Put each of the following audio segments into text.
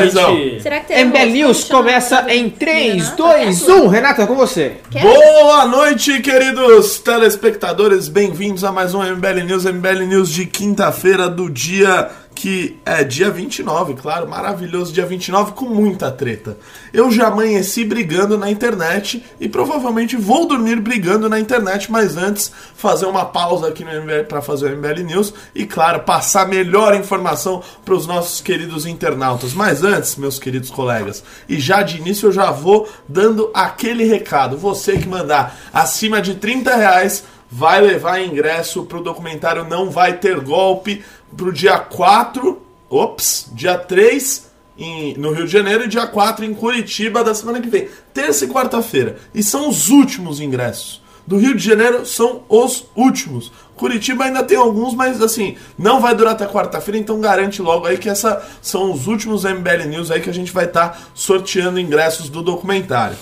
Rizão. Será que tem MBL News começa em 3, 2, 1. Renata, com você. Boa noite, queridos telespectadores. Bem-vindos a mais um MBL News. MBL News de quinta-feira do dia que é dia 29, claro, maravilhoso dia 29 com muita treta. Eu já amanheci brigando na internet e provavelmente vou dormir brigando na internet, mas antes fazer uma pausa aqui no MBL para fazer o MBL News e claro, passar melhor informação para os nossos queridos internautas. Mas antes, meus queridos colegas, e já de início eu já vou dando aquele recado, você que mandar acima de 30 reais vai levar ingresso pro documentário Não Vai Ter Golpe pro dia 4, ops, dia 3 em, no Rio de Janeiro e dia 4 em Curitiba da semana que vem. Terça e quarta-feira. E são os últimos ingressos. Do Rio de Janeiro são os últimos. Curitiba ainda tem alguns, mas assim, não vai durar até quarta-feira, então garante logo aí que essa são os últimos MBL News aí que a gente vai estar tá sorteando ingressos do documentário.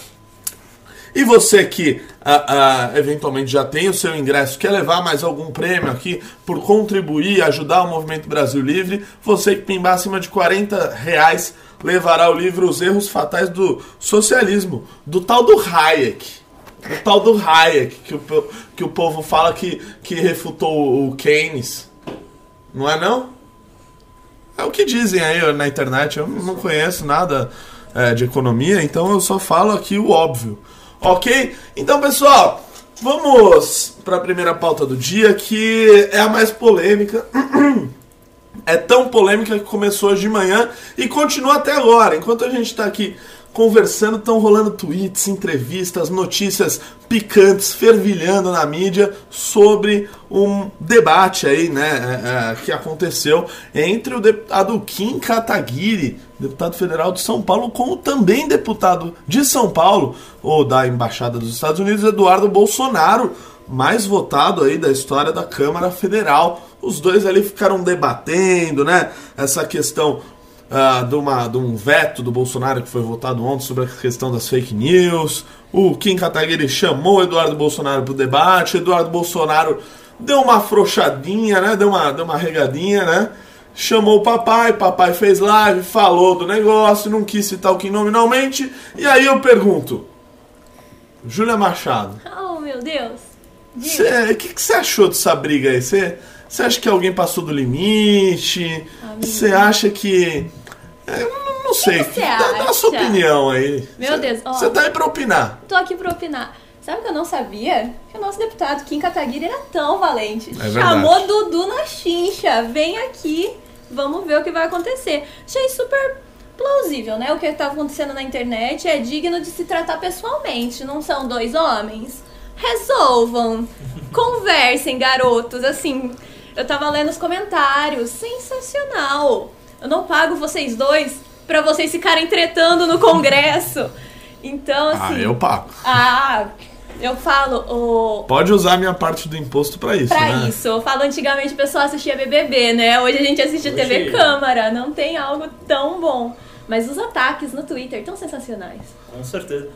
E você que ah, ah, eventualmente já tem o seu ingresso, quer levar mais algum prêmio aqui por contribuir, ajudar o Movimento Brasil Livre, você que pimbar acima de 40 reais levará o livro Os Erros Fatais do Socialismo, do tal do Hayek. O tal do Hayek, que o, que o povo fala que, que refutou o Keynes. Não é não? É o que dizem aí na internet. Eu não conheço nada é, de economia, então eu só falo aqui o óbvio. Ok? Então, pessoal, vamos para a primeira pauta do dia, que é a mais polêmica. É tão polêmica que começou hoje de manhã e continua até agora. Enquanto a gente está aqui conversando, estão rolando tweets, entrevistas, notícias picantes, fervilhando na mídia sobre um debate aí, né, é, é, que aconteceu entre o deputado Kim Kataguiri, deputado federal de São Paulo, com o também deputado de São Paulo, ou da Embaixada dos Estados Unidos, Eduardo Bolsonaro, mais votado aí da história da Câmara Federal. Os dois ali ficaram debatendo, né, essa questão uh, de, uma, de um veto do Bolsonaro que foi votado ontem sobre a questão das fake news. O Kim Kataguiri chamou Eduardo Bolsonaro para o debate. Eduardo Bolsonaro deu uma afrouxadinha, né? Deu uma, deu uma regadinha, né? Chamou o papai, papai fez live, falou do negócio, não quis citar o Kim nominalmente. E aí eu pergunto, Júlia Machado. Oh, meu Deus. O que você achou dessa briga aí? Você acha que alguém passou do limite? Você acha que é, eu não sei. Que dá, dá a sua opinião aí. Meu cê, Deus. Você tá aí pra opinar. Tô aqui pra opinar. Sabe o que eu não sabia? Que o nosso deputado Kim Kataguiri era tão valente. É Chamou Dudu na chincha. Vem aqui, vamos ver o que vai acontecer. Achei super plausível, né? O que estava acontecendo na internet é digno de se tratar pessoalmente. Não são dois homens? Resolvam. Conversem, garotos. Assim, eu tava lendo os comentários. Sensacional. Eu não pago vocês dois para vocês ficarem tretando no Congresso. Então, ah, assim. Ah, eu pago. Ah, eu falo. O... Pode usar a minha parte do imposto para isso. Pra né? isso. Eu falo antigamente o pessoal assistia BBB, né? Hoje a gente assiste Hoje... TV Câmara. Não tem algo tão bom. Mas os ataques no Twitter tão sensacionais. Com certeza.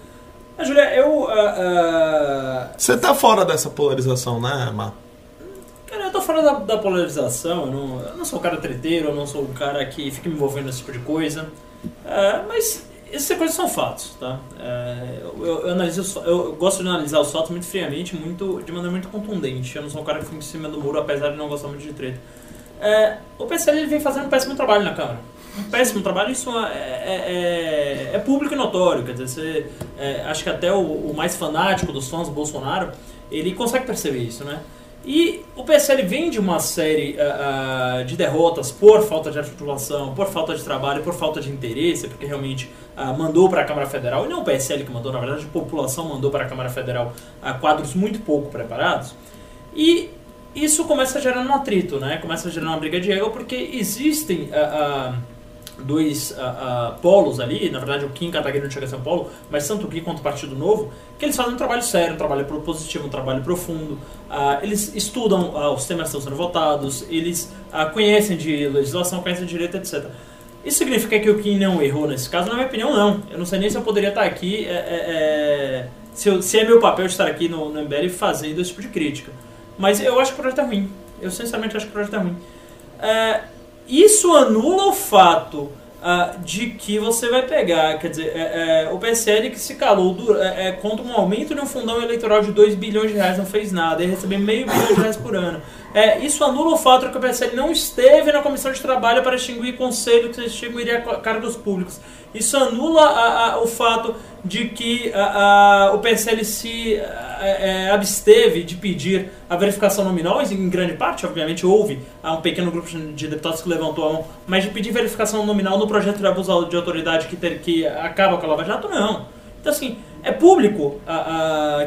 Mas, Julia, eu. Uh, uh... Você tá fora dessa polarização, né, Mar? Cara, eu tô fora da, da polarização, eu não, eu não, sou um cara treteiro, eu não sou um cara que fica me envolvendo nesse tipo de coisa. É, mas essas coisas são fatos, tá? É, eu, eu, analiso, eu gosto de analisar os fatos muito friamente, muito, de maneira muito contundente. Eu não sou um cara que fica em cima do muro, apesar de não gostar muito de treta. É, o PSL ele vem fazendo um péssimo trabalho na Câmara. Um péssimo trabalho, isso é, é, é, é público e notório. Quer dizer, você, é, acho que até o, o mais fanático dos fãs Bolsonaro, ele consegue perceber isso, né? E o PSL vem de uma série uh, uh, de derrotas por falta de articulação, por falta de trabalho, por falta de interesse, porque realmente uh, mandou para a Câmara Federal, e não o PSL que mandou, na verdade a população mandou para a Câmara Federal quadros muito pouco preparados. E isso começa a gerar um atrito, né? começa a gerar uma briga de ego, porque existem dois uh, uh, polos ali, na verdade o Kim Kataguiri não chega a um polo, mas tanto o Kim quanto o Partido Novo, que eles fazem um trabalho sério, um trabalho propositivo, um trabalho profundo. Uh, eles estudam os temas que estão sendo votados, eles conhecem de legislação, conhecem de direito, etc. Isso significa que o Kim não errou nesse caso? Na minha opinião, não. Eu não sei nem se eu poderia estar aqui, é, é, é, se, eu, se, é meu papel estar aqui no, no MBL fazendo esse tipo de crítica. Mas eu acho que o projeto é ruim. Eu sinceramente acho que o projeto é ruim. É, isso anula o fato ah, de que você vai pegar, quer dizer, é, é, o PSL que se calou do, é, é, contra um aumento de um fundão eleitoral de 2 bilhões de reais, não fez nada, e receber meio bilhão de reais por ano. É, isso anula o fato de que o PSL não esteve na comissão de trabalho para extinguir conselho que extinguiria cargos públicos. Isso anula a, a, o fato de que a, o PSL se é, absteve de pedir a verificação nominal, em grande parte, obviamente houve um pequeno grupo de deputados que levantou a mão, mas de pedir verificação nominal no projeto de abuso de autoridade que, ter, que acaba com a Lava Jato, não. Então, assim, é público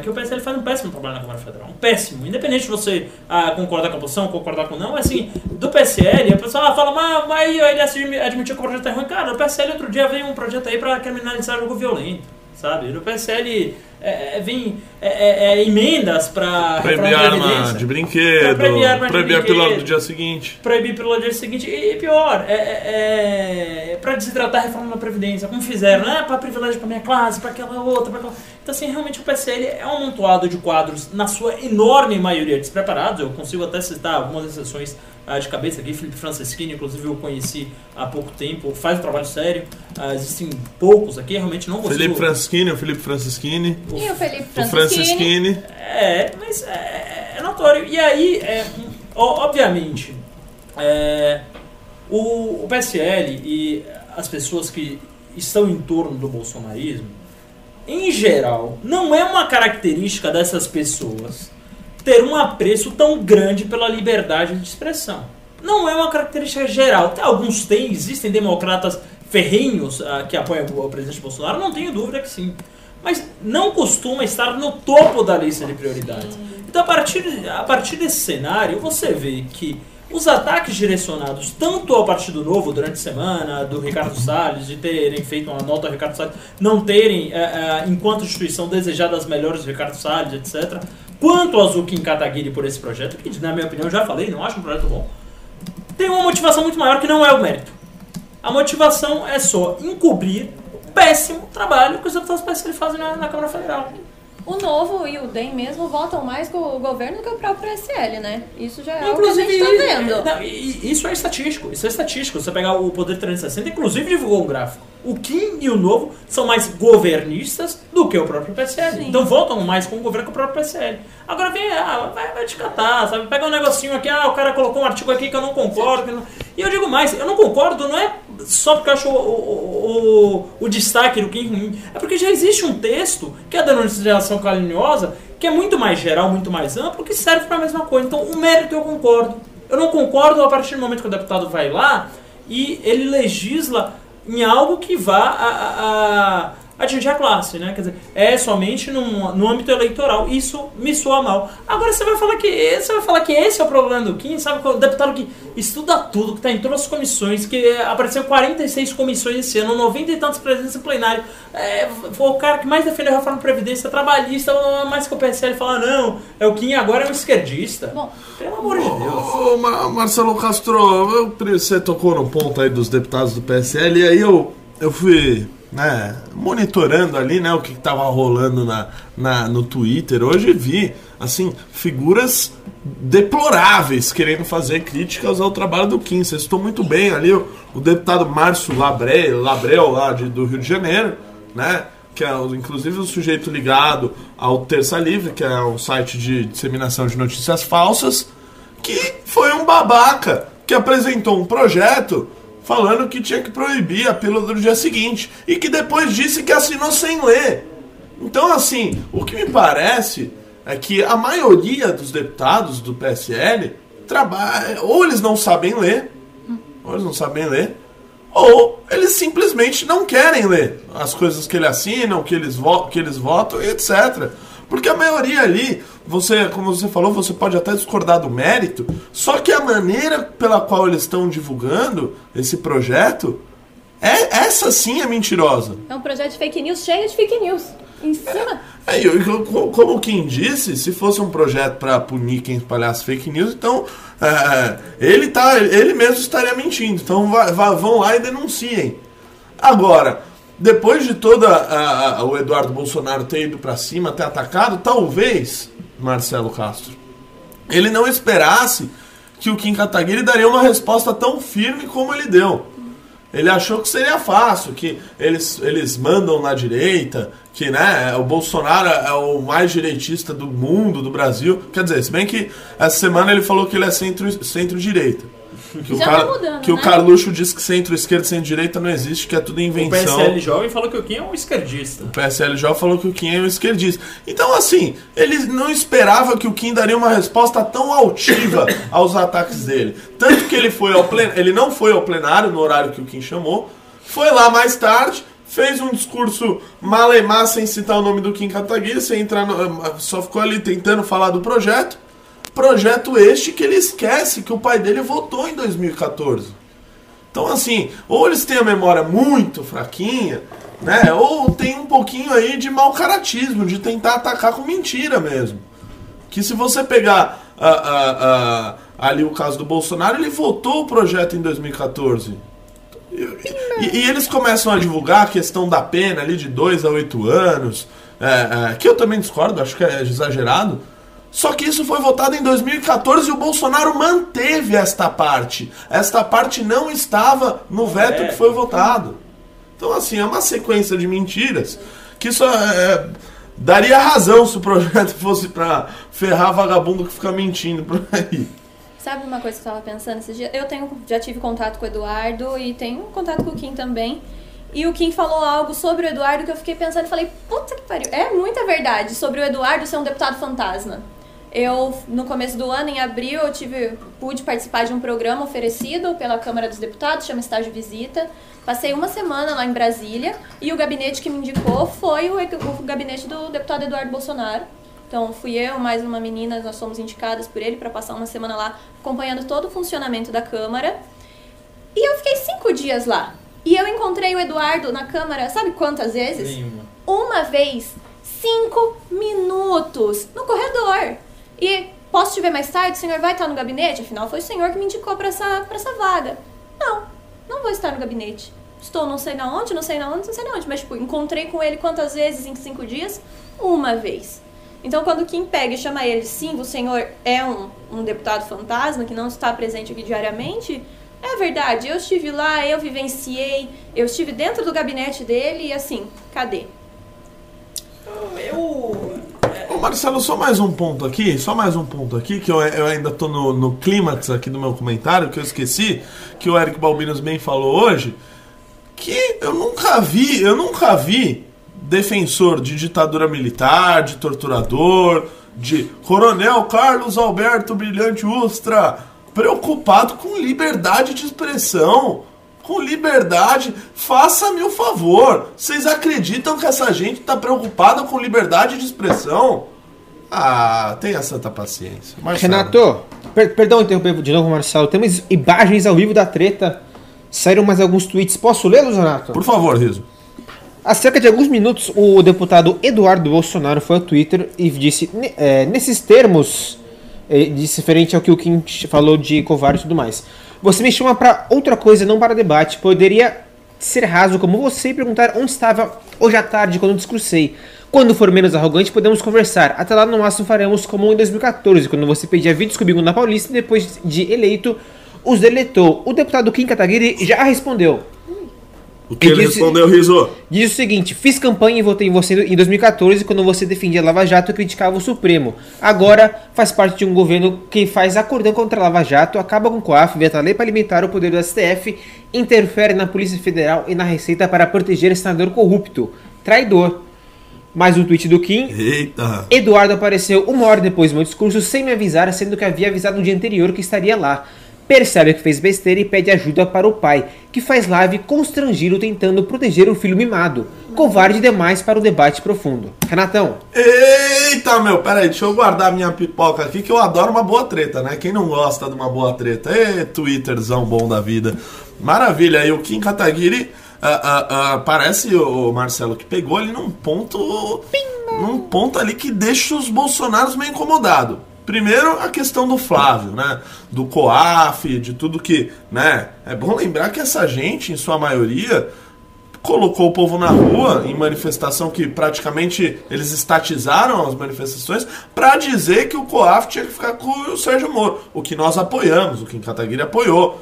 que o PSL faz um péssimo trabalho na Câmara Federal. Um péssimo. Independente de você a, concordar com a posição, concordar com não, assim, do PSL, a pessoa fala, mas, mas ele admitiu que o projeto é ruim. Cara, o PSL outro dia veio um projeto aí para criminalizar jogo violento, sabe? No PSL é, é, vem é, é, é emendas para proibir arma de brinquedo, proibir, arma proibir do dia seguinte. Proibir pílula do dia seguinte. E, pior, é, para desidratar a reforma da Previdência, como fizeram, né? Para privilégio para minha classe, para aquela outra, para aquela... Então, assim, realmente o PSL é um amontoado de quadros, na sua enorme maioria, despreparados. Eu consigo até citar algumas exceções de cabeça aqui, Felipe Franceschini, inclusive eu conheci há pouco tempo, faz um trabalho sério. Ah, existem poucos aqui, realmente não consigo... Felipe Franceschini, o Felipe Franceschini. E o Felipe. O Franceschini. É, mas é, é notório. E aí, é, obviamente, é, o, o PSL e as pessoas que estão em torno do bolsonarismo, em geral, não é uma característica dessas pessoas ter um apreço tão grande pela liberdade de expressão. Não é uma característica geral. Alguns têm, existem democratas ferrenhos uh, que apoiam o presidente Bolsonaro, não tenho dúvida que sim. Mas não costuma estar no topo da lista de prioridades. Então, a partir, a partir desse cenário, você vê que os ataques direcionados tanto ao Partido Novo durante a semana, do Ricardo Salles, de terem feito uma nota ao Ricardo Salles, não terem, é, é, enquanto instituição, desejado as melhores do Ricardo Salles, etc., quanto ao Zuki Kataguiri por esse projeto, que na minha opinião já falei, não acho um projeto bom, tem uma motivação muito maior que não é o mérito. A motivação é só encobrir o péssimo trabalho que os deputados PSL fazem na, na Câmara Federal o Novo e o DEM mesmo votam mais com o governo do que o próprio PSL, né? Isso já é inclusive, o que a gente tá vendo. Não, isso é estatístico, isso é estatístico. Você pegar o Poder 360, inclusive divulgou um gráfico. O Kim e o Novo são mais governistas do que o próprio PSL. Sim. Então votam mais com o governo que o próprio PSL. Agora vem, ah, vai, vai te catar, sabe? Pega um negocinho aqui, ah, o cara colocou um artigo aqui que eu não concordo. Não... E eu digo mais, eu não concordo, não é só porque eu acho o, o, o, o destaque do Kim ruim. É porque já existe um texto, que é a denunciação caluniosa, que é muito mais geral, muito mais amplo, que serve para a mesma coisa. Então, o mérito eu concordo. Eu não concordo a partir do momento que o deputado vai lá e ele legisla em algo que vá a, a, atingir a classe, né? Quer dizer, é somente num, no âmbito eleitoral. Isso me soa mal. Agora você vai falar que você vai falar que esse é o problema do Kim, sabe? O deputado que estuda tudo, que está em todas as comissões, que apareceu 46 comissões esse ano, 90 e tantos presidentes em plenário. É, foi o cara que mais defendeu a reforma da Previdência trabalhista, mais que o PSL fala, não, é o Kim agora é um esquerdista. Bom, pelo amor de Deus. Ô, Marcelo Castro, você tocou no ponto aí dos deputados do PSL, e aí eu, eu fui né, monitorando ali né, o que estava rolando na, na, no Twitter. Hoje vi assim figuras deploráveis querendo fazer críticas ao trabalho do Kim. Vocês estão muito bem ali o, o deputado Márcio Labrel, Labrel lá de, do Rio de Janeiro, né? Que é inclusive o sujeito ligado ao Terça Livre, que é um site de disseminação de notícias falsas, que foi um babaca que apresentou um projeto falando que tinha que proibir a pílula do dia seguinte e que depois disse que assinou sem ler. Então, assim, o que me parece é que a maioria dos deputados do PSL trabalha, ou eles não sabem ler, ou eles não sabem ler, ou eles simplesmente não querem ler as coisas que ele assinam, que eles, que eles votam, etc. Porque a maioria ali, você, como você falou, você pode até discordar do mérito, só que a maneira pela qual eles estão divulgando esse projeto, é essa sim é mentirosa. É um projeto de fake news cheio de fake news. Em cima. É, é, como quem disse, se fosse um projeto para punir quem espalhasse fake news, então é, ele, tá, ele mesmo estaria mentindo. Então vai, vai, vão lá e denunciem. Agora, depois de toda a, a, o Eduardo Bolsonaro ter ido para cima, ter atacado, talvez, Marcelo Castro, ele não esperasse que o Kim Kataguiri daria uma resposta tão firme como ele deu. Ele achou que seria fácil, que eles, eles mandam na direita, que né, o Bolsonaro é o mais direitista do mundo, do Brasil. Quer dizer, se bem que essa semana ele falou que ele é centro- centro-direita. Que o, Já Car- tá mudando, que o né? Carluxo diz que centro-esquerda e centro-direita não existe, que é tudo O invenção. PSL jovem falou que o Kim é um esquerdista. O PSL já falou que o Kim é um esquerdista. Então, assim, ele não esperava que o Kim daria uma resposta tão altiva aos ataques dele. Tanto que ele foi ao plen... ele não foi ao plenário no horário que o Kim chamou, foi lá mais tarde, fez um discurso malemar sem citar o nome do Kim Kataguiri, sem entrar no... só ficou ali tentando falar do projeto. Projeto este que ele esquece que o pai dele votou em 2014. Então, assim, ou eles têm a memória muito fraquinha, né? Ou tem um pouquinho aí de mau caratismo, de tentar atacar com mentira mesmo. Que se você pegar ah, ah, ah, ali o caso do Bolsonaro, ele votou o projeto em 2014. E, e- eles começam a divulgar a questão da pena ali de 2 a 8 anos, é, é, que eu também discordo, acho que é exagerado. Só que isso foi votado em 2014 e o Bolsonaro manteve esta parte. Esta parte não estava no veto É. que foi votado. Então, assim, é uma sequência de mentiras que isso é, daria razão se o projeto fosse pra ferrar vagabundo que fica mentindo por aí. Sabe uma coisa que eu tava pensando esses dias? Eu tenho, já tive contato com o Eduardo e tenho contato com o Kim também. E o Kim falou algo sobre o Eduardo que eu fiquei pensando e falei, puta que pariu, é muita verdade sobre o Eduardo ser um deputado fantasma. Eu, no começo do ano, em abril, eu tive, pude participar de um programa oferecido pela Câmara dos Deputados, chama Estágio Visita. Passei uma semana lá em Brasília e o gabinete que me indicou foi o, o gabinete do deputado Eduardo Bolsonaro. Então fui eu, mais uma menina, nós fomos indicadas por ele para passar uma semana lá acompanhando todo o funcionamento da Câmara. E eu fiquei cinco dias lá. E eu encontrei o Eduardo na Câmara, sabe quantas vezes? Nenhuma. Uma vez, cinco minutos no corredor. E posso te ver mais tarde? O senhor vai estar no gabinete? Afinal, foi o senhor que me indicou para essa, essa vaga. Não, não vou estar no gabinete. Estou não sei na onde, não sei na onde, não sei na onde. Mas, tipo, encontrei com ele quantas vezes em cinco dias? Uma vez. Então, quando Kim pega e chama ele, sim, o senhor é um, um deputado fantasma que não está presente aqui diariamente, é verdade. Eu estive lá, eu vivenciei, eu estive dentro do gabinete dele e assim, cadê? Eu. Ô Marcelo, só mais um ponto aqui, só mais um ponto aqui, que eu, eu ainda tô no, no clímax aqui do meu comentário, que eu esqueci, que o Eric Balbinos bem falou hoje, que eu nunca vi, eu nunca vi defensor de ditadura militar, de torturador, de Coronel Carlos Alberto Brilhante Ustra, preocupado com liberdade de expressão. Com liberdade, faça-me o favor. Vocês acreditam que essa gente tá preocupada com liberdade de expressão? Ah, tenha santa paciência. Marcelo. Renato, per- perdão interromper de novo, Marcelo. Temos imagens ao vivo da treta. Saíram mais alguns tweets. Posso lê-los, Renato? Por favor, Riso. Há cerca de alguns minutos, o deputado Eduardo Bolsonaro foi ao Twitter e disse, é, nesses termos, é, disse referente ao que o Kim falou de covarde e tudo mais. Você me chama para outra coisa, não para debate. Poderia ser raso como você e perguntar onde estava hoje à tarde quando discursei. Quando for menos arrogante, podemos conversar. Até lá, no máximo, faremos como em 2014, quando você pedia vídeos comigo na Paulista e depois de eleito, os deletou. O deputado Kim Kataguiri já respondeu. O que Ele ele disse- respondeu, Riso? Diz o seguinte: fiz campanha e votei em você em 2014 quando você defendia a Lava Jato e criticava o Supremo. Agora faz parte de um governo que faz acordão contra a Lava Jato, acaba com o COAF, veta lei para limitar o poder do STF, interfere na Polícia Federal e na Receita para proteger senador corrupto. Traidor. Mais um tweet do Kim. Eita. Eduardo apareceu uma hora depois do meu discurso sem me avisar, sendo que havia avisado no dia anterior que estaria lá. Percebe que fez besteira e pede ajuda para o pai, que faz live constrangido tentando proteger o filho mimado. Covarde demais para o debate profundo. Renatão, Eita, meu, peraí, deixa eu guardar minha pipoca aqui, que eu adoro uma boa treta, né? Quem não gosta de uma boa treta? Ê, Twitterzão bom da vida. Maravilha, e o Kim Kataguiri ah, ah, ah, parece o Marcelo que pegou ali num ponto. Num ponto ali que deixa os bolsonaros meio incomodados. Primeiro, a questão do Flávio, né? Do COAF, de tudo que. né? É bom lembrar que essa gente, em sua maioria, colocou o povo na rua em manifestação que praticamente eles estatizaram as manifestações para dizer que o COAF tinha que ficar com o Sérgio Moro, o que nós apoiamos, o que Kim Kataguiri apoiou.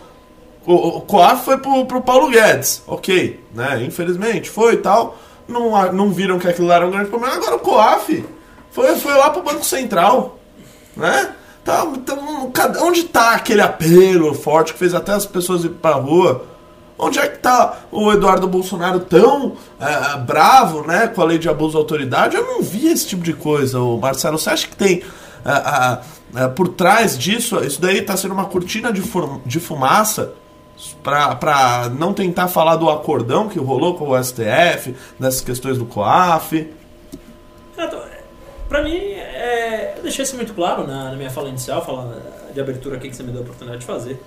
O, o COAF foi pro, pro Paulo Guedes, ok, né? Infelizmente foi e tal. Não, não viram que aquilo era um grande problema. Agora o COAF foi, foi lá pro Banco Central, né? Tá, cadê- onde tá aquele apelo forte que fez até as pessoas ir pra rua? Onde é que tá o Eduardo Bolsonaro tão é, bravo, né, com a lei de abuso de autoridade? Eu não vi esse tipo de coisa, o Marcelo. Você acha que tem é, a- é, por trás disso, isso daí tá sendo uma cortina de, de fumaça pra não tentar falar do acordão que rolou com o STF, dessas questões do COAF? Pra mim, é, eu deixei isso muito claro na, na minha fala inicial, fala de abertura aqui que você me deu a oportunidade de fazer.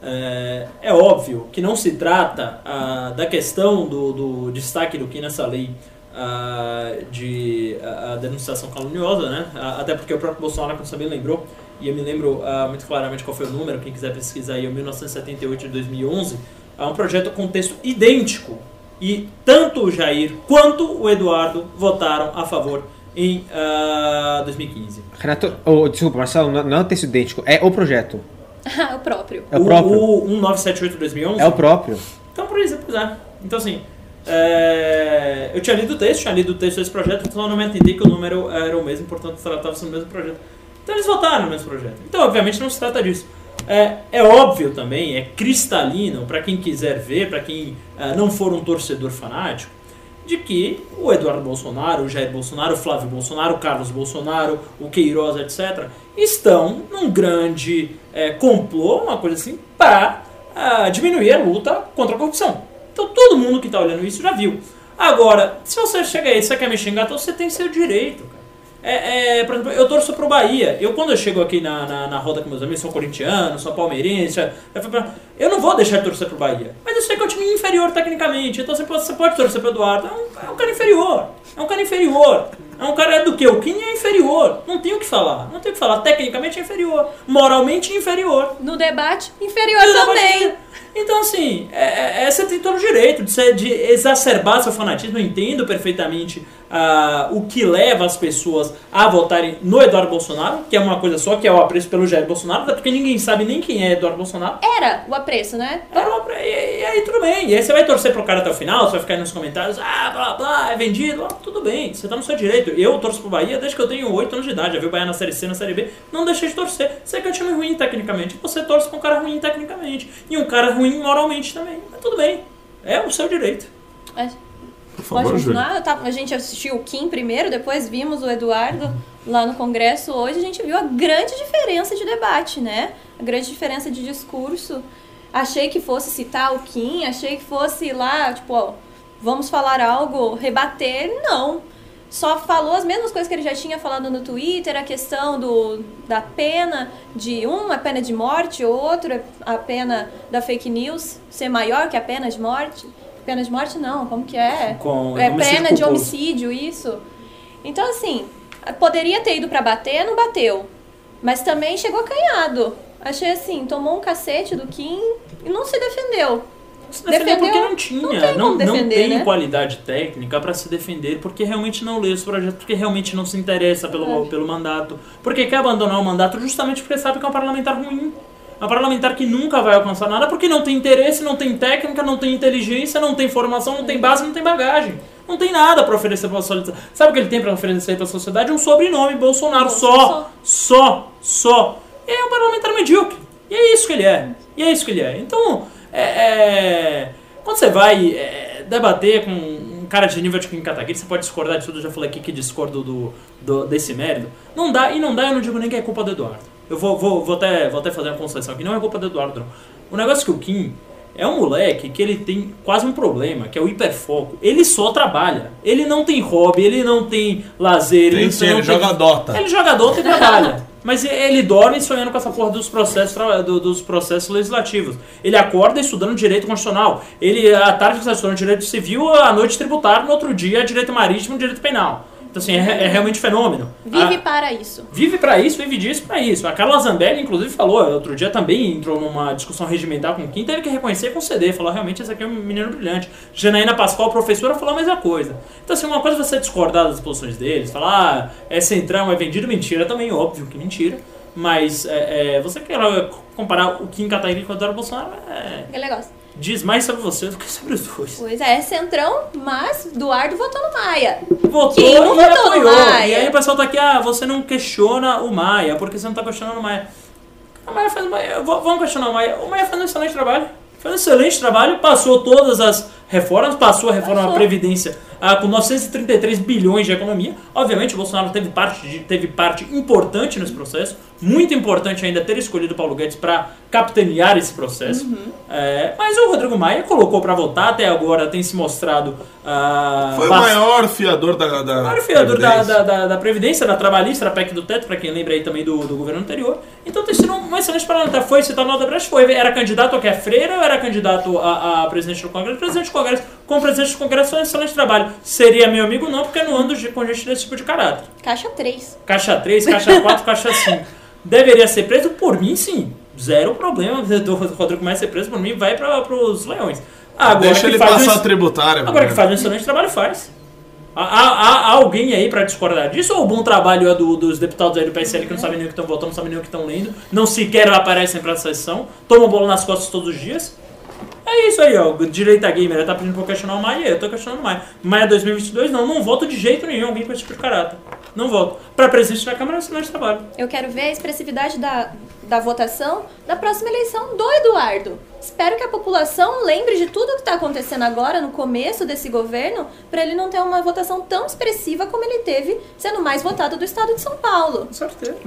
É, é óbvio que não se trata ah, da questão do, do destaque do que nessa lei ah, de a, a denunciação caluniosa, né? Ah, até porque o próprio Bolsonaro, como você bem lembrou, e eu me lembro ah, muito claramente qual foi o número, quem quiser pesquisar aí, é o 1978 de 2011, é um projeto com texto idêntico e tanto o Jair quanto o Eduardo votaram a favor em ah, 2015. Renato, oh, desculpa, Marcelo, não, não é o texto idêntico, é o projeto. Ah, o próprio. É o próprio. O, o 1978 de 2011? É o próprio. Então, por isso, pois é. Então, assim, é, eu tinha lido o texto, tinha lido o texto desse projeto, então eu não me entendi que o número era o mesmo, portanto tratava-se do mesmo projeto. Então eles votaram no mesmo projeto. Então, obviamente, não se trata disso. É, é óbvio também, é cristalino, para quem quiser ver, para quem ah, não for um torcedor fanático, de que o Eduardo Bolsonaro, o Jair Bolsonaro, o Flávio Bolsonaro, o Carlos Bolsonaro, o Queiroz, etc., estão num grande é, complô, uma coisa assim, para diminuir a luta contra a corrupção. Então todo mundo que está olhando isso já viu. Agora, se você chega aí e você quer me xingar, então você tem seu direito, cara. É, é, por exemplo, eu torço pro Bahia. Eu, quando eu chego aqui na, na, na roda com meus amigos, sou corintiano, sou palmeirense, eu não vou deixar de torcer pro Bahia. Mas eu sei que é um time inferior tecnicamente. Então você pode, você pode torcer pro Eduardo. É um, é um cara inferior. É um cara inferior. É um cara do que? O Kim é inferior. Não tem o que falar. Não tem o que falar. Tecnicamente é inferior. Moralmente inferior. No debate, inferior Tudo também. bem. Então, assim, é, é, você tem todo o direito de, ser- de exacerbar seu fanatismo. Eu entendo perfeitamente ah, o que leva as pessoas a votarem no Eduardo Bolsonaro, que é uma coisa só, que é o apreço pelo Jair Bolsonaro, até porque ninguém sabe nem quem é Eduardo Bolsonaro. Era o apreço, né? Era uma- E, e aí tudo bem. E aí você vai torcer pro cara até o final, você vai ficar aí nos comentários, ah, blá blá, é vendido, ah, tudo bem, você tá no seu direito. Eu torço pro Bahia desde que eu tenho 8 anos de idade, já vi o Bahia na Série C, na Série B, não deixei de torcer. Você que é um time ruim tecnicamente, você torce pra um cara ruim tecnicamente. E um cara ruim moralmente também. Mas tudo bem. É o seu direito. Mas Por Pode favor, continuar? Tava- a gente assistiu o Kim primeiro, depois vimos o Eduardo lá no Congresso. Hoje a gente viu a grande diferença de debate, né? A grande diferença de discurso. Achei que fosse citar o Kim, achei que fosse lá, tipo, ó, vamos falar algo, rebater. Não. Só falou as mesmas coisas que ele já tinha falado no Twitter, a questão do, da pena de um, a pena de morte, outro, a pena da fake news ser maior que a pena de morte. Pena de morte não, como que é? Com é pena de homicídio, isso. Então, assim, poderia ter ido pra bater, não bateu. Mas também chegou acanhado. Achei assim, tomou um cacete do Kim e não se defendeu. Se defendeu Defendeu? porque não tinha. Não tem Não, como não defender, tem né? qualidade técnica pra se defender, porque realmente não lê os projetos, porque realmente não se interessa pelo, É. pelo mandato. Porque quer abandonar o mandato justamente porque sabe que é um parlamentar ruim. É um parlamentar que nunca vai alcançar nada porque não tem interesse, não tem técnica, não tem inteligência, não tem formação, não tem base, não tem bagagem. Não tem nada pra oferecer pra sociedade. Sabe o que ele tem pra oferecer pra sociedade? Um sobrenome, Bolsonaro, só. Só. Só. E é um parlamentar medíocre. E é isso que ele é. E é isso que ele é. Então, é, é, quando você vai é, debater com um cara de nível de Kim Kataguiri, você pode discordar de tudo, eu já falei aqui que discordo do, do- desse mérito. Não dá, e não dá, eu não digo nem que é culpa do Eduardo. Eu vou, vou, vou, até, vou até fazer uma concessão aqui, não é culpa do Eduardo, não. O negócio é que o Kim é um moleque que ele tem quase um problema, que é o hiperfoco. Ele só trabalha. Ele não tem hobby, ele não tem lazer. Tem ele sim, não ele tem- joga Dota. ele joga Dota e trabalha. Mas ele dorme sonhando com essa porra dos processos, dos processos legislativos. Ele acorda estudando direito constitucional. Ele, à tarde, está estudando direito civil, à noite tributário, no outro dia, direito marítimo direito penal. Então, assim, é, é realmente fenômeno. Vive A- para isso. Vive pra isso, vive disso pra isso. A Carla Zambelli, inclusive, falou, outro dia também entrou numa discussão regimental com o Kim, teve que reconhecer e conceder. Falou, realmente, esse aqui é um menino brilhante. Janaína Pascoal, professora, falou a mesma coisa. Então, assim, uma coisa é você discordar das posições deles, falar, ah, é centrão, é vendido, mentira, também, óbvio que mentira. Mas é, é, você quer comparar o Kim Kataguiri com o Eduardo Bolsonaro, é, Aquele negócio. Diz mais sobre você do que sobre os dois. Pois é, centrão, mas Eduardo votou no Maia. Votou não e votou no apoiou. Maia? E aí o pessoal tá aqui, ah, você não questiona o Maia, porque você não tá questionando o Maia. O Maia faz, vamos questionar o Maia. O Maia faz um excelente trabalho. Faz um excelente trabalho, passou todas as reformas, passou a reforma da. Previdência ah, com 933 bilhões de economia. Obviamente, o Bolsonaro teve parte, de- teve parte importante nesse processo. Muito importante ainda ter escolhido o Paulo Guedes para capitanear esse processo. Uhum. É, mas o Rodrigo Maia colocou para votar, até agora tem se mostrado. ah, Foi o bastante- maior fiador da. da o maior fiador Previdência. da, da, da Previdência, da Trabalhista, da PEC do Teto, pra quem lembra aí também do, do governo anterior. Então tem sido um excelente parlamentar. Foi citado no Odebrecht, foi. Era candidato a que é freira ou era candidato a, a presidente do Congresso? Presidente do Congresso, como presidente do Congresso, um excelente trabalho. Seria meu amigo, não, porque eu não ando de- com gente desse tipo de caráter. Caixa 3. Caixa 3, caixa 4, caixa 5. Deveria ser preso? Por mim, sim. Zero problema do Rodrigo Maia ser preso, por mim, vai para os leões. Agora Deixa que ele faz um passar es- a tributária. Agora que mano. faz um excelente trabalho, faz. Há, há- há alguém aí pra discordar disso? Ou o bom trabalho é do- dos deputados aí do PSL que não sabem nem o que estão votando, não sabem nem o que estão lendo, não sequer aparecem pra sessão, tomam bola nas costas todos os dias? É isso aí, ó. Direita gamer tá pedindo pra eu questionar o Maia, eu tô questionando o Maia. Maia 2022, não, não voto de jeito nenhum alguém com esse tipo de caráter. Não voto. Pra presidente da Câmara, é um excelente trabalho. Eu quero ver a expressividade da, da votação da próxima eleição do Eduardo. Espero que a população lembre de tudo que está acontecendo agora, no começo desse governo, para ele não ter uma votação tão expressiva como ele teve, sendo o mais votado do estado de São Paulo. Com certeza.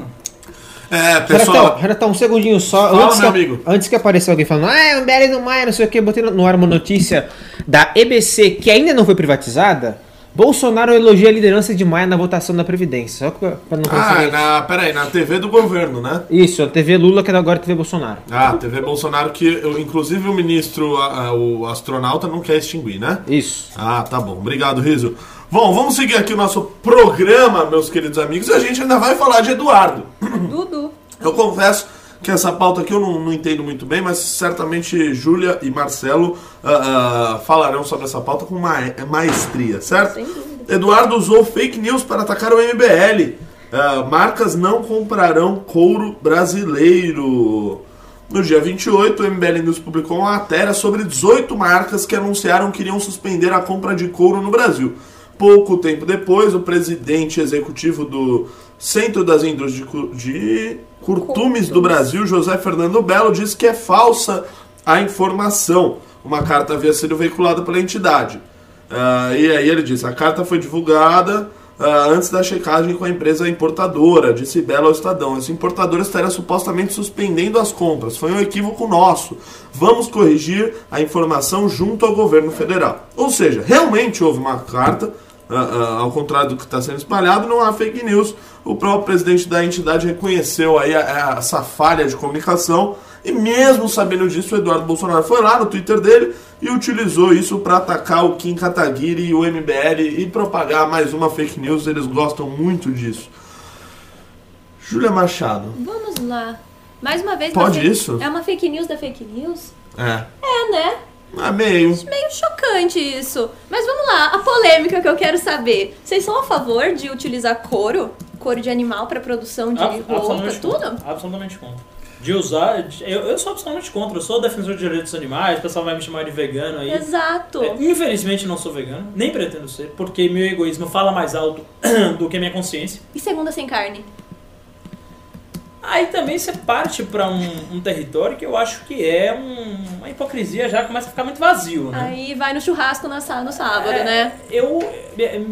É, pessoal. Renatão, um segundinho só. Fala, antes, meu que, amigo. antes que apareça alguém falando, ah, é um BL do Maia, não sei o que, eu botei no ar uma notícia da EBC que ainda não foi privatizada. Bolsonaro elogia a liderança de Maia na votação da Previdência. Só pra não Ah, conseguir. na, peraí, na TV do governo, né? Isso, a TV Lula, que agora é a TV Bolsonaro. Ah, TV Bolsonaro, que eu- inclusive o ministro, a- a- o astronauta, não quer extinguir, né? Isso. Ah, tá bom. Obrigado, Riso. Bom, vamos seguir aqui o nosso programa, meus queridos amigos, e a gente ainda vai falar de Eduardo. Dudu. Eu confesso que essa pauta aqui eu não, não entendo muito bem, mas certamente Júlia e Marcelo ah, ah, falarão sobre essa pauta com ma maestria, certo? Sem dúvida. Eduardo usou fake news para atacar o MBL. Ah, marcas não comprarão couro brasileiro. No dia 28, o MBL News publicou uma matéria sobre 18 marcas que anunciaram que iriam suspender a compra de couro no Brasil. Pouco tempo depois, o presidente executivo do Centro das Indústrias de, Cu- de Curtumes do Brasil, José Fernando Belo, disse que é falsa a informação. Uma carta havia sido veiculada pela entidade. Ah, e aí ele disse: a carta foi divulgada ah, antes da checagem com a empresa importadora, disse Belo ao Estadão. Essa importadora estaria supostamente suspendendo as compras. Foi um equívoco nosso. Vamos corrigir a informação junto ao governo federal. Ou seja, realmente houve uma carta. Ah, ah, ao contrário do que está sendo espalhado, não há fake news. O próprio presidente da entidade reconheceu aí a- a- essa falha de comunicação e mesmo sabendo disso, o Eduardo Bolsonaro foi lá no Twitter dele e utilizou isso para atacar o Kim Kataguiri e o MBL e propagar mais uma fake news. Eles gostam muito disso. Júlia Machado. Vamos lá. Mais uma vez. Pode isso? É uma fake news da fake news? É. É, né? Ah, meio. Meio chocante isso. Mas vamos lá, a polêmica que eu quero saber. Vocês são a favor de utilizar couro? Couro de animal para produção de Ab- roupa, absolutamente tudo? contra. Absolutamente contra. De usar. de- Eu, eu sou absolutamente contra. Eu sou defensor de direitos dos animais, o pessoal vai me chamar de vegano aí. Exato. É, infelizmente não sou vegano, nem pretendo ser, porque meu egoísmo fala mais alto do que a minha consciência. E segunda sem carne? Aí também você parte pra um, um território que eu acho que é um- uma hipocrisia já começa a ficar muito vazio, né? Aí vai no churrasco na sá- no sábado, É, né? Eu,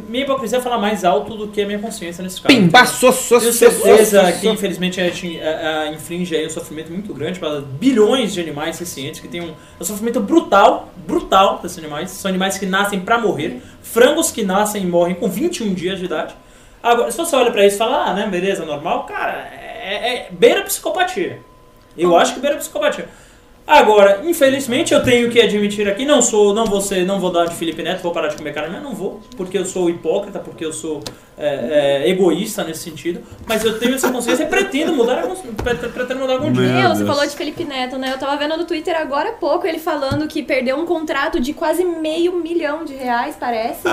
minha- hipocrisia fala mais alto do que a minha consciência nesse caso. Pimba, so, so, Tenho certeza so, so, que infelizmente a gente a- infringe aí um sofrimento muito grande para bilhões de animais sencientes que tem um, um sofrimento brutal, brutal desses animais. São animais que nascem para morrer, frangos que nascem e morrem com 21 dias de idade. Agora, se você olha para isso e fala, ah, né, beleza, normal, cara, é, é beira psicopatia. Eu acho que beira psicopatia. Agora, infelizmente, eu tenho que admitir aqui, não sou, não vou ser, não vou dar de Felipe Neto, vou parar de comer carne, mas não vou, porque eu sou hipócrita, porque eu sou é, é, egoísta nesse sentido, mas eu tenho essa consciência e pretendo mudar, pretendo mudar algum dia. Meu você falou de Felipe Neto, né? Eu tava vendo no Twitter agora há pouco ele falando que perdeu um contrato de quase meio milhão de reais, parece.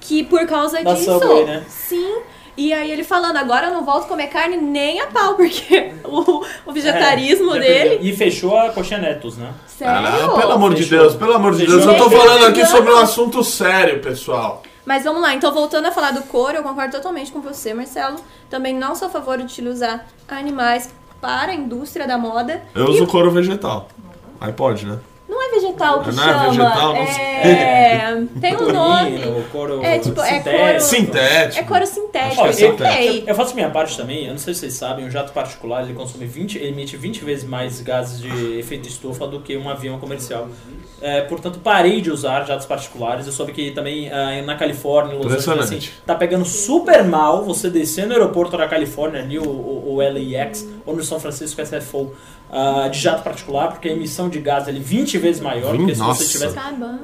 Que por causa Da disso. Subway, né? Sim. E aí ele falando, agora eu não volto a comer carne nem a pau, porque o, o vegetarismo É, dele. E fechou a coxinha Netos, né? Sério? Ah, pelo amor de Fechou. Deus, pelo amor de Fechou. Deus. Eu tô falando aqui sobre um assunto sério, pessoal. Mas vamos lá, então voltando a falar do couro, eu concordo totalmente com você, Marcelo. Também não sou a favor de utilizar animais para a indústria da moda. Eu E uso couro vegetal. Aí pode, né? Não é vegetal que Não é chama. vegetal, é... Tem um nome. Couro É tipo, é sintético. couro. Sintético. É couro sintético, Ó, eu eu, eu faço minha parte também, eu não sei se vocês sabem, um jato particular ele consome 20, ele emite 20 vezes mais gases de efeito estufa do que um avião comercial. É, portanto, parei de usar jatos particulares. Eu soube que também ah, na Califórnia, em Los Angeles, assim, tá pegando super mal você descer no aeroporto da Califórnia, ali o, o, o LAX, ou no São Francisco SFO, ah, de jato particular, porque a emissão de gás é 20 vezes maior do que se Nossa. você tivesse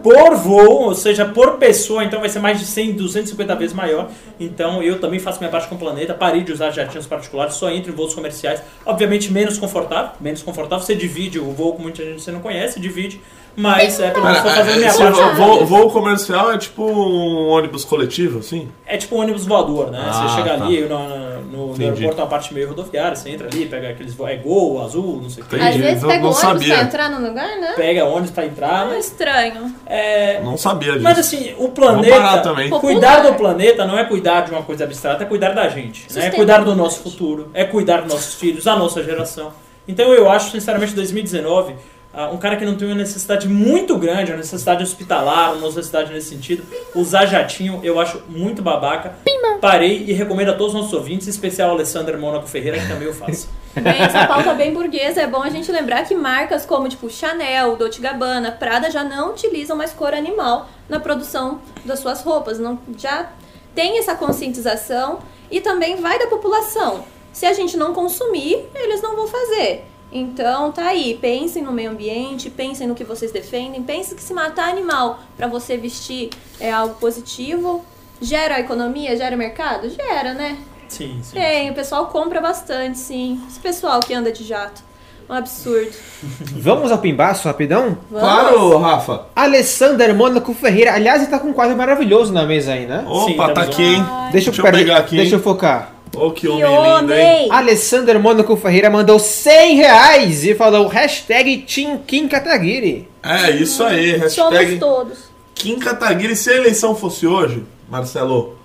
por voo, ou seja, por pessoa, então vai ser mais de 100, 250 vezes maior. Então eu também faço minha parte com o planeta, parei de usar jatinhos particulares, só entro em voos comerciais. Obviamente menos confortável, menos confortável. Você divide o voo com muita gente que você não conhece, divide, mas é pelo menos tô fazendo minha parte. vo- voo, voo comercial é tipo um ônibus coletivo, assim? É tipo um ônibus voador, né? Ah, você chega tá. ali no, no, no aeroporto, uma parte meio rodoviária, você entra ali, pega aqueles voos, é gol, azul, não sei o que. Às vezes não- pega não o ônibus sabia. pra entrar no lugar, né? Pega ônibus pra entrar, É mas estranho. é, Não sabia disso. Mas assim, o planeta. também. Cuidar do planeta não é cuidar de uma coisa abstrata, é cuidar da gente. Né? É cuidar do nosso futuro, é cuidar dos nossos filhos, da nossa geração. Então eu acho, sinceramente, 2019, ah, um cara que não tem uma necessidade muito grande, uma necessidade hospitalar, uma necessidade nesse sentido, usar jatinho, eu acho muito babaca. Parei e recomendo a todos os nossos ouvintes, em especial a Alessandra Mônaco Ferreira, que também eu faço. Bem, essa pauta bem burguesa, é bom a gente lembrar que marcas como tipo Chanel, Dolce Gabbana, Prada já não utilizam mais cor animal na produção das suas roupas. Não, já tem essa conscientização e também vai da população. Se a gente não consumir, eles não vão fazer. Então tá aí, pensem no meio ambiente, pensem no que vocês defendem, pensem que se matar animal para você vestir é algo positivo, gera economia, gera mercado? Gera, né? Sim, sim. Tem, o pessoal compra bastante, sim. Esse pessoal que anda de jato. Um absurdo. Vamos ao pimbaço rapidão? Vamos. Claro, Rafa. Alessander Mônaco Ferreira. Aliás, ele tá com um quadro maravilhoso na mesa aí, né? Opa, Sim, tá temos aqui, hein? Deixa eu, Deixa eu pegar aqui, Deixa eu focar. Ô, que Que homem lindo, hein? homem! Alessander Mônaco Ferreira mandou 100 reais e falou hashtag Team Kim Kataguiri. É, isso aí. Somos Hashtag todos. Kim Kataguiri. Se a eleição fosse hoje, Marcelo,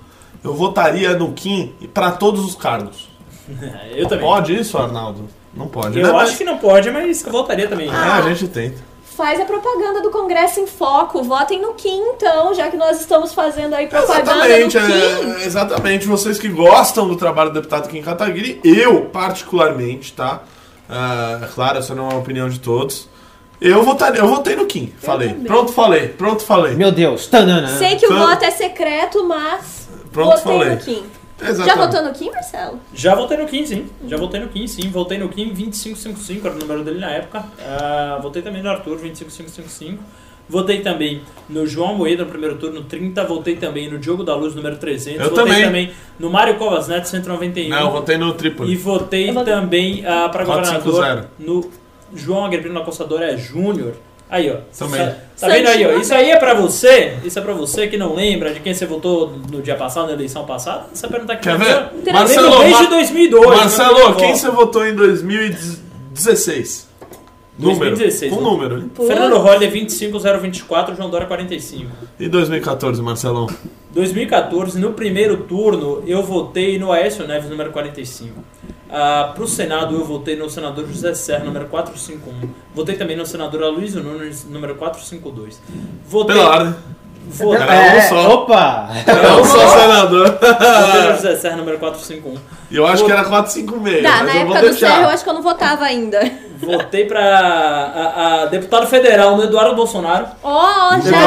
eu votaria no Kim pra todos os cargos. Eu também. Pode isso, Arnaldo? Não pode, Eu né? acho que não pode, mas eu voltaria também. É, a gente tenta. Faz a propaganda do Congresso em Foco. Votem no Kim, então, já que nós estamos fazendo aí propaganda Exatamente, do Kim. é, exatamente. Vocês que gostam do trabalho do deputado Kim Kataguiri, eu particularmente, tá? É, claro, essa não é uma opinião de todos. Eu votaria, eu votei no Kim, falei. também. Pronto, falei. Pronto, falei. Meu Deus, tanana. Sei que o Então- voto é secreto, mas Pronto, votei falei. no Kim. Já Exatamente. votou no Kim, Marcelo? Já voltei no Kim, sim. Já voltei no Kim, sim. Voltei no Kim 2555, era o número dele na época. Ah, votei também no Arthur 25555. Votei também no João Moeda no primeiro turno 30. Votei também no Diogo da Luz número 300. Eu votei também. no Mário Covas Neto 191. Não, eu votei no E Trípoli. votei votei- também ah, para 450. governador no João Agripino da Coçadora Júnior. Aí, ó. Também. Tá, tá vendo aí, ó? Isso aí é pra você. Isso é pra você que não lembra de quem você votou no dia passado, na eleição passada. Você perguntar aqui Quer ver? Marcelo, Lembro desde Mar- 2002. Marcelo, eu quem você votou em 2016? Número. 2016, Com né? número. hein? Fernando Roller 25024, João Dória 45. E 2014, Marcelão? 2014, no primeiro turno, eu votei no Aécio Neves, número 45. Ah, pro Senado, eu votei no senador José Serra, número 451. Votei também no senador Aloysio Nunes, número 452. Votei, Pela ordem. votei, Era um só. Opa! É um só senador. votei no José Serra, número 451. E eu acho que era 456. Dá, mas na eu vou época do. Serra eu acho que eu não votava ainda. Votei pra a, a deputado federal no Eduardo Bolsonaro. Ó, já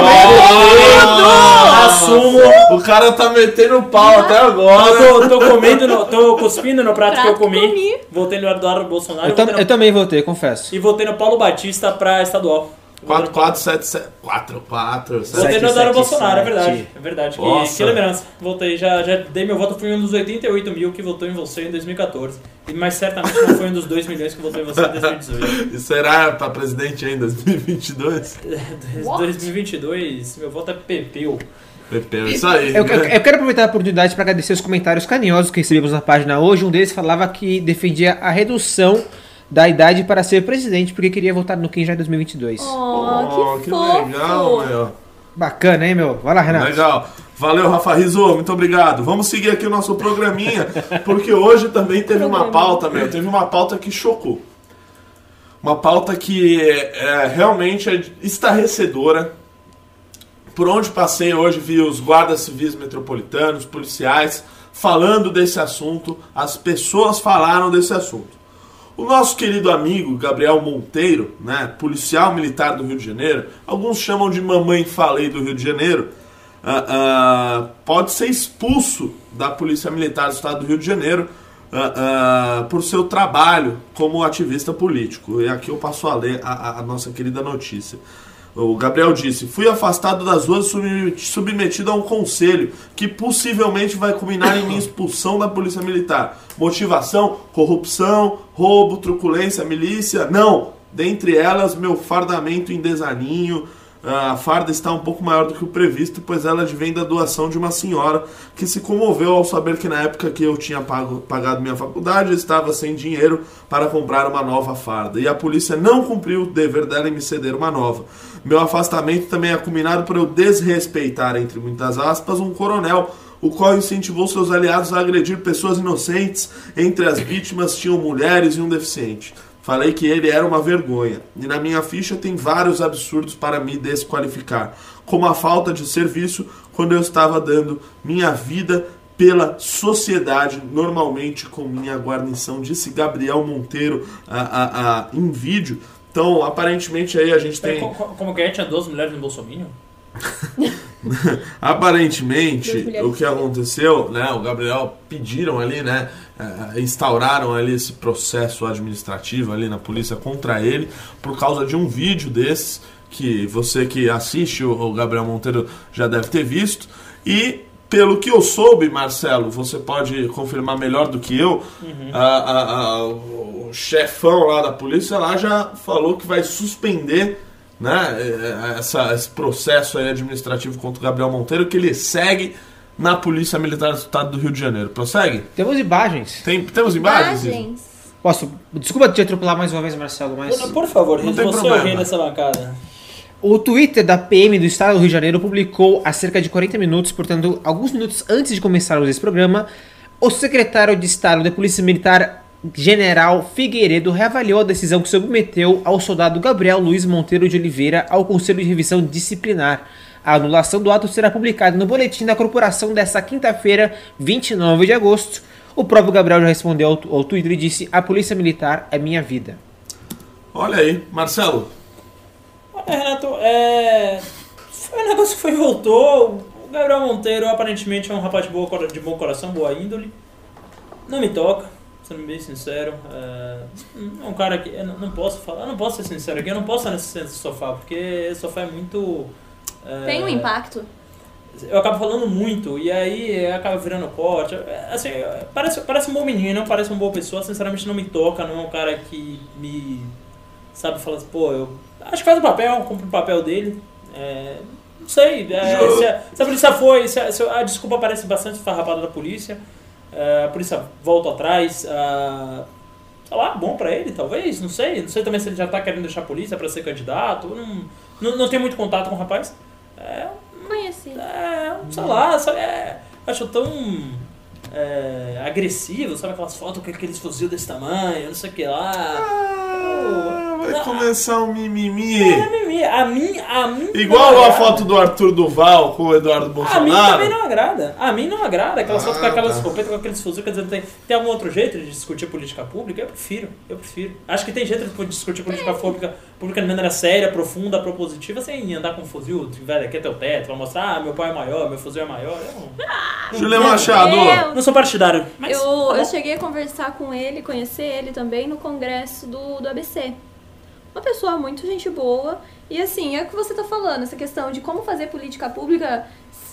Ah, Assumo. O cara tá metendo pau até Eu agora. tô, tô comendo, no, tô cuspindo no prato, que eu Prato comi. comi. Votei no Eduardo Bolsonaro Eu, tam- no- eu também votei, confesso. e votei no Paulo Batista pra estadual. 4, 4, 7, 7. 4, 4, 7. Votei no Eduardo Bolsonaro, é verdade. É verdade. Que, que lembrança. Voltei, já, já dei meu voto, fui um dos 88 mil que votou em você em 2014. E, mas certamente não foi um dos 2 milhões que votou em você em 2018. E será pra presidente ainda 2022? What? 2022, meu voto é Pepeu. Pepeu, isso aí. Eu, né? eu- eu quero aproveitar a oportunidade para agradecer os comentários carinhosos que recebemos na página hoje. Um deles falava que defendia a redução da idade para ser presidente, porque queria votar no Kim já em 2022. Oh, que, fofo. legal, meu. Bacana, hein, meu? Vai lá, Renato. Legal. Valeu, Rafa Rizzo, muito obrigado. Vamos seguir aqui o nosso programinha, porque hoje também teve uma pauta, meu, teve uma pauta que chocou. Uma pauta que é, realmente é estarrecedora. Por onde passei hoje vi os guardas civis metropolitanos, policiais, falando desse assunto, as pessoas falaram desse assunto. O nosso querido amigo Gabriel Monteiro, né, policial militar do Rio de Janeiro, alguns chamam de mamãe falei do Rio de Janeiro, ah, ah, pode ser expulso da Polícia Militar do Estado do Rio de Janeiro ah, por seu trabalho como ativista político. E aqui eu passo a ler a- a nossa querida notícia. O Gabriel disse: Fui afastado das ruas e subme- submetido a um conselho que possivelmente vai culminar em minha expulsão da Polícia Militar. Motivação: corrupção, roubo, truculência, milícia? Não! Dentre elas, meu fardamento em desaninho. A farda está um pouco maior do que o previsto, pois ela advém da doação de uma senhora que se comoveu ao saber que na época que eu tinha pago- pagado minha faculdade, eu estava sem dinheiro para comprar uma nova farda. E a polícia não cumpriu o dever dela em me ceder uma nova. Meu afastamento também é culminado por eu desrespeitar, entre muitas aspas, um coronel o qual incentivou seus aliados a agredir pessoas inocentes. Entre as vítimas tinham mulheres e um deficiente. Falei que ele era uma vergonha. E na minha ficha tem vários absurdos para me desqualificar, como a falta de serviço quando eu estava dando minha vida pela sociedade, normalmente com minha guarnição, disse Gabriel Monteiro a, a- a- em vídeo. Então, aparentemente aí a gente tem. Co- co- Como que é? Tinha duas mulheres no Bolsonaro? Aparentemente, o que aconteceu, né? O Gabriel pediram ali, né? eh, instauraram ali esse processo administrativo ali na polícia contra ele por causa de um vídeo desses que você que assiste o Gabriel Monteiro já deve ter visto e pelo que eu soube, Marcelo, você pode confirmar melhor do que eu. a- a- a- o chefão lá da polícia lá já falou que vai suspender né, eh, essa- esse processo aí administrativo contra o Gabriel Monteiro, que ele segue na Polícia Militar do Estado do Rio de Janeiro. Prossegue? Temos imagens. Tem, temos imagens? Imagens. Posso. Desculpa te atropelar mais uma vez, Marcelo, mas. Por, favor, Não Riz, tem você é o problema. rei dessa bancada. O Twitter da PM do Estado do Rio de Janeiro publicou há cerca de 40 minutos, portanto, alguns minutos antes de começarmos esse programa, o secretário de Estado da Polícia Militar, General Figueiredo, reavaliou a decisão que submeteu ao soldado Gabriel Luiz Monteiro de Oliveira ao Conselho de Revisão Disciplinar. A anulação do ato será publicada no boletim da corporação desta quinta-feira, 29 de agosto. O próprio Gabriel já respondeu ao, Twitter e disse: A Polícia Militar é minha vida. Olha aí, Marcelo. Olha, Renato, é... Foi um negócio que foi e voltou. O Gabriel Monteiro aparentemente é um rapaz de, boa, de bom coração, boa índole. Não me toca, sendo bem sincero. É, é um cara que. Eu não não posso falar, não posso ser sincero aqui, eu não posso estar nesse sofá, porque esse sofá é muito. é, Tem um impacto. Eu acabo falando muito, e aí acaba virando corte. É, Assim, parece, parece um bom menino, parece uma boa pessoa, sinceramente não me toca, não é um cara que me. Sabe, fala assim, pô, eu. Acho que faz o papel, cumpre o papel dele. É, não sei, é, se, a, se a polícia foi, se a, se a desculpa parece bastante farrapada da polícia, é, a polícia volta atrás, ah, sei lá, bom pra ele, talvez, não sei. Não sei também se ele já tá querendo deixar a polícia pra ser candidato, não, não, não tenho muito contato com o rapaz. É, Conheci. é, sei lá, sabe, é, acho tão é, agressivo, sabe aquelas fotos com aqueles fuzil desse tamanho, não sei o que lá. Ah, vai Não, começar o mimimi. É mimimi. A mim, a mim Igual não a agrada. foto do Arthur Duval com o Eduardo A mim Bolsonaro. também não agrada. A mim não agrada. Aquelas Ah, fotos com aquelas tá. escopetas, com aqueles fuzil. Quer dizer, tem, tem algum outro jeito de discutir política pública? Eu prefiro. Eu prefiro. Acho que tem jeito de discutir política pública, pública de maneira séria, profunda, propositiva, sem andar com um fuzil. Velho, aqui é teu teto. Vai mostrar, ah, meu pai é maior, meu fuzil é maior. Eu não, Julian Machado. Eu, não sou partidário. Mas, eu, tá eu cheguei a conversar com ele, conhecer ele também no congresso do, do ABC. Uma pessoa muito gente boa. E assim, é o que você tá falando, essa questão de como fazer política pública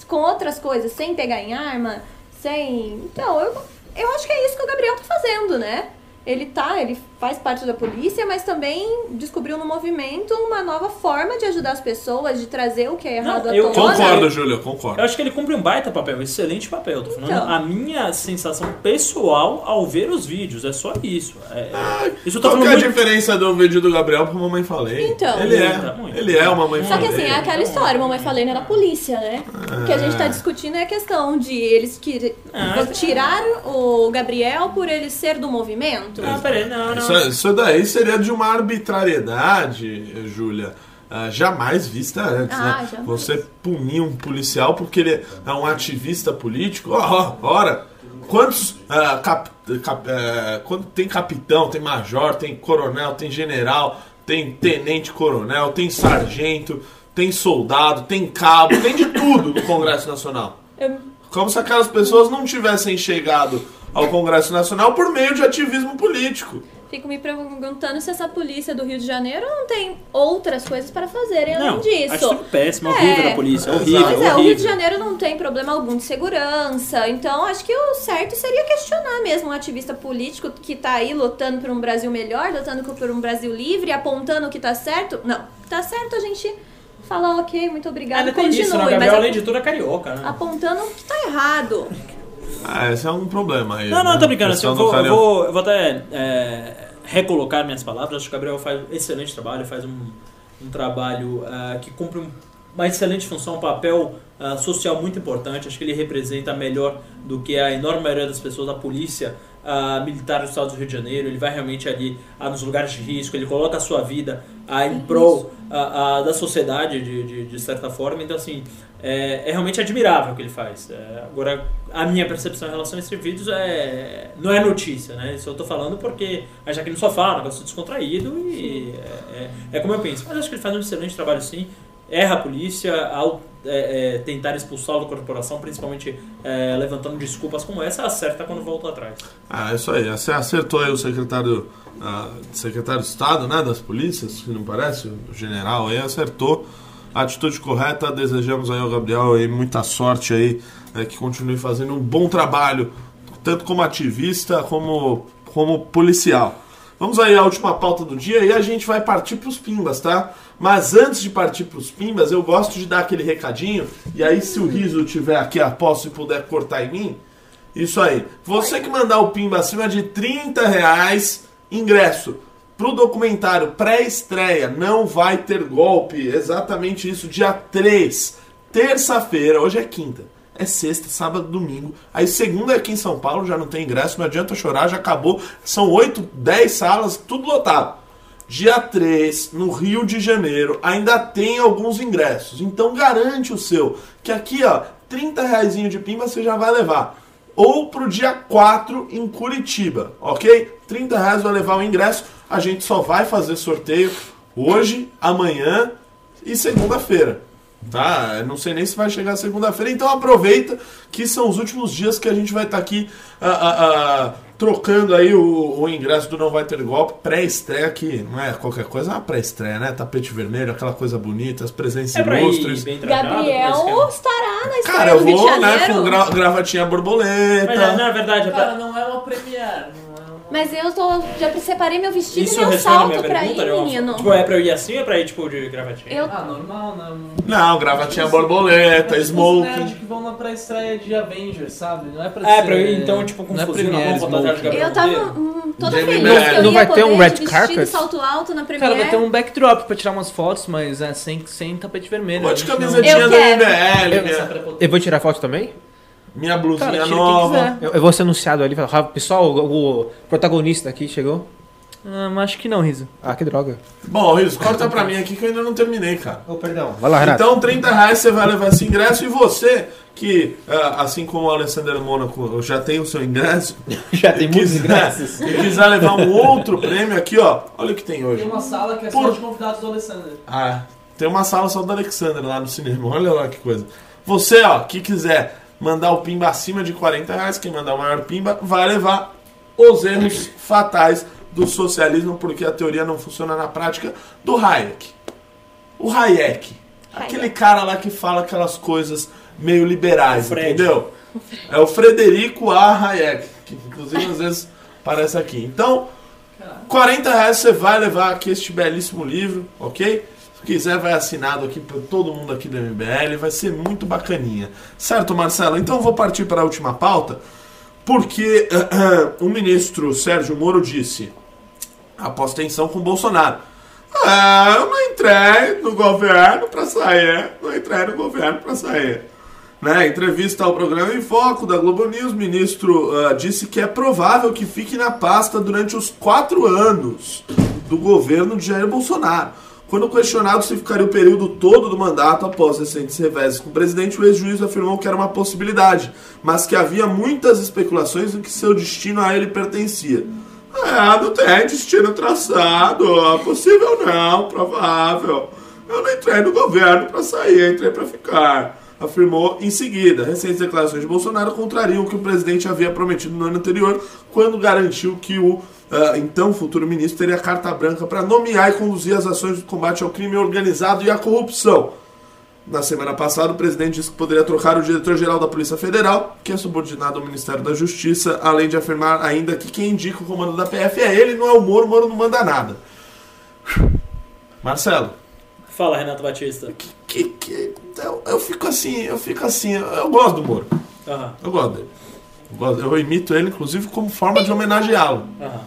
com outras coisas, sem pegar em arma, sem. Então, eu, eu acho que é isso que o Gabriel tá fazendo, né? Ele tá, ele faz parte da polícia, mas também descobriu no movimento uma nova forma de ajudar as pessoas, de trazer o que é errado Não, à eu tona. Concordo, Júlia, concordo. Eu acho que ele cumpre um baita papel, um excelente papel. Tô falando Então. a minha sensação pessoal ao ver os vídeos, é só isso. É, isso eu tô Qual que é a muito... diferença do vídeo do Gabriel pro Mamãe Falei? Então. Ele é. Ele é uma Mamãe Só que Falei. assim, é aquela história, mamãe falei era polícia, né? O que a gente tá discutindo é a questão de eles que Ah, tirar o Gabriel por ele ser do movimento. Não, peraí, não, não. Isso, isso daí seria de uma arbitrariedade, Júlia, ah, jamais vista antes, Ah, né? jamais. Você punir um policial porque ele é um ativista político, ó, ó, ora, quantos ah, cap- cap- eh, quando tem capitão, tem major, tem coronel, tem general, tem tenente coronel, tem sargento, tem soldado, tem cabo, tem de tudo no Congresso Nacional. Como se aquelas pessoas não tivessem chegado ao Congresso Nacional por meio de ativismo político. Fico me perguntando se essa polícia do Rio de Janeiro não tem outras coisas para fazerem Não, além disso. acho tudo péssimo, É. horrível da polícia, horrível, Pois é, o Rio de horrível. Janeiro não tem problema algum de segurança, então acho que o certo seria questionar mesmo um ativista político que tá aí lutando por um Brasil melhor, lutando por um Brasil livre, apontando o que tá certo. Não, tá certo a gente falar ok, muito obrigado, Ainda tem continue, isso, né? O mas Gabriel, ap- além de tudo, é carioca, né? apontando o que tá errado. Ah, esse é um problema aí. Não, não, né? tô brincando. Assim, eu, vou, eu, vou, eu vou até é, recolocar minhas palavras. Acho que o Gabriel faz um excelente trabalho, faz um, um trabalho ah, que cumpre um- uma excelente função, um papel ah, social muito importante. Acho que ele representa melhor do que a enorme maioria das pessoas a polícia ah, militar do estado do Rio de Janeiro. Ele vai realmente ali nos lugares de risco, ele coloca a sua vida em prol da sociedade de, de, de certa forma. Então, assim, é, é realmente admirável o que ele faz. É, agora, a minha percepção em relação a esses vídeos é não é notícia, né? Isso eu tô falando porque a no sofá, é um negócio descontraído e é, é- é como eu penso. Mas acho que ele faz um excelente trabalho sim. Erra a polícia ao é, é, tentar expulsá-lo da corporação, principalmente é, levantando desculpas como essa, acerta quando volta atrás. Ah, isso aí. Você acertou aí o secretário, ah, secretário de Estado, né, das polícias, que não parece, o general aí acertou. Atitude correta, desejamos aí ao Gabriel aí muita sorte aí, né, que continue fazendo um bom trabalho, tanto como ativista como, como policial. Vamos aí à última pauta do dia e a gente vai partir pros pimbas, tá? Mas antes de partir pros pimbas, eu gosto de dar aquele recadinho, e aí se o Riso tiver aqui a posse e puder cortar em mim, isso aí. Você que mandar o pimba acima de 30 reais, ingresso pro documentário pré-estreia. Não vai ter golpe. Exatamente isso. Dia 3, terça-feira. Hoje é quinta. É sexta, sábado, domingo. Aí segunda é aqui em São Paulo, já não tem ingresso. Não adianta chorar, já acabou. São 8, 10 salas, tudo lotado. Dia 3, no Rio de Janeiro, ainda tem alguns ingressos. Então garante o seu. Que aqui, ó, 30 reais de pimba você já vai levar. Ou pro dia 4 em Curitiba, ok? 30 reais vai levar o ingresso. A gente só vai fazer sorteio hoje, amanhã e segunda-feira. Tá? Eu não sei nem se vai chegar segunda-feira, então aproveita que são os últimos dias que a gente vai estar aqui ah, ah, ah, trocando aí o, o ingresso do Não Vai Ter Golpe, pré-estreia, que não é qualquer coisa, é uma pré-estreia, né? Tapete vermelho, aquela coisa bonita, as presenças É ilustres. Gabriel estará na estreia Cara, eu do Rio de vou, né, Janeiro. com gra gravatinha borboleta. Mas na, verdade, é pra... Cara, não é uma premiere. Mas eu tô, já separei meu vestido isso e meu responde a salto minha pra pergunta, ir, Leon? menino. Tipo, é pra eu ir assim ou é pra ir, tipo, de gravatinha? Eu Ah, normal, né? Não, gravatinha borboleta, Os nerds smoking. que vão na pré-estreia de Avengers, sabe? Não é pra É, ser... pra eu ir, então, tipo, com não é fuzil na mão, premiere, fantasiado de. Gabriel Eu tava Monteiro. hum, toda Jamie feliz que eu Não ia vai ter um red de vestido carpet? salto alto na Cara, Premiere. vai ter um backdrop pra tirar umas fotos, mas é sem, sem tapete vermelho. A de gente não- camisetinha Eu do quero. MBL, minha, prepotência. Eu vou tirar foto também? Minha blusinha Cara, nova. Eu, eu vou ser anunciado ali. Pessoal, o, o protagonista aqui chegou. Ah, acho que não, Riso. Ah, que droga. Bom, Riz, corta pra mim aqui que eu ainda não terminei, cara. Oh, perdão. Vai lá, Renato. Então, 30 reais você vai levar esse ingresso e você, que ah, assim como o Alessandro Mônaco já tem o seu ingresso, Já tem muitos quiser- ingressos. e quiser levar um outro prêmio aqui, ó, olha o que tem hoje. Tem uma sala que é Por- só de convidados do Alessandro. Ah, tem uma sala só do Alexander lá no cinema. Olha lá que coisa. Você, ó, que quiser mandar o pimba acima de 40 reais, quem mandar o maior pimba, vai levar os erros fatais do socialismo, porque a teoria não funciona na prática, do Hayek. O Hayek. Aquele cara lá que fala aquelas coisas meio liberais, Fred. entendeu? É o Frederico A. Hayek, que inclusive às vezes aparece aqui. Então, 40 reais você vai levar aqui este belíssimo livro, ok? Se quiser, vai assinado aqui por todo mundo aqui do MBL, vai ser muito bacaninha. Certo, Marcelo? Então eu vou partir para a última pauta, porque o ministro Sérgio Moro disse, após tensão com Bolsonaro, ah, eu não entrei no governo para sair, não entrei no governo para sair. Né, entrevista ao programa Em Foco da Globo News, o ministro uh, disse que é provável que fique na pasta durante os quatro anos do governo de Jair Bolsonaro. Quando questionado se ficaria o período todo do mandato após recentes reveses com o presidente, o ex-juiz afirmou que era uma possibilidade, mas que havia muitas especulações de que seu destino a ele pertencia. É, não tem destino traçado, possível não, provável. Eu não entrei no governo para sair, entrei para ficar afirmou em seguida. Recentes declarações de Bolsonaro contrariam o que o presidente havia prometido no ano anterior, quando garantiu que o uh, então futuro ministro teria carta branca para nomear e conduzir as ações de combate ao crime organizado e à corrupção. Na semana passada, o presidente disse que poderia trocar o diretor-geral da Polícia Federal, que é subordinado ao Ministério da Justiça, além de afirmar ainda que quem indica o comando da PF é ele, não é o Moro, o Moro não manda nada. Marcelo. Fala, Renato Batista. Que, que, que, eu, eu fico assim, eu fico assim, eu, eu gosto do Moro. Aham. Eu gosto dele. Eu, gosto- eu imito ele, inclusive, como forma de homenageá-lo. Aham.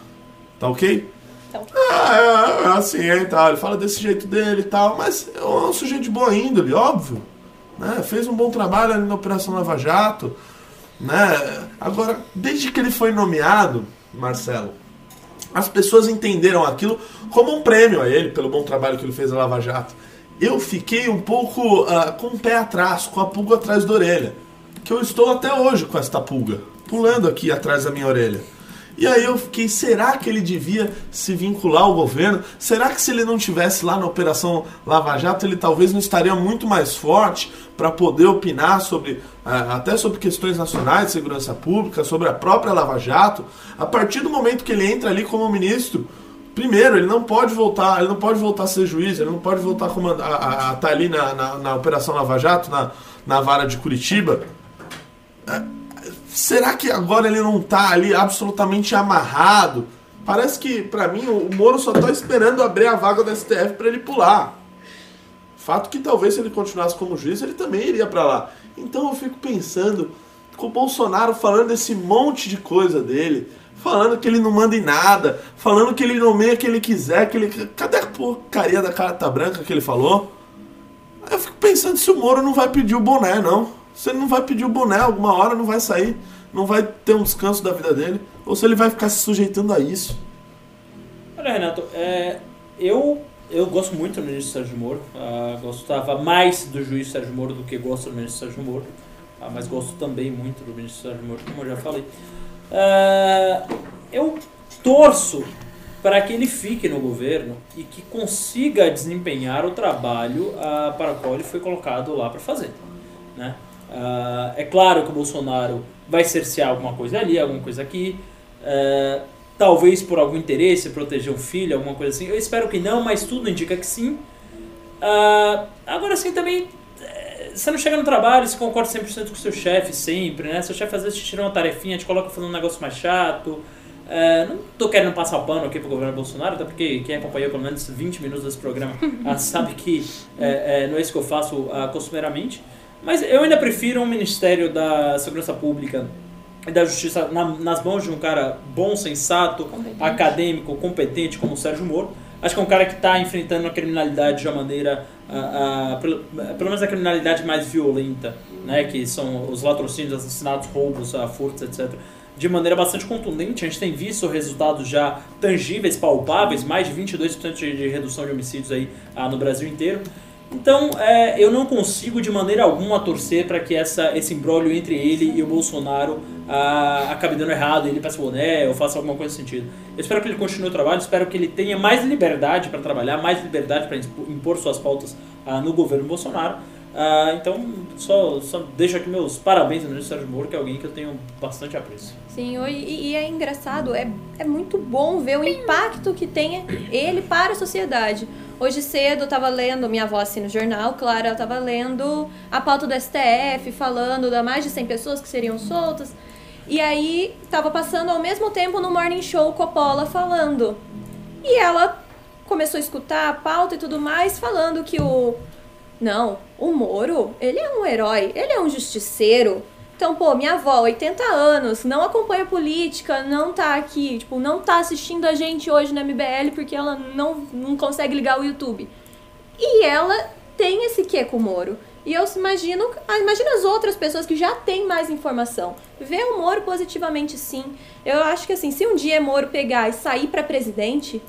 Tá ok? Então. Ah, é, é assim, e tal. Ele fala desse jeito dele e tal, mas é um sujeito de boa índole, óbvio. Né? Fez um bom trabalho ali na Operação Lava Jato. Né? Agora, desde que ele foi nomeado, Marcelo, as pessoas entenderam aquilo como um prêmio a ele pelo bom trabalho que ele fez na Lava Jato. Eu fiquei um pouco ah, com o pé atrás, com a pulga atrás da orelha. Que eu estou até hoje com esta pulga, pulando aqui atrás da minha orelha. E aí eu fiquei, será que ele devia se vincular ao governo? Será que se ele não tivesse lá na Operação Lava Jato, ele talvez não estaria muito mais forte para poder opinar sobre ah, até sobre questões nacionais de segurança pública, sobre a própria Lava Jato? A partir do momento que ele entra ali como ministro, primeiro, ele não pode voltar, ele não pode voltar a ser juiz, ele não pode voltar a comandar, a, a, a tá ali na, na, na Operação Lava Jato, na, na vara de Curitiba. Será que agora ele não tá ali absolutamente amarrado? Parece que, pra mim, o Moro só tá esperando abrir a vaga do STF pra ele pular. Fato que talvez se ele continuasse como juiz, ele também iria pra lá. Então eu fico pensando, com o Bolsonaro falando esse monte de coisa dele, falando que ele não manda em nada, falando que ele nomeia quem ele quiser, que ele. Cadê a porcaria da carta branca que ele falou? Eu fico pensando se o Moro não vai pedir o boné, não. Se ele não vai pedir o boné, alguma hora não vai sair, não vai ter um descanso da vida dele. Ou se ele vai ficar se sujeitando a isso. Olha, Renato, é, eu, eu gosto muito do ministro Sérgio Moro. ah, gostava mais do juiz Sérgio Moro do que gosto do ministro Sérgio Moro. ah, mas gosto também muito do ministro Sérgio Moro, como eu já falei. Ah, eu torço para que ele fique no governo e que consiga desempenhar o trabalho ah, para o qual ele foi colocado lá para fazer. Né? Ah, é claro que o Bolsonaro vai cercear alguma coisa ali, alguma coisa aqui. Ah, talvez por algum interesse, proteger o filho, alguma coisa assim. Eu espero que não, mas tudo indica que sim. Ah, agora sim também, eh, você não chega no trabalho, você concorda 100% com o seu chefe sempre, né? Seu chefe às vezes te tira uma tarefinha, te coloca fazendo um negócio mais chato. É, não tô querendo passar o pano aqui pro governo Bolsonaro, até porque quem acompanhou pelo menos 20 minutos desse programa sabe que é, é, não é isso que eu faço ah, costumeiramente. Mas eu ainda prefiro um Ministério da Segurança Pública e da Justiça na- nas mãos de um cara bom, sensato, Competente. acadêmico, competente como o Sérgio Moro. Acho que é um cara que está enfrentando a criminalidade de uma maneira, ah, ah, pelo, pelo menos a criminalidade mais violenta, né, que são os latrocínios, assassinatos, roubos, furtos, etc., de maneira bastante contundente. A gente tem visto resultados já tangíveis, palpáveis, mais de 22% de, de redução de homicídios aí ah, no Brasil inteiro. Então, é, eu não consigo de maneira alguma torcer para que essa, esse imbróglio entre ele e o Bolsonaro ah, acabe dando errado, ele peça boné ou faça alguma coisa nesse sentido. Eu espero que ele continue o trabalho, espero que ele tenha mais liberdade para trabalhar, mais liberdade para impor suas pautas ah, no governo Bolsonaro. Ah, então, só, só deixo aqui meus parabéns ao ministro Sérgio Moro, que é alguém que eu tenho bastante apreço. Sim, e, e é engraçado, é, é muito bom ver o impacto que tem ele para a sociedade. Hoje cedo eu tava lendo, minha avó assim no jornal, claro, ela tava lendo a pauta do STF, falando da mais de 100 pessoas que seriam soltas. E aí tava passando ao mesmo tempo no Morning Show Coppola falando. E ela começou a escutar a pauta e tudo mais, falando que o. Não, o Moro, ele é um herói, ele é um justiceiro. Então, pô, minha avó, 80 anos, não acompanha política, não tá aqui, tipo, não tá assistindo a gente hoje no MBL porque ela não, não consegue ligar o YouTube. E ela tem esse quê com o Moro. E eu imagino, ah, imagina as outras pessoas que já têm mais informação. Vê o Moro positivamente sim. Eu acho que assim, se um dia Moro pegar e sair para presidente,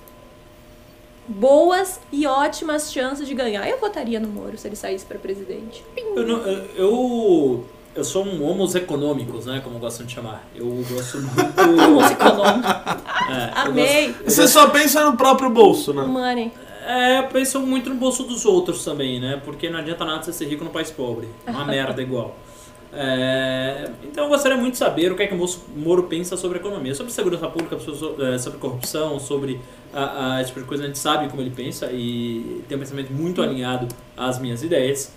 boas e ótimas chances de ganhar. Eu votaria no Moro se ele saísse para presidente. Eu, não- eu, eu, eu sou um homos econômicos, né? Como gostam de chamar. Eu gosto muito. econômico. é, eu Amei. Você só pensa no próprio bolso, né? Money. É, eu penso muito no bolso dos outros também, né? Porque não adianta nada você ser rico no país pobre. É uma merda igual. É, então eu gostaria muito de saber o que é que o Moço- Moro pensa sobre economia, sobre segurança pública, sobre, é, sobre corrupção, sobre a, a, esse tipo de coisa. A gente sabe como ele pensa e tem um pensamento muito alinhado às minhas ideias.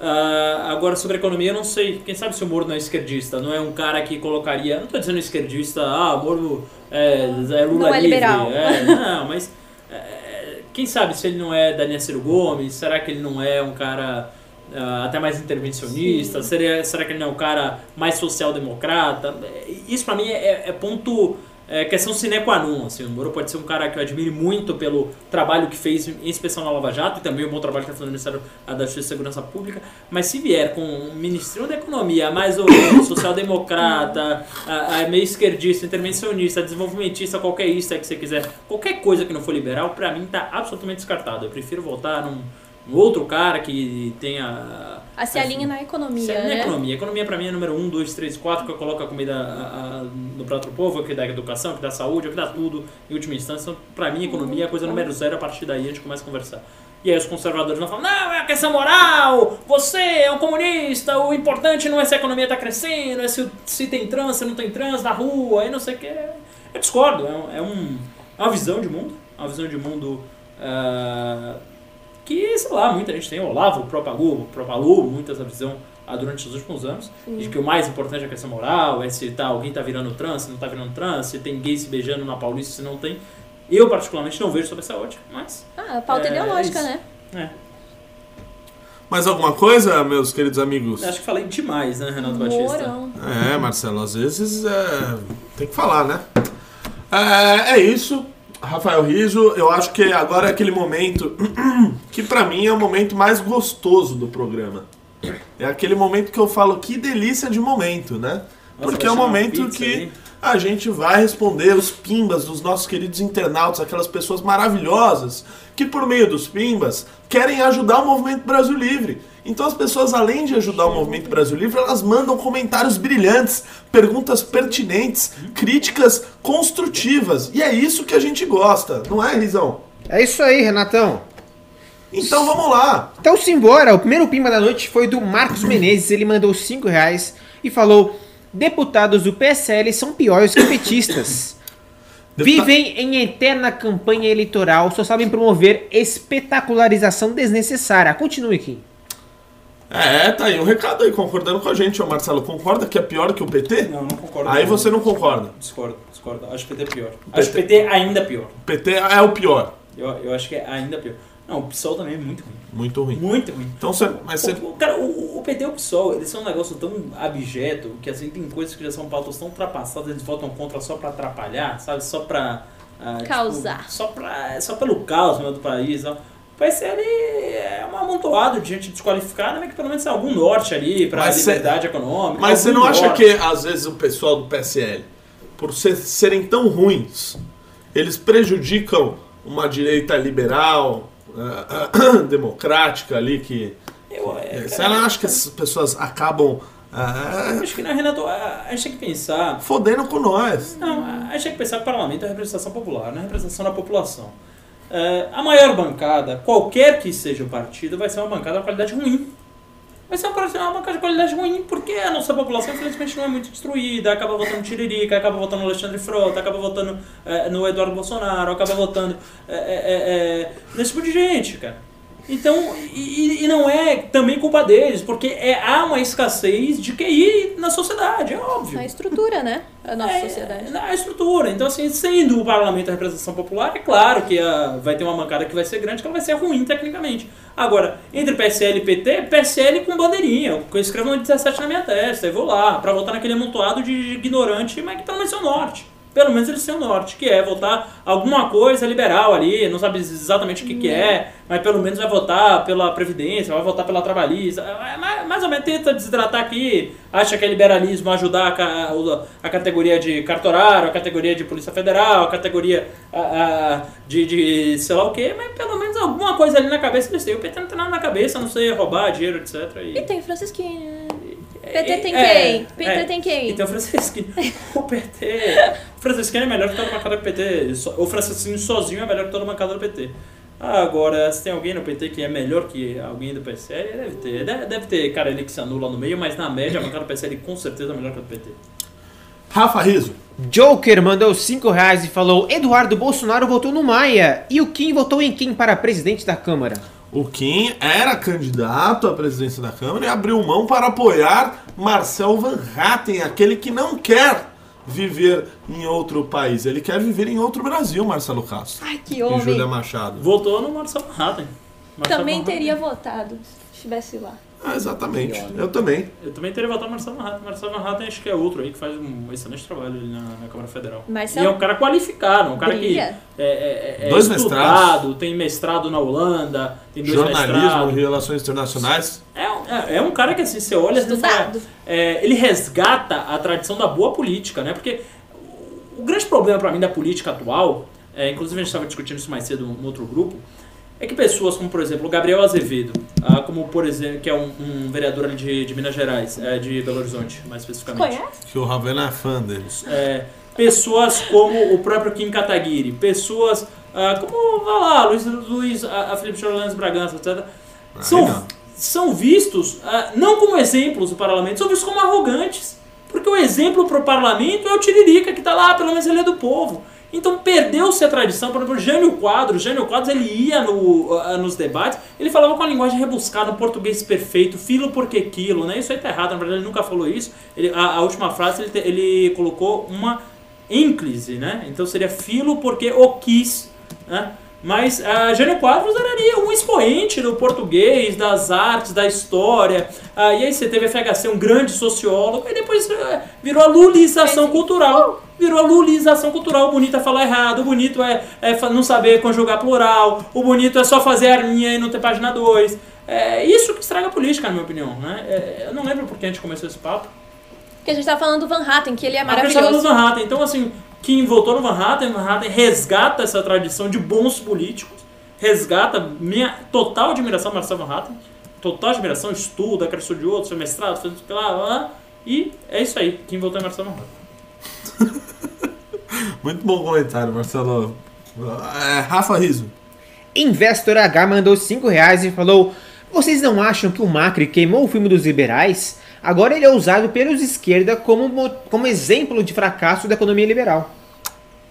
Ah, agora, sobre economia, eu não sei. Quem sabe se o Moro não é esquerdista? Não é um cara que colocaria. Não estou dizendo esquerdista, ah, Moro é, é Lula Não é livre. É, não, mas. é, quem sabe se ele não é Daniel Ciro Gomes? Será que ele não é um cara ah, até mais intervencionista? Seria, será que ele não é um cara mais social-democrata? Isso pra mim é, é ponto. É questão sine qua non. Assim, o Moro pode ser um cara que eu admiro muito pelo trabalho que fez, em especial na Lava Jato, e também o bom trabalho que está fazendo no Ministério da Justiça e Segurança Pública. Mas se vier com um Ministério da Economia mais ou menos social-democrata, ah, ah, meio esquerdista, intervencionista, desenvolvimentista, qualquer isso que você quiser, qualquer coisa que não for liberal, pra mim tá absolutamente descartado. Eu prefiro votar num, num outro cara que tenha. A se alinha na economia, Se alinha na né? economia. Economia pra mim é número 1, 2, 3, 4, que eu coloco a comida a- a- no prato do povo, que dá educação, que dá saúde, que dá tudo em última instância. Então, pra mim, economia é a coisa número zero, a partir daí a gente começa a conversar. E aí os conservadores vão falar, não, é questão moral, você é um comunista, o importante não é se a economia tá crescendo, é se, se tem trânsito, se não tem trânsito na rua, aí não sei o que. Eu discordo, é, um- é um, é uma visão de mundo, uma visão de mundo ah, que, sei lá, muita gente tem, o Olavo propagou, propagou muito essa visão durante os últimos anos, de que o mais importante é a questão moral, é se tá, alguém tá virando trans, se não tá virando trans, se tem gay se beijando na Paulista, se não tem. Eu, particularmente, não vejo sobre essa ótica, mas... Ah, pauta É, ideológica, isso. né? É, Mais alguma coisa, meus queridos amigos? acho que falei demais, né, Renato Batista? Morão. É, Marcelo, às vezes é, tem que falar, né? É, é isso. Rafael Riso, eu acho que agora é aquele momento que pra mim é o momento mais gostoso do programa. É aquele momento que eu falo que delícia de momento, né? Nossa, Porque é o momento que aí? a gente vai responder os pimbas dos nossos queridos internautas, aquelas pessoas maravilhosas que por meio dos pimbas querem ajudar o movimento Brasil Livre. Então as pessoas, além de ajudar o movimento Brasil Livre, elas mandam comentários brilhantes, perguntas pertinentes, críticas construtivas. E é isso que a gente gosta, não é, Rizão? É isso aí, Renatão. Então vamos lá. Então simbora, o primeiro pimba da noite foi do Marcos Menezes, ele mandou 5 reais e falou: Deputados do PSL são piores que petistas. Vivem em eterna campanha eleitoral, só sabem promover espetacularização desnecessária. Continue aqui. É, tá aí um recado aí, concordando com a gente, ô Marcelo. Concorda que é pior que o PT? Não, não concordo. Aí você não concorda. Discordo, discordo. Acho que o PT é pior. Acho que o PT ainda pior. O PT é o pior. Eu, eu acho que é ainda pior. Não, o PSOL também é muito ruim. Muito ruim. Muito ruim. Então você. Mas você. O, cara, o, o PT e o PSOL, eles são um negócio tão abjeto que assim tem coisas que já são pautas tão ultrapassadas, eles votam contra só pra atrapalhar, sabe? Só pra. ah, tipo, Causar. só, pra, só pelo caos mesmo do país. Ó. O PSL é um amontoado de gente desqualificada, mas que pelo menos tem algum norte ali Mas cê- liberdade econômica. Mas você não acha norte. que, às vezes, o pessoal do PSL, por ser- serem tão ruins, eles prejudicam uma direita liberal, ah, ah, democrática ali, que. Eu, é, Você cara, não acha que essas pessoas acabam ah, Acho que, na Renato, a, a gente tem que pensar fodendo com nós? Não, a gente tem que pensar que o parlamento é a representação popular, não é a representação da população. É, a maior bancada, qualquer que seja o partido, vai ser uma bancada de qualidade ruim. Vai ser uma, bancada de qualidade ruim porque a nossa população, infelizmente, não é muito destruída. Acaba votando Tiririca, acaba votando Alexandre Frota, acaba votando é, no Eduardo Bolsonaro, acaba votando é, nesse tipo de gente, cara. Então, e, e não é também culpa deles, porque é, há uma escassez de QI na sociedade, é óbvio. A estrutura, né? A nossa É, sociedade. Na estrutura. Então, assim, sendo o parlamento a representação popular, é claro que ah, vai ter uma mancada que vai ser grande, que ela vai ser ruim tecnicamente. Agora, entre PSL e PT, PSL com bandeirinha. Eu escrevo no 17 na minha testa, eu vou lá, pra votar naquele amontoado de ignorante, mas que pelo menos é o norte. Pelo menos eles têm o norte, que é votar alguma coisa liberal ali, não sabe exatamente o que, que é, mas pelo menos vai votar pela Previdência, vai votar pela Trabalhista. É, mais, mais ou menos tenta desidratar aqui, acha que é liberalismo ajudar a, a categoria de cartorário, a categoria de Polícia Federal, a categoria a- a- de, de sei lá o que, mas pelo menos alguma coisa ali na cabeça eles têm. O PT não tem nada na cabeça, não sei roubar dinheiro, etc. E tem Francisquinha. É, PT tem é, quem? PT é. tem quem? Então o Francisquinho. o PT. O Francisquinho é melhor que toda bancada do PT. O Francisquinho sozinho é melhor que toda bancada do PT. Agora, se tem alguém no PT que é melhor que alguém do PSL, deve ter. Deve, deve ter cara ali que se anula no meio, mas na média a bancada do PSL com certeza é melhor que a do PT. Rafa Riso. Joker mandou 5 reais e falou: Eduardo Bolsonaro votou no Maia. E o Kim votou em quem para presidente da Câmara? O Kim era candidato à presidência da Câmara e abriu mão para apoiar Marcel Van Hatten, aquele que não quer viver em outro país. Ele quer viver em outro Brasil, Marcelo Castro. Ai, que E Júlia homem. Machado. Votou no Marcelo Hatten. Marcelo Também Hatten. teria votado se estivesse lá. Ah, exatamente. Eu também. Eu também teria votado Marcelo Hatten. Marcelo Hatten acho que é outro aí que faz um excelente trabalho ali na, na Câmara Federal. Marcelo E é um cara qualificado, um cara que brilha. é, é, é Dois estudado, mestrados. tem mestrado na Holanda, tem dois Jornalismo mestrados. e relações internacionais. É, um- é, é um cara que assim, você olha fala, Estudado. é, ele resgata a tradição da boa política, né? Porque o grande problema pra mim da política atual, é, inclusive a gente estava discutindo isso mais cedo no outro grupo, é que pessoas como, por exemplo, o Gabriel Azevedo, ah, como, por exemplo, que é um, um vereador ali de, de Minas Gerais, é, de Belo Horizonte, mais especificamente. Conhece? Que o Ravena é fã deles. É, pessoas como o próprio Kim Kataguiri, pessoas ah, como, vai lá, Luiz, Luiz a, a Felipe Chorlanes Bragança, etc. Aí São, não. são vistos ah, não como exemplos do parlamento, são vistos como arrogantes. Porque o exemplo para o parlamento é o Tiririca, que está lá, pelo menos ele é do povo. Então perdeu-se a tradição. Por exemplo, Jânio Quadros, Jânio Quadros ele ia no, ah, nos debates, ele falava com a linguagem rebuscada, português perfeito, filo porque quilo, né? Isso aí tá errado, na verdade ele nunca falou isso. Ele, a, a última frase ele, ele colocou uma ênclise, né? Então seria filo porque o quis, né? Mas a Jânio Quadros era ali um expoente do português, das artes, da história. Ah, e aí você teve a FHC, um grande sociólogo, e depois eh, virou a lulização cultural. Virou a lulização cultural. O bonito é falar errado, o bonito é, é não saber conjugar plural, o bonito é só fazer arminha e não ter página 2. É isso que estraga a política, na minha opinião. Né? É, eu não lembro por que a gente começou esse papo. Porque a gente tá falando do Van Hatten, que ele é A pessoa do maravilhoso. Van Hatten. Então, assim, quem votou no Van Hatten, Van Hatten resgata essa tradição de bons políticos, resgata minha total admiração ao Marcelo Van Hatten, total admiração, estuda, quer de outros, fez mestrado, fez lá, lá, lá, e é isso aí, quem votou é Marcelo Van Hatten. Muito bom comentário, Marcelo. É, Rafa Riso. Investor H mandou 5 reais e falou: Vocês não acham que o Macri queimou o filme dos liberais? Agora ele é usado pelos esquerda como, mo- como exemplo de fracasso da economia liberal.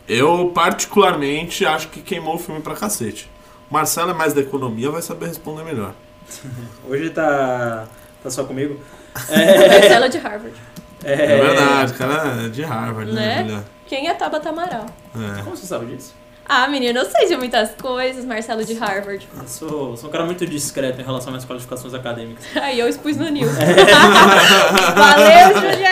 Eu, particularmente, acho que queimou o filme pra cacete. O Marcelo é mais da economia, vai saber responder melhor. Hoje tá, tá só comigo. Marcelo de Harvard. É, verdade, o cara é de Harvard, né, Né? Quem é Tabata Amaral? É. Como você sabe disso? Ah, menino, eu sei de muitas coisas, Marcelo de Harvard. Eu sou, sou um cara muito discreto em relação às minhas qualificações acadêmicas. Aí eu expus no News. Valeu, Julia!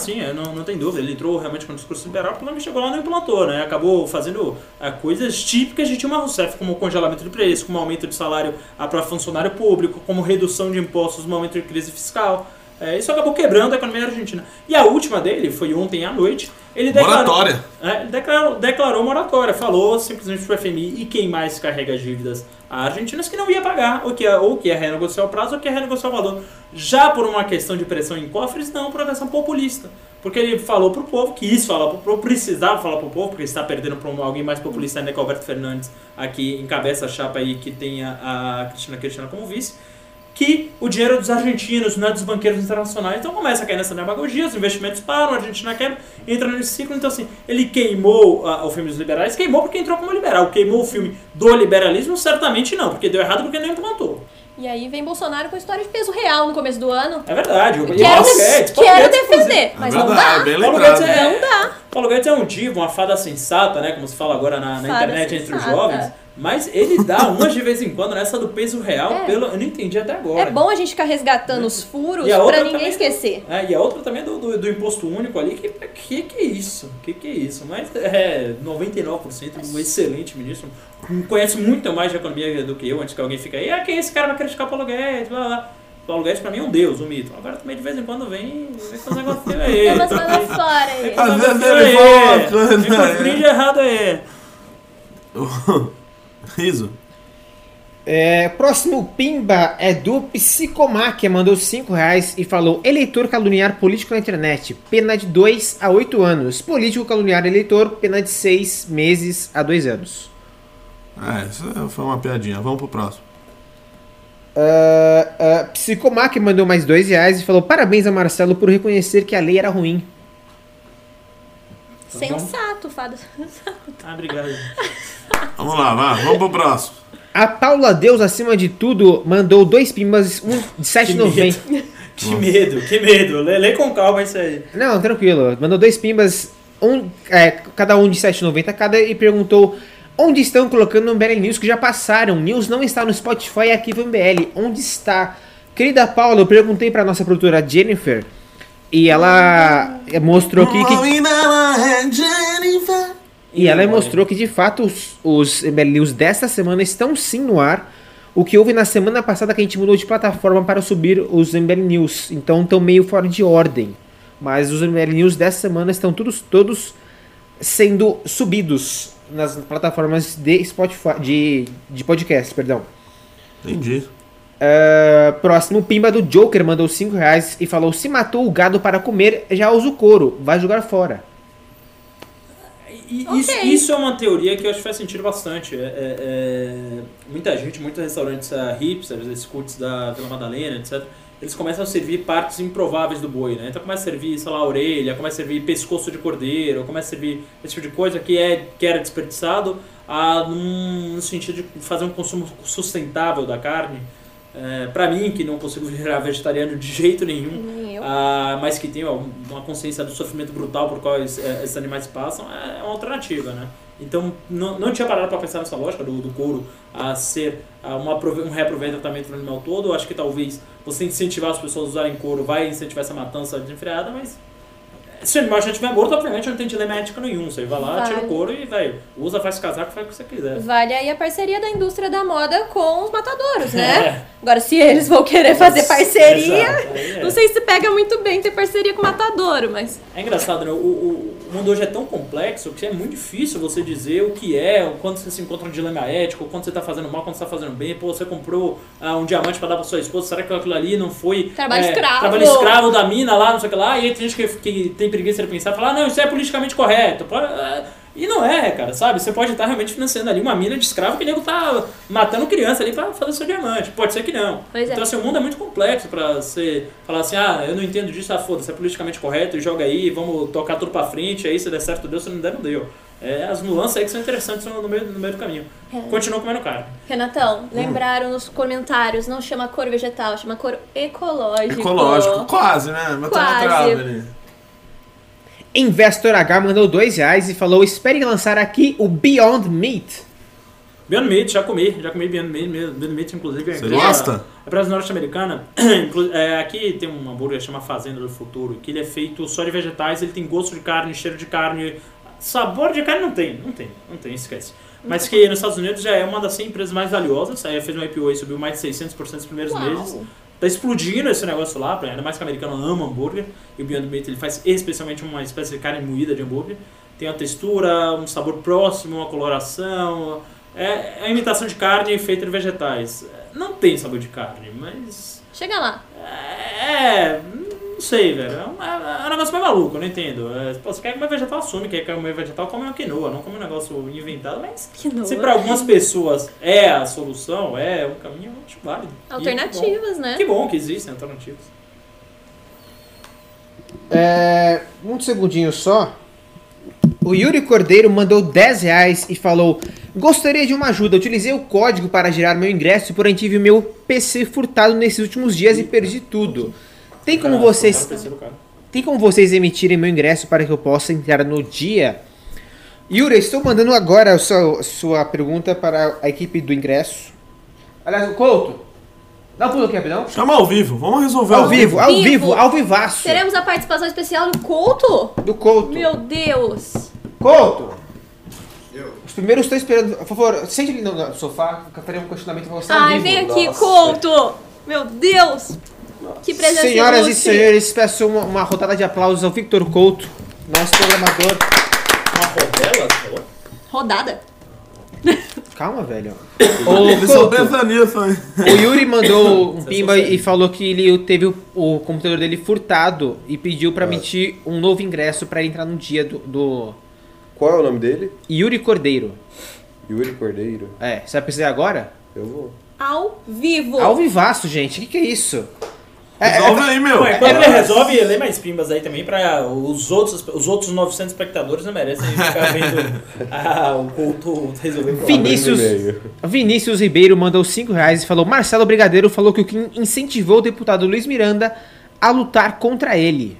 Assim, é, não, não tem dúvida. Ele entrou realmente com um discurso liberal, porque não chegou lá e implantou, né? Acabou fazendo é, coisas típicas de Dilma Rousseff, como o congelamento de preço, como aumento de salário para funcionário público, como redução de impostos no momento de crise fiscal. É, isso acabou quebrando a economia argentina. E a última dele foi ontem à noite. Ele declarou, Moratória. é, ele declarou, declarou moratória, falou simplesmente para o FMI e quem mais carrega as dívidas argentinas que não ia pagar, ou que ia, ou que ia renegociar o prazo, ou que ia renegociar o valor. Já por uma questão de pressão em cofres, não por uma questão populista. Porque ele falou pro povo, quis falar pro povo, precisava falar pro povo, porque está perdendo para alguém mais populista ainda que o Alberto Fernandes, aqui encabeça a chapa aí que tem a, a Cristina Cristina como vice, que o dinheiro é dos argentinos, não é dos banqueiros internacionais. Então começa a cair nessa demagogia, os investimentos param, a Argentina quebra, entra nesse ciclo. Então, assim, ele queimou ah, o filme dos liberais, queimou porque entrou como liberal. Queimou o filme do liberalismo? Certamente não, porque deu errado porque não implantou. E aí vem Bolsonaro com história de peso real no começo do ano. É verdade. O Quero, Guedes, quero Guedes, defender, mas é não dá. bem Paulo lembrado. Guedes é- Não dá. Paulo Guedes é um divo, uma fada sensata, né? Como se fala agora na, na internet entre os sensata. jovens. Mas ele dá umas de vez em quando nessa do peso real, É. pelo, eu não entendi até agora. É bom a gente ficar resgatando os furos a pra outra ninguém esquecer. É, e a outra também do, do, do imposto único ali, que, que que é isso? Que que é isso? Mas é 99% um excelente ministro, conhece muito mais de economia do que eu, antes que alguém fique aí, ah, quem é esse cara vai criticar o Paulo Guedes, blá, blá, blá. Paulo Guedes pra mim é um deus, um mito. Agora também de vez em quando vem, vem com os negócios feio aí. Tem umas coisas fora aí. Às vezes ele coisa Vem com os aí. Riso. É, próximo Pimba é do Psicomáquia, mandou 5 reais e falou: Eleitor caluniar político na internet, pena de 2 a 8 anos. Político caluniar eleitor, pena de 6 meses a 2 anos. É, isso foi uma piadinha. Vamos pro próximo. Uh, uh, Psicomáquia mandou mais 2 reais e falou: Parabéns a Marcelo por reconhecer que a lei era ruim. Sensato, fada. Ah, obrigado. Vamos lá, vai, vamos pro próximo. A Paula Deus, acima de tudo, mandou dois pimbas, um de 7,90. Que medo, que medo. Lê, lê com calma isso aí. Não, tranquilo. Mandou dois pimbas, um, é, cada um de 7,90 cada, e perguntou onde estão colocando o MBL News que já passaram. News não está no Spotify e aqui no MBL. Onde está? Querida Paula, eu perguntei pra nossa produtora Jennifer e ela mostrou aqui que. E ela mostrou que de fato os, os News desta semana estão sim no ar. O que houve na semana passada que a gente mudou de plataforma para subir os MBL News. Então estão meio fora de ordem. Mas os MBL News dessa semana estão todos, todos sendo subidos nas plataformas de Spotify, de, de podcast, perdão. Entendi. Ah, próximo, Pimba do Joker mandou 5 reais e falou: Se matou o gado para comer, já usa o couro, vai jogar fora. E Ok. isso, isso é uma teoria que eu acho que faz sentido bastante. É, é- é- muita gente, muitos restaurantes uh, hipsters, esses cultos da Vila Madalena, etc., eles começam a servir partes improváveis do boi, né? Então começa a servir, sei lá, a orelha, começa a servir pescoço de cordeiro, começa a servir esse tipo de coisa que, é, que era desperdiçado a, num, no sentido de fazer um consumo sustentável da carne. É, para mim, que não consigo virar vegetariano de jeito nenhum, Ah, mas que tem uma consciência do sofrimento brutal por qual es- eh, esses animais passam, é uma alternativa, né? Então, não, não tinha parado para pensar nessa lógica do, do couro a ser ah, uma, um reaproveitamento do animal todo. Eu acho que talvez você incentivar as pessoas a usarem couro vai incentivar essa matança desenfreada, mas se o animal já estiver morto, obviamente não tem dilema ético nenhum. Você vai lá, Vale. tira o couro e, velho, usa, faz casaco, faz o que você quiser. Vale aí a parceria da indústria da moda com os matadouros, né? É. Agora, se eles vão querer fazer parceria, é. não sei se pega muito bem ter parceria com o matadouro, mas. É engraçado, né? O, o, o mundo hoje é tão complexo que é muito difícil você dizer o que é, o quando você se encontra um dilema ético, quando você tá fazendo mal, quando você tá fazendo bem. Pô, você comprou ah, um diamante pra dar pra sua esposa, será que aquilo ali não foi... Trabalho escravo. Trabalho escravo da mina lá, não sei o que lá. E aí tem gente que, que tem preguiça de pensar e falar, ah, não, isso é politicamente correto. Ah, E não é, cara, sabe? Você pode estar realmente financiando ali uma mina de escravo que o nego tá matando criança ali pra fazer seu diamante. Pode ser que não. Pois é. Então, assim, o mundo é muito complexo pra você falar assim, ah, eu não entendo disso, ah, foda-se, é politicamente correto, e joga aí, vamos tocar tudo pra frente, aí se der certo deu, se não der, não deu. É, as nuances aí que são interessantes no meio, no meio do caminho. É. Continua comendo carne. Renatão, lembraram nos comentários, não chama couro vegetal, chama couro ecológico. Ecológico, quase, né? Mas tá Quase. trave ali. Investor H mandou 2 reais e falou: Espere lançar aqui o Beyond Meat. Beyond Meat, já comi, já comi Beyond Meat, Beyond Meat inclusive. é Você gosta? A empresa norte-americana, é, aqui tem um hambúrguer que chama Fazenda do Futuro, que ele é feito só de vegetais, ele tem gosto de carne, cheiro de carne, sabor de carne não tem, não tem, não tem, esquece. Mas que nos Estados Unidos já é uma das 100 empresas mais valiosas, aí fez um IPO e subiu mais de 600% nos primeiros Uau. meses. Tá explodindo esse negócio lá, ainda mais que o americano ama hambúrguer, e o Beyond Meat ele faz especialmente uma espécie de carne moída de hambúrguer. Tem uma textura, um sabor próximo, uma coloração, é, é a imitação de carne feita de vegetais. Não tem sabor de carne, mas Chega lá. é. Não sei, velho. É um, é um negócio meio maluco, eu não entendo. É, pô, você quer comer vegetal, assume. Quer comer vegetal, come uma quinoa. Não come um negócio inventado, mas Quinoa. se pra algumas pessoas é a solução, é o caminho, eu acho válido. E Alternativas, né? Que bom, que bom que existem alternativas. É, um segundinho só. O Yuri Cordeiro mandou 10 reais e falou: Gostaria de uma ajuda. Utilizei o código para gerar meu ingresso, porém tive o meu PC furtado nesses últimos dias e perdi tudo. Tem como Cara, vocês. Tem como vocês emitirem meu ingresso para que eu possa entrar no dia? Yuri, estou mandando agora a sua, sua pergunta para a equipe do ingresso. Aliás, o Couto, dá um pulo aqui rapidão. Chama ao vivo, vamos resolver Ao vivo, ao vivo. vivo, ao vivaço. Teremos a participação especial do Couto? Do Couto. Meu Deus. Couto! Os primeiros estão esperando. Por favor, sente ali no sofá, que eu farei um questionamento pra você. ao Ai, vivo. vem aqui, Couto. Meu Deus. Que presença Senhoras e senhores, peço uma, uma rodada de aplausos ao Victor Couto, nosso programador. Uma rodela? Rodada. Calma, velho. Ô, só Couto, pensam nisso, hein? o Yuri mandou um pimba e falou que ele teve o, o computador dele furtado e pediu pra emitir um novo ingresso pra ele entrar no dia do, do Qual é o nome dele? Yuri Cordeiro. Yuri Cordeiro. É, você vai precisar agora? Eu vou. Ao vivo. Ao vivaço, gente. O que, que é isso? É, é, Resolve aí, meu. Bom, enquanto ele resolve, lê mais pimbas aí também pra os outros, os outros 900 espectadores não merecem ficar vendo ah, o culto resolver o problema. Vinícius. Vinícius Ribeiro mandou 5 reais e falou: Marcelo Brigadeiro falou que o Kim incentivou o deputado Luiz Miranda a lutar contra ele.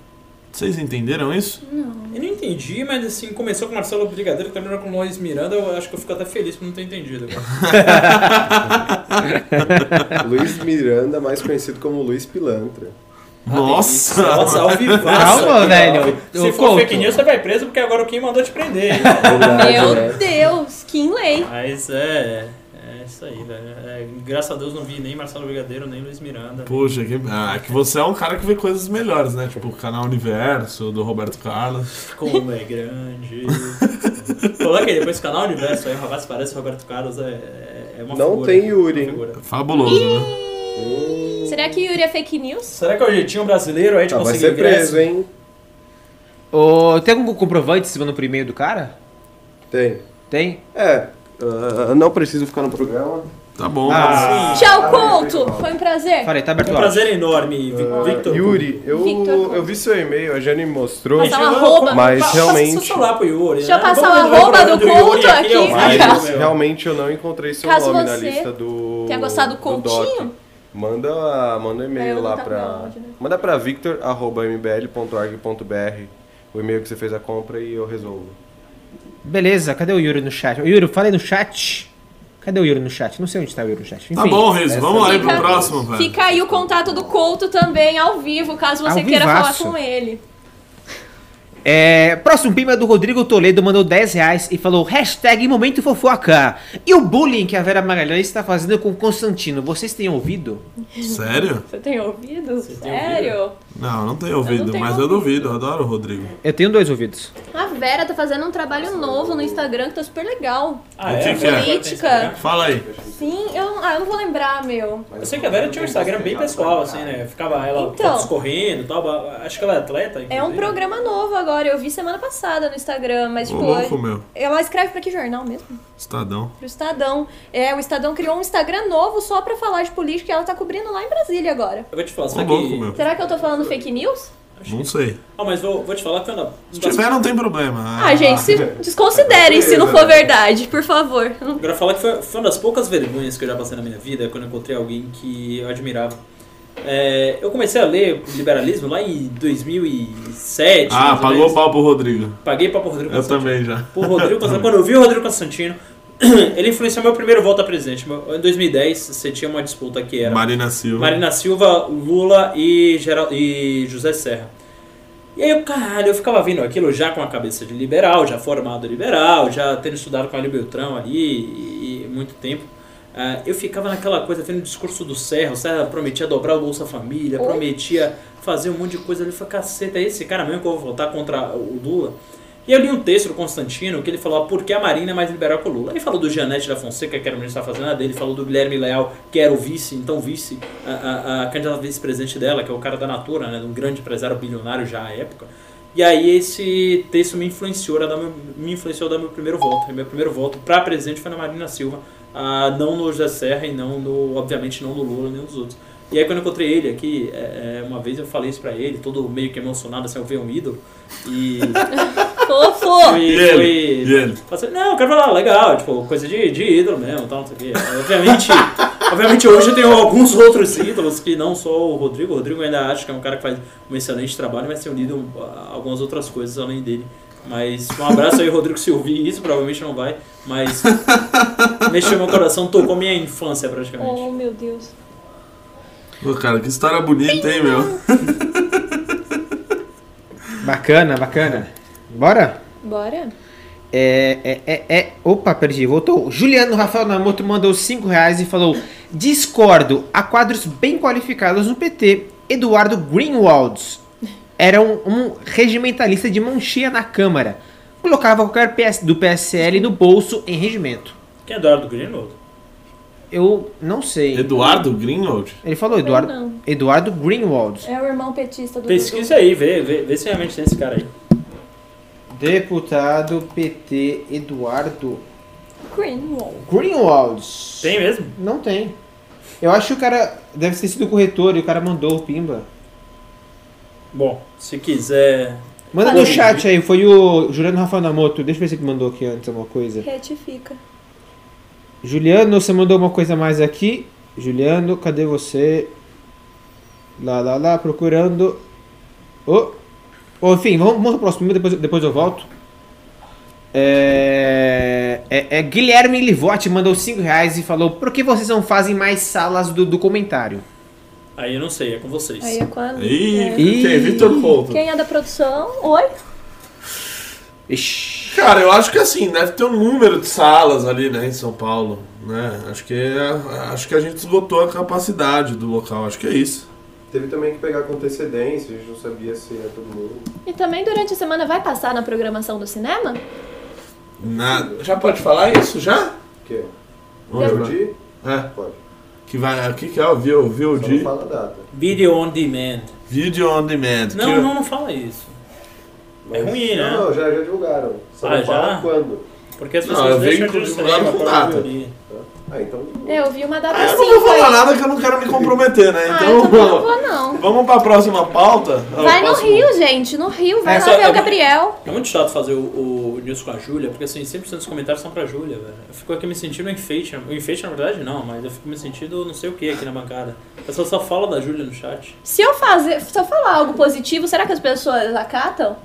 Vocês entenderam isso? Eu não entendi, mas assim, começou com o Marcelo Brigadeiro, terminou com o Luiz Miranda, eu acho que eu fico até feliz por não ter entendido. Luiz Miranda, mais conhecido como Luiz Pilantra. Nossa! Nossa, ao vivaço. Calma, velho. Se for fake news, você vai preso, porque agora o Kim mandou te prender? Verdade, Meu né? Deus. Kim Lei. Mas é. É isso aí, velho. É, graças a Deus não vi nem Marcelo Brigadeiro, nem Luiz Miranda. Poxa, que... Ah, é que você é um cara que vê coisas melhores, né? Tipo o canal Universo, do Roberto Carlos. Como é grande. Coloca aí depois canal Universo aí, o rapaz parece Roberto Carlos, é, é- é uma Não figura. tem Yuri, uma hein? figura. Fabuloso, né? Hum, Será que Yuri é fake news? Será que é o jeitinho brasileiro aí de ah, vai conseguir ser ingresso? preso, hein? Ô, tem algum comprovante se no e-mail do cara? Tem. Tem? É, ah, não preciso ficar no programa. Tá bom. Ah, Tchau, Couto. Foi um prazer. falei, tá aberto um o áudio. prazer enorme, Ah, Victor. Yuri, eu, Victor. eu vi seu e-mail, a Jane mostrou. Passar arroba. Mas passa realmente- seu celular pro Yuri, Deixa eu né? passar Vamos o arroba do culto aqui, aqui. Mas realmente eu não encontrei seu Caso nome na lista do. tenha gostado do Coutinho. doc. Manda, manda um e-mail eu lá tava pra. no áudio, né? Manda pra victor.mbl.org.br o e-mail que você fez a compra e eu resolvo. Beleza, cadê o Yuri no chat? Ô, Yuri, falei no chat. Cadê o Yuri no chat? Não sei onde tá o Yuri no chat. Tá Enfim. bom, Reis, vamos aí pro Fica- próximo, velho. Fica aí o contato do Couto também ao vivo, caso você Ao queira vivaço. falar com ele. É, próximo pima é do Rodrigo Toledo, mandou 10 reais e falou hashtag momento fofoca. E o bullying que a Vera Magalhães está fazendo com o Constantino, vocês têm ouvido? Sério? Você tem ouvido? Você tem Sério? Não, não tenho ouvido, tenho mas eu ouvido. duvido, eu adoro o Rodrigo. Eu tenho dois ouvidos. A Vera tá fazendo um trabalho novo no Instagram que tá super legal. Ah, é? que é? Política. Fala aí. Sim, eu, ah, eu não vou lembrar, meu. Eu sei que a Vera tinha um Instagram bem pessoal, assim, né? Ficava ela Então. correndo e tal. Acho que ela é atleta. É um inclusive. programa novo agora, eu vi semana passada no Instagram, mas Ô, tipo, louco, meu. ela escreve pra que jornal mesmo? Estadão. Pro Estadão. É, o Estadão criou um Instagram novo só pra falar de política e ela tá cobrindo lá em Brasília agora. Eu vou te falar, Ô, só louco, que... meu. Será que eu tô falando fake news? Não sei. Ah, mas vou, vou te falar que eu não... Se tiver, não tem problema. Ah, gente, se desconsiderem se não for verdade, por favor. Agora falar que foi, foi uma das poucas vergonhas que eu já passei na minha vida quando eu encontrei alguém que eu admirava. É, eu comecei a ler liberalismo lá em 2007. Ah, pagou menos. o pau pro Rodrigo. Paguei pra Rodrigo Eu também já. Por Rodrigo Constantino. Quando eu vi o Rodrigo Constantino, ele influenciou meu primeiro voto a presidente. Em 2010, você tinha uma disputa que era Marina Silva. Marina Silva, Lula e, Geral, e José Serra. E aí, eu, caralho, eu ficava vendo aquilo já com a cabeça de liberal, já formado liberal, já tendo estudado com a Ali Beltrão ali e, e muito tempo. Ah, eu ficava naquela coisa, vendo o discurso do Serra. O Serra prometia dobrar o Bolsa Família, Oi? prometia fazer um monte de coisa ali. Eu falei, caceta, é esse cara mesmo que eu vou votar contra o Lula? E eu li um texto do Constantino que ele falou ah, por que a Marina é mais liberal que o Lula. Ele falou do Janete da Fonseca, que era o ministro da Fazenda dele, falou do Guilherme Leal, que era o vice, então vice, a, a, a candidata vice-presidente dela, que é o cara da Natura, né, um grande empresário bilionário já à época. E aí esse texto me influenciou a dar meu, me influenciou a dar meu primeiro voto. E meu primeiro voto para presidente foi na Marina Silva, ah, não no José Serra e não no, obviamente não no Lula nem nos outros. E aí quando eu encontrei ele aqui, é, é, uma vez eu falei isso pra ele, todo meio que emocionado, assim, eu vi um ídolo. E Fofo! E ele? foi E ele? Falei assim, não, eu quero falar, legal, tipo, coisa de, de ídolo mesmo, tal, não sei o quê. Obviamente, obviamente hoje eu tenho alguns outros ídolos que não só o Rodrigo. O Rodrigo ainda acho que é um cara que faz um excelente trabalho, mas tem unido a algumas outras coisas além dele. Mas um abraço aí, Rodrigo, se ouvir isso, provavelmente não vai, mas mexeu meu coração, tocou minha infância praticamente. Oh, meu Deus. Pô, cara, que história bonita, hein, meu? Bacana, bacana. Bora? Bora? É, é, é, é. Opa, perdi, voltou. Juliano Rafael Namoto mandou 5 reais e falou: Discordo, há quadros bem qualificados no PT. Eduardo Greenwalds era um, um regimentalista de mão cheia na Câmara. Colocava qualquer PS do PSL no bolso em regimento. Quem é Eduardo Greenwald? Eu não sei. Eduardo Greenwald? Ele falou Eduardo, não. Eduardo Greenwald. É o irmão petista do Pesquisa aí, vê, vê, vê se realmente tem esse cara aí. Deputado PT Eduardo Dudu. Greenwald. Greenwald. Tem mesmo? Não tem. Eu acho que o cara deve ter sido o corretor e o cara mandou o pimba. Bom, se quiser. Manda Falei. no chat aí, foi o Juliano Rafael Namoto. Deixa eu ver se ele mandou aqui antes alguma coisa. Retifica. Juliano, você mandou uma coisa mais aqui. Juliano, cadê você? Lá, lá, lá, procurando. Oh. Oh, enfim, vamos, vamos pro próximo, depois, depois eu volto. É, é, é Guilherme Livotti mandou 5 reais e falou: Por que vocês não fazem mais salas do, do comentário? Aí eu não sei, é com vocês. Aí é quando. Ih, é. Ih. quem? Vitor Couto. Quem é da produção? Oi? Ixi. Cara, eu acho que assim, deve ter um número de salas ali, né, em São Paulo, né? Acho que, acho que a gente esgotou a capacidade do local, acho que é isso. Teve também que pegar com antecedência, a gente não sabia se ia todo mundo. E também durante a semana vai passar na programação do cinema? Na- Já pode falar isso, já? O quê? VOD? É, Pode. Que vai, aqui que é o não fala a data. Video on demand. Video on Demand. Não, que- não, não fala isso. É ruim, né? Não, já, já divulgaram. Só Ah, não fala já? quando. Porque as Não, pessoas eu venho deixam de cinema com data. maioria. Ah, então. É, eu vi uma data Ah, eu assim. não vou falar nada que eu não quero me comprometer, né? Ah, Então, eu também não vou não. vamos pra próxima pauta? Vai O no Rio, gente, no Rio. Vai É, lá ver é- o Gabriel. É muito chato fazer o, o news com a Júlia, porque assim, 100% dos comentários são pra Júlia, velho. Eu fico aqui me sentindo um enfeite. O enfeite, na verdade, não, mas eu fico me sentindo não sei o que aqui na bancada. A pessoa só fala da Júlia no chat. Se eu fazer, se eu falar algo positivo, será que as pessoas acatam?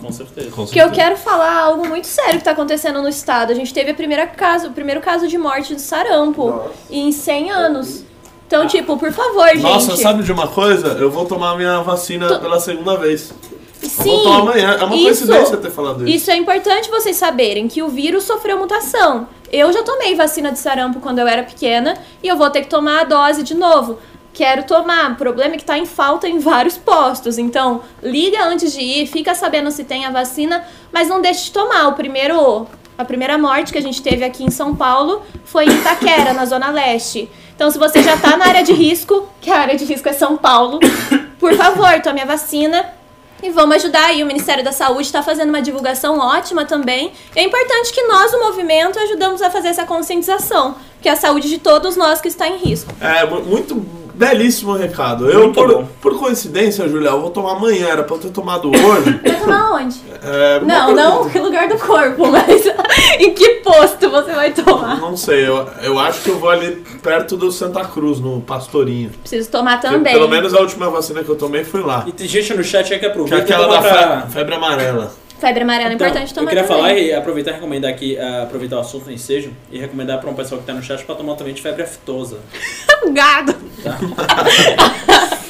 Com certeza. Com Porque eu quero falar algo muito sério que tá acontecendo no estado. A gente teve a primeira caso, o primeiro caso de morte do sarampo Nossa. em 100 anos. Então, tipo, por favor, gente. Nossa, sabe de uma coisa? Eu vou tomar minha vacina Tô- pela segunda vez. Sim. vou tomar amanhã. É uma isso- coincidência ter falado isso. Isso é importante vocês saberem que o vírus sofreu mutação. Eu já tomei vacina de sarampo quando eu era pequena e eu vou ter que tomar a dose de novo. Quero tomar. O problema é que tá em falta em vários postos. Então, liga antes de ir, fica sabendo se tem a vacina, mas não deixe de tomar. O primeiro, a primeira morte que a gente teve aqui em São Paulo foi em Itaquera, na Zona Leste. Então, se você já tá na área de risco, que a área de risco é São Paulo, por favor, tome a vacina. E vamos ajudar aí, o Ministério da Saúde está fazendo uma divulgação ótima também. É importante que nós, o movimento, ajudamos a fazer essa conscientização, que é a saúde de todos nós que está em risco. É, mu- muito belíssimo recado. Eu, por, por coincidência, Julia, eu vou tomar amanhã, era pra eu ter tomado hoje. Vai tomar onde? É, Não, não em lugar do corpo, mas em que posto você vai tomar? Não sei, eu, eu acho que eu vou ali perto do Santa Cruz, no Pastorinho. Preciso tomar Que também. Pelo menos a última vacina que eu tomei foi lá. E tem gente no chat aí que Que é aproveita aquela e toma da pra... fe- febre amarela. Febre amarela é Então, importante tomar eu queria também. falar e aproveitar e recomendar aqui, ah, aproveitar o assunto do ensejo e recomendar para um pessoal que tá no chat pra tomar também de febre aftosa. Gado.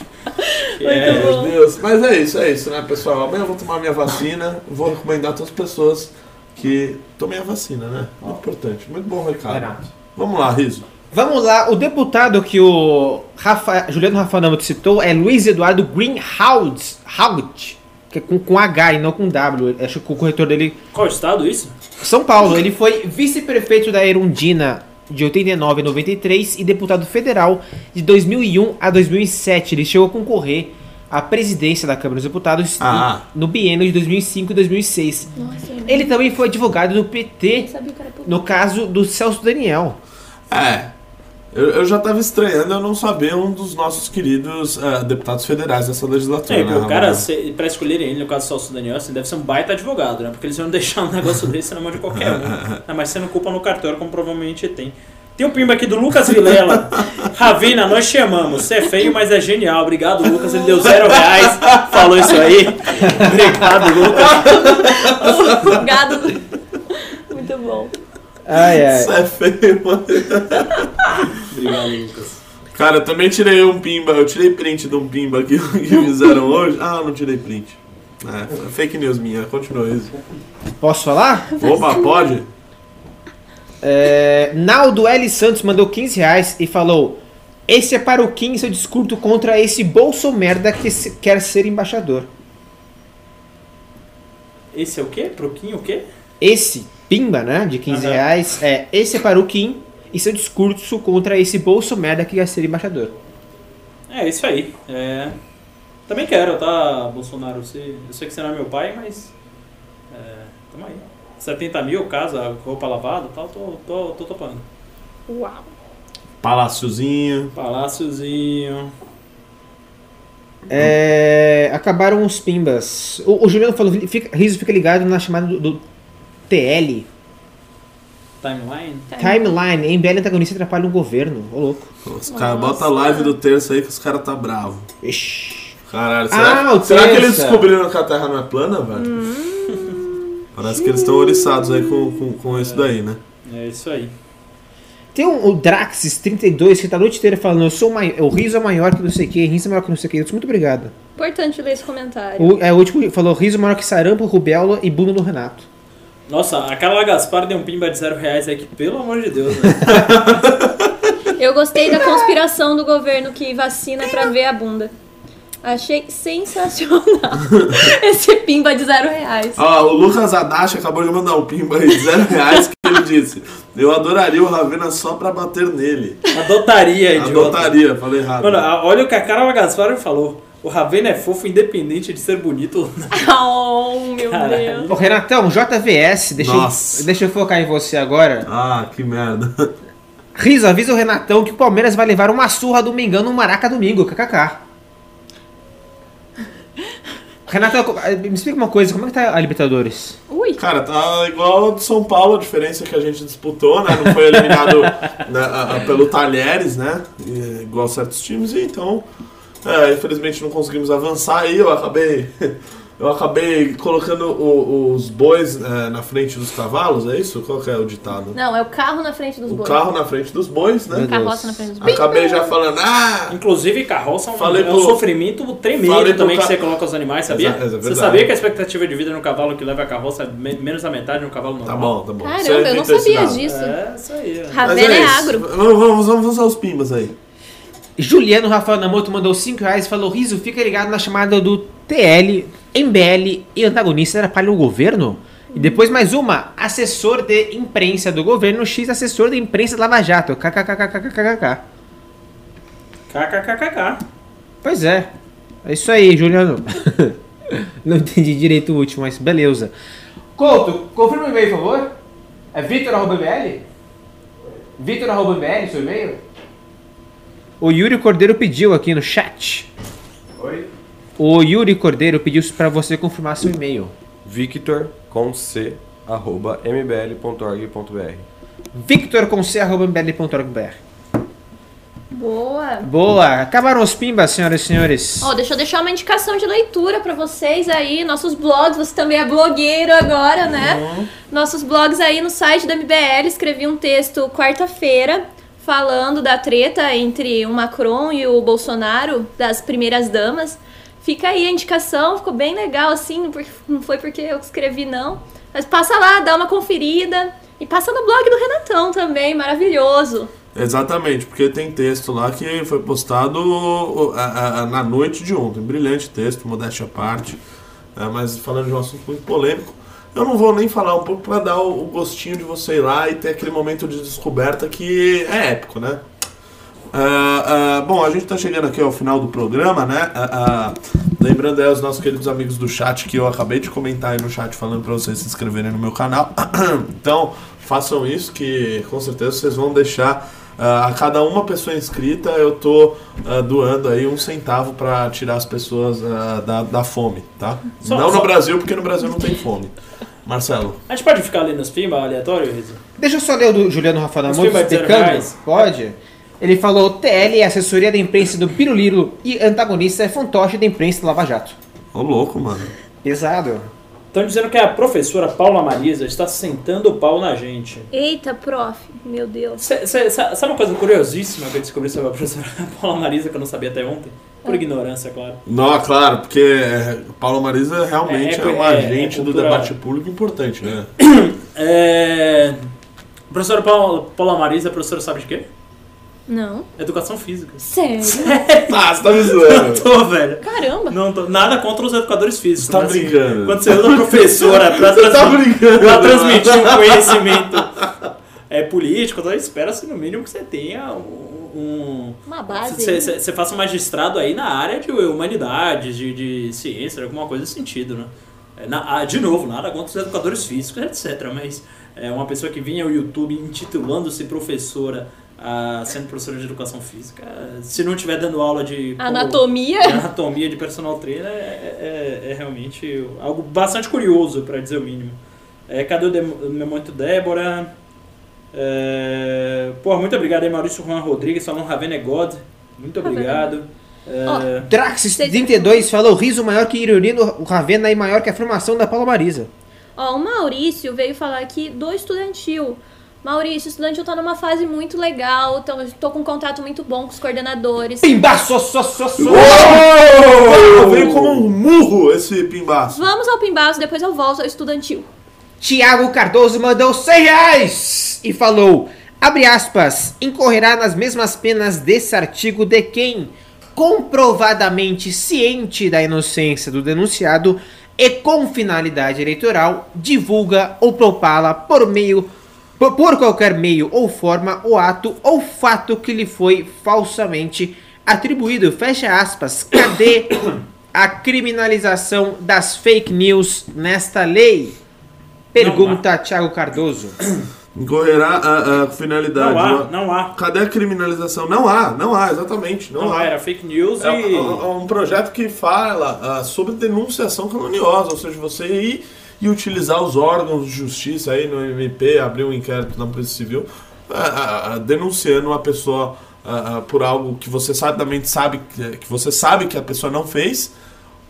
Que é. Meu Deus. Mas é isso, é isso, né, pessoal? Amanhã eu vou tomar minha vacina. Vou recomendar a todas as pessoas que tomem a vacina, né? Muito importante. Muito bom recado. Renato. Vamos lá, Riso. Vamos lá, o deputado que o Rafa, Juliano Rafael Namoto citou é Luiz Eduardo Greenhalgh. Que é com, com H e não com W. Acho que o corretor dele Qual estado isso? São Paulo, ele foi vice-prefeito da Erundina de 89 a 93 e deputado federal de 2001 a 2007. Ele chegou a concorrer à presidência da Câmara dos Deputados Ah. no biênio de 2005 e 2006. Nossa, Ele também foi advogado do PT no caso do Celso Daniel. É. Eu, eu já tava estranhando eu não saber um dos nossos queridos eh, deputados federais dessa legislatura. É, né, o cara, pra escolherem ele, no caso do Celso Daniel, assim, deve ser um baita advogado, né? Porque eles iam deixar um negócio desse na mão de qualquer um. Ah, mas sendo culpa no cartório, como provavelmente tem. Tem um pimba aqui do Lucas Vilela. Ravina, nós te amamos. Você é feio, mas é genial. Obrigado, Lucas. Ele deu zero reais. Falou isso aí. Obrigado, Lucas. Gado. Muito bom. Ai, ai. Isso é feio, mano. Obrigado, Lucas. Cara, eu também tirei um pimba. Eu tirei print de um pimba que, que fizeram hoje. Ah, não tirei print. É, fake news minha. Continua isso. Posso falar? Opa, pode? É, Naldo L. Santos mandou 15 reais e falou: Esse é para o Kim seu discurso contra esse bolso merda que se- quer ser embaixador. Esse é o quê? Proquinho o quê? Esse pimba, né, de 15 Aham. reais, é esse é para o Kim e seu discurso contra esse bolso merda que quer ser embaixador. É, isso aí. É... Também quero, tá, Bolsonaro? Você... Eu sei que você não é meu pai, mas. É... Tamo aí. 70 mil, casa, roupa lavada e tal, tô, tô, tô topando. Uau. Paláciozinho. Paláciozinho. É, acabaram os pimbas. O, o Juliano falou: fica, Riso fica ligado na chamada do, do TL. Timeline. Timeline, MBL antagonista atrapalha o governo. Ô louco. Os caras bota a live do terço aí que os caras tá bravo. Ixi. Caralho, Ah, será, o será que eles descobriram que a Terra não é plana, velho? Parece que eles estão oriçados aí com, com, com isso daí, né? É isso aí. Tem um, o Draxis32 que tá a noite inteira falando: eu sou mai- o riso é maior que não sei o que, riso é maior que não sei o que. Muito obrigado. Importante ler esse comentário. O, é, o último falou: riso é maior que sarampo, rubéola e bunda do Renato. Nossa, a Carla Gaspar deu um pimba de zero reais aí que, pelo amor de Deus, né? Eu gostei da conspiração do governo que vacina pra ver a bunda. Achei sensacional esse pimba de zero reais. Ó, o Lucas Adachi acabou de mandar um pimba de zero reais que ele disse: Eu adoraria o Ravena só pra bater nele. Adotaria, idiota. Adotaria, falei errado. Mano, olha o que a Carla Gaspar falou. O Ravena é fofo, independente de ser bonito. Oh, meu Caralho. Deus. Ô Renatão, JVS, deixa eu, deixa eu focar em você agora. Ah, que merda. Riso, avisa o Renatão que o Palmeiras vai levar uma surra do Mengão no Maraca domingo, kkk. Renatão, me explica uma coisa, como é que tá a Libertadores? Ui. Cara, tá igual a do São Paulo, a diferença que a gente disputou, né? Não foi eliminado né, a- a- pelo Talheres, né? E- Igual certos times, e então. É, infelizmente não conseguimos avançar aí, eu acabei. Eu acabei colocando o- os bois é, na frente dos cavalos, é isso? Qual que é o ditado? Não, é o carro na frente dos O bois. carro na frente dos bois, né? Carroça na frente dos bois. Acabei já falando, ah! Inclusive, carroça é um, Falei é um pro- sofrimento tremendo Falei também que ca- você coloca os animais, sabia? Exa- é você sabia que a expectativa de vida no cavalo que leva a carroça é me- menos da metade no cavalo normal? Tá bom, tá bom. Caramba, eu não sabia disso. É, isso aí. é. Ravena é, isso. agro. Vamos, vamos, vamos usar os pimbas aí. Juliano Rafael Namoto mandou 5 reais e falou: Riso, fica ligado na chamada do TL, MBL e antagonista atrapalham o governo? E depois mais uma: assessor de imprensa do governo X, assessor de imprensa da Lava Jato. KKKKKKK. KKKKK. Pois é. É isso aí, Juliano. Não entendi direito o último, mas beleza. Couto, confirma o e-mail, por favor. É vitor.bl? Vitor.bl, seu e-mail? O Yuri Cordeiro pediu aqui no chat. Oi? O Yuri Cordeiro pediu pra você confirmar seu e-mail. Victor com C arroba mbl.org.br Victor com C, arroba mbl.org.br. Boa. Boa! Acabaram os pimbas, senhoras e senhores. Ó, deixa eu deixar uma indicação de leitura pra vocês aí, nossos blogs, você também é blogueiro agora, né? Nossos blogs aí no site da MBL, escrevi um texto quarta-feira falando da treta entre o Macron e o Bolsonaro, das primeiras damas. Fica aí a indicação, ficou bem legal assim, não foi porque eu escrevi não. Mas passa lá, dá uma conferida e passa no blog do Renatão também, maravilhoso. Exatamente, porque tem texto lá que foi postado na noite de ontem. Brilhante texto, modéstia à parte. é, mas falando de um assunto muito polêmico. Eu não vou nem falar um pouco para dar o, gostinho de você ir lá e ter aquele momento de descoberta que é épico, né? Ah, ah, bom, a gente tá chegando aqui ao final do programa, né? Ah, lembrando aí aos nossos queridos amigos do chat que eu acabei de comentar aí no chat falando para vocês se inscreverem no meu canal. então, façam isso que com certeza vocês vão deixar a cada uma pessoa inscrita eu tô doando aí um centavo para tirar as pessoas da, da fome, tá? Só- não só- no Brasil, porque no Brasil não tem fome. Marcelo. A gente pode ficar lendo os pimba aleatório, Rizzo? Deixa eu só ler o do Juliano Rafa filmes de zero explicando. Pode? Ele falou: TL é assessoria da imprensa do Piruliro e antagonista é fantoche da imprensa do Lava Jato. Ô louco, mano. Pesado. Estão dizendo que a professora Paula Marisa está sentando o pau na gente. Eita, prof, meu Deus. Cê- cê- cê- sabe uma coisa curiosíssima que eu descobri sobre a professora Paula Marisa que eu não sabia até ontem? Por ignorância, claro. Não, claro, porque é, Paulo Marisa realmente É, é, é, um é, agente é do debate público importante, né? É... Professora Paula, Paula Marisa, professora sabe de quê? Não. Educação física. Sério? Ah, você tá me Não zoando. tô, velho. Caramba. Não tô. Nada contra os educadores físicos. Você tá mas, assim, brincando. Quando você usa a professora pra, Você tá transmitir- brincando. pra transmitir um conhecimento é, político, então espera-se no mínimo que você tenha um. Um- Uma base. Você, você faça um magistrado aí na área de humanidades, de, de ciência, alguma coisa nesse sentido, né? É, na- ah, de novo, nada contra os educadores físicos, etc. Mas é uma pessoa que vinha ao YouTube intitulando-se professora, ah, sendo professora de educação física, se não estiver dando aula de Anatomia. de anatomia de personal trainer, é, é- é realmente algo bastante curioso, para dizer o mínimo. É, cadê o, momento Débora? É, pô, muito obrigado aí, Maurício Juan Rodrigues, falando Ravena é God. Muito obrigado. É, Draxis32 falou: riso maior que ironia do Ravena e maior que a formação da Paula Marisa. Ó, o Maurício veio falar aqui do estudantil. Maurício, o estudantil tá numa fase muito legal, então eu tô com um contato muito bom com os coordenadores. Pimbaço, so, so. Uou! Veio como um murro esse pimbaço. Vamos ao Pimbaço, depois eu volto ao estudantil. Tiago Cardoso mandou 100 reais e falou: abre aspas, incorrerá nas mesmas penas desse artigo de quem, comprovadamente ciente da inocência do denunciado e com finalidade eleitoral, divulga ou propala por meio por, qualquer meio ou forma o ato ou fato que lhe foi falsamente atribuído. Fecha aspas. Cadê a criminalização das fake news nesta lei? Pergunta Thiago Cardoso. Incorrerá a, a finalidade. não há, não há. Cadê a criminalização? Não há, não há, exatamente. Não, Não há. era fake news É e. um, é um projeto que fala ah, sobre denunciação caluniosa, ou seja, você ir e utilizar os órgãos de justiça aí no MP, abrir um inquérito na Polícia Civil, ah, ah, denunciando uma pessoa por algo que você sabidamente sabe que, que você sabe que a pessoa não fez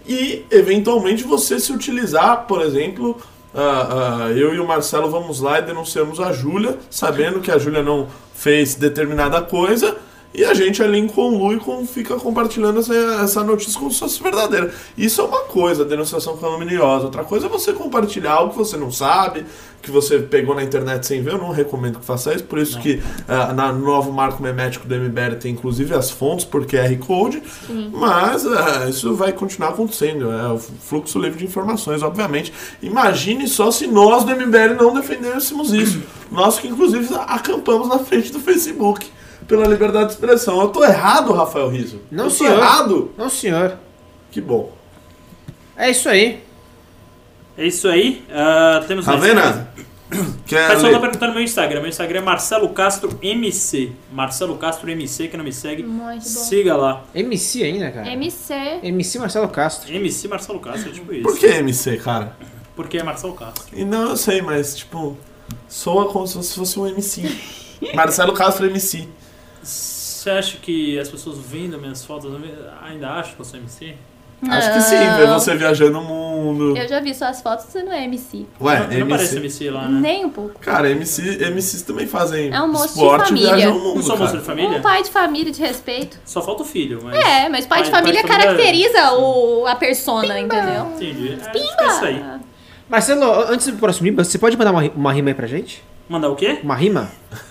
e eventualmente você se utilizar, por exemplo, ah, ah, eu e o Marcelo vamos lá e denunciamos a Júlia, sabendo que a Júlia não fez determinada coisa, e a gente ali em conluio fica compartilhando essa, essa notícia como se fosse verdadeira. Isso é uma coisa, denunciação caluniosa. Outra coisa é você compartilhar algo que você não sabe, que você pegou na internet sem ver. Eu não recomendo que faça isso, por isso que ah, na, no novo marco memético do MBL tem inclusive as fontes por QR Code, mas ah, isso vai continuar acontecendo. É o fluxo livre de informações, obviamente. Imagine só se nós do MBL não defendêssemos isso. Nós que inclusive acampamos na frente do Facebook pela liberdade de expressão. Eu tô errado, Rafael Riso? Não, Eu tô senhor. errado? Não, senhor. Que bom. É isso aí. É isso aí. Ah, temos coisa? Ravena, quer O pessoal ler? tá perguntando no meu Instagram. Meu Instagram é Marcelo Castro MC. Marcelo Castro MC, que não me segue, Muito bom. siga lá. MC ainda, cara. MC. MC Marcelo Castro. MC Marcelo Castro, é tipo isso. Por que MC, cara? Porque é Marcelo Castro. E não, eu sei, mas tipo, soa como se fosse um MC. Marcelo Castro MC. Você acha que as pessoas vendo minhas fotos ainda acham que eu sou MC? Acho que sim, ver você viajando o mundo. Eu já vi suas fotos, você não é MC. Ué, não, não parece MC. MC lá, né? Nem um pouco. Cara, MC, MCs também fazem É um moço de esporte e família. viajam o mundo. Não sou moço de família? Um pai de família de respeito. Só falta o filho, mas. É, mas pai, de família pai de família- caracteriza o, a persona, entendeu? Entendi. É, é isso aí. Marcelo, antes do próximo rima, você pode mandar uma, uma rima aí pra gente? Mandar o quê? Uma rima?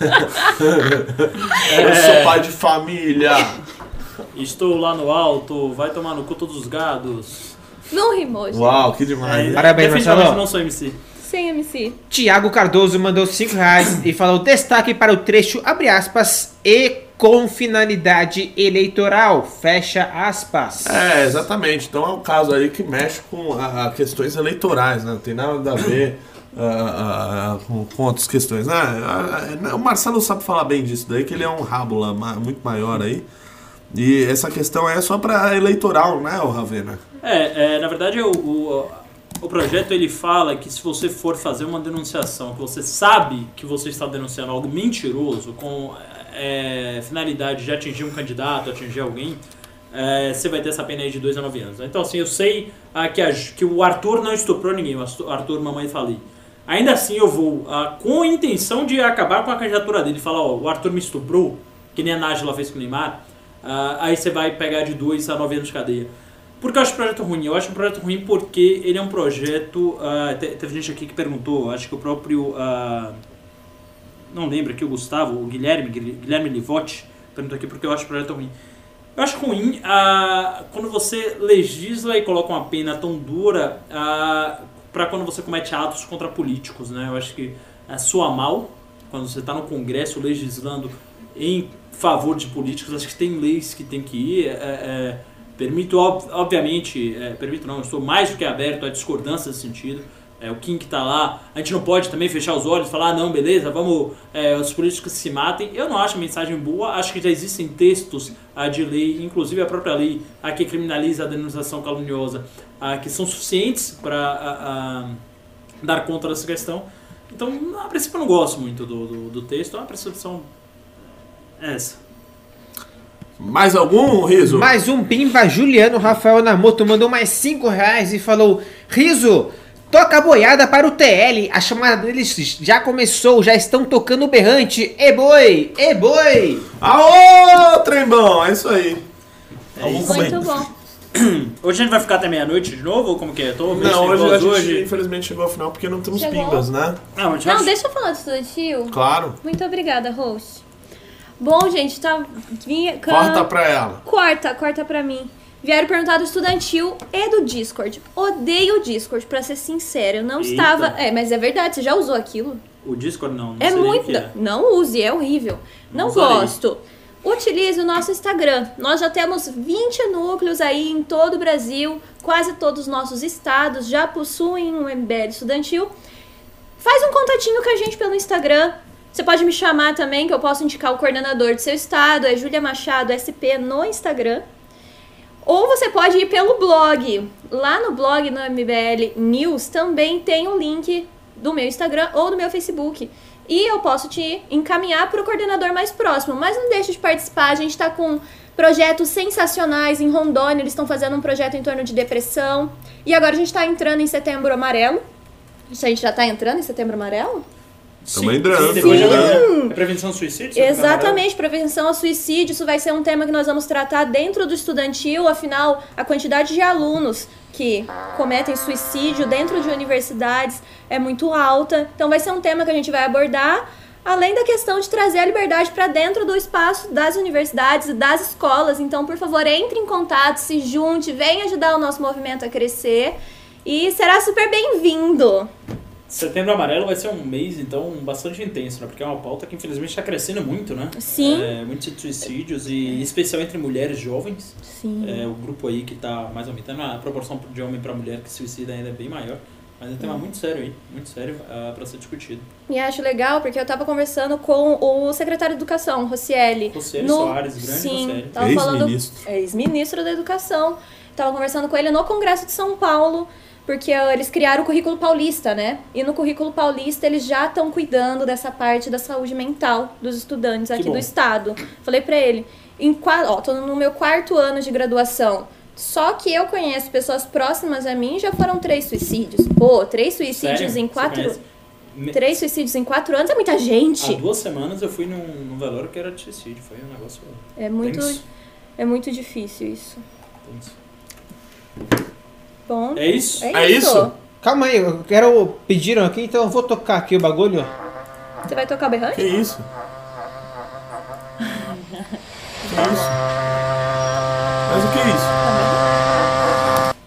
Eu sou pai de família. Estou lá no alto, vai tomar no cu todos os gados. Não rimou, gente. Uau, que demais. É, Parabéns, Marcelo. não sou MC. Sem MC. Tiago Cardoso mandou 5 reais e falou destaque para o trecho, abre aspas, e com finalidade eleitoral, fecha aspas. É, exatamente. Então é um caso aí que mexe com a, a questões eleitorais, né? Não tem nada a ver ah, ah, com, com outras questões. né? Ah, ah, o Marcelo sabe falar bem disso daí, que ele é um rábula ma- muito maior aí. E essa questão é só para eleitoral, né, o Ravena? É, é, na verdade o, o, o projeto ele fala que se você for fazer uma denunciação que você sabe que você está denunciando algo mentiroso com é, finalidade de atingir um candidato, atingir alguém, é, você vai ter essa pena aí de 2 a 9 anos. Então assim, eu sei ah, que, a- que o Arthur não estuprou ninguém, o Arthur mamãe falei. Ainda assim eu vou ah, com a intenção de acabar com a candidatura dele, falar, ó, o Arthur me estuprou, que nem a Nájila fez com o Neymar, ah, aí você vai pegar de 2 a 9 anos de cadeia. Por que eu acho o projeto ruim? Eu acho um projeto ruim porque ele é um projeto. ah, te- teve gente aqui que perguntou, acho que o próprio. ah, não lembro aqui, o Gustavo, o Guilherme, Guilherme Livotti, perguntou aqui porque eu acho o projeto ruim. Eu acho ruim quando você legisla e coloca uma pena tão dura para quando você comete atos contra políticos. Né? Eu acho que ah, soa mal quando você está no Congresso legislando em favor de políticos. Acho que tem leis que tem que ir. é, é, permito, ob- obviamente, é, permito não, estou mais do que aberto à discordância nesse sentido. É, o Kim que está lá, a gente não pode também fechar os olhos e falar, ah, não, beleza, vamos, é, os políticos se matem. Eu não acho a mensagem boa, acho que já existem textos ah, de lei, inclusive a própria lei ah, que criminaliza a denunciação caluniosa, ah, que são suficientes para dar conta dessa questão. Então, a princípio, eu não gosto muito do, do, do texto, é uma percepção essa. Mais algum, Riso? Mais um pimba, Juliano Rafael Namoto mandou mais 5 reais e falou: Riso, toca a boiada para o TL. A chamada deles já começou, já estão tocando o berrante. E boi, e boi. Aô, trembão, é isso aí. Algum Muito comentário? bom. Hoje a gente vai ficar até meia-noite de novo, ou como que é? Tô meio Não, hoje a gente infelizmente chegou ao final porque não temos Chegou. pimbas, né? Não, Não, vai- deixa eu falar do estudantil. Claro. Muito obrigada, host. Bom, gente, tá. Vinha, Corta pra ela. Corta, corta pra mim. Vieram perguntar do estudantil e do Discord. Odeio o Discord, pra ser sincero. Eu não Eita. estava. É, mas é verdade, você já usou aquilo? O Discord não, não é muito. que é. Não use, é horrível. Não Não, gosto. Utilize o nosso Instagram. Nós já temos 20 núcleos aí em todo o Brasil. Quase todos os nossos estados já possuem um MBL estudantil. Faz um contatinho com a gente pelo Instagram. Você pode me chamar também, que eu posso indicar o coordenador do seu estado. É Júlia Machado SP no Instagram. Ou você pode ir pelo blog. Lá no blog, no MBL News, também tem o link do meu Instagram ou do meu Facebook. E eu posso te encaminhar para o coordenador mais próximo. Mas não deixe de participar. A gente está com projetos sensacionais em Rondônia. Eles estão fazendo um projeto em torno de depressão. E agora a gente está entrando em setembro amarelo. A gente já está entrando em setembro amarelo? Tamo entrando, depois. É prevenção ao suicídio? Exatamente, prevenção ao suicídio. Isso vai ser um tema que nós vamos tratar dentro do estudantil. Afinal, a quantidade de alunos que cometem suicídio dentro de universidades é muito alta. Então, vai ser um tema que a gente vai abordar. Além da questão de trazer a liberdade para dentro do espaço das universidades e das escolas. Então, por favor, entre em contato, se junte, venha ajudar o nosso movimento a crescer. E será super bem-vindo. Setembro Amarelo vai ser um mês, então, bastante intenso, né? Porque é uma pauta que infelizmente está crescendo muito, né? Sim. É, muitos suicídios, e em especial entre mulheres jovens. Sim. É o grupo aí que está mais aumentando. A proporção de homem para mulher que suicida ainda é bem maior. Mas é um tema Hum. muito sério aí, muito sério para ser discutido. E acho legal porque eu tava conversando com o secretário de Educação, Rocieli. Rocieli Soares, grande Sim, Rocieli. tava falando Ex-ministro. ex-ministro da Educação. Tava conversando com ele no Congresso de São Paulo, porque eles criaram o currículo paulista, né? E no currículo paulista eles já estão cuidando dessa parte da saúde mental dos estudantes aqui do estado. Falei pra ele, em, ó, tô no meu quarto ano de graduação. Só que eu conheço pessoas próximas a mim já foram três suicídios. Pô, três suicídios Sério? em quatro. Três suicídios em quatro anos é muita Há gente. duas semanas eu fui num, num velório que era de suicídio. Foi um negócio É muito, tenso. é muito difícil isso. tenso. Bom, É isso? é, É isso. isso? Calma aí, eu quero. Pediram aqui, então eu vou tocar aqui o bagulho. Você vai tocar o berrante? Que isso? Que isso? Mas o que é isso?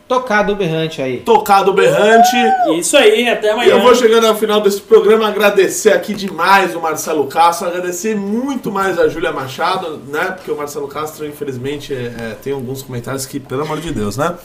Tocado o berrante aí. Tocado Berrante. Isso aí, até E amanhã. eu vou chegando ao final desse programa agradecer aqui demais o Marcelo Castro, agradecer muito mais a Júlia Machado, né? Porque o Marcelo Castro, infelizmente, é, é, tem alguns comentários que, pelo amor de Deus, né?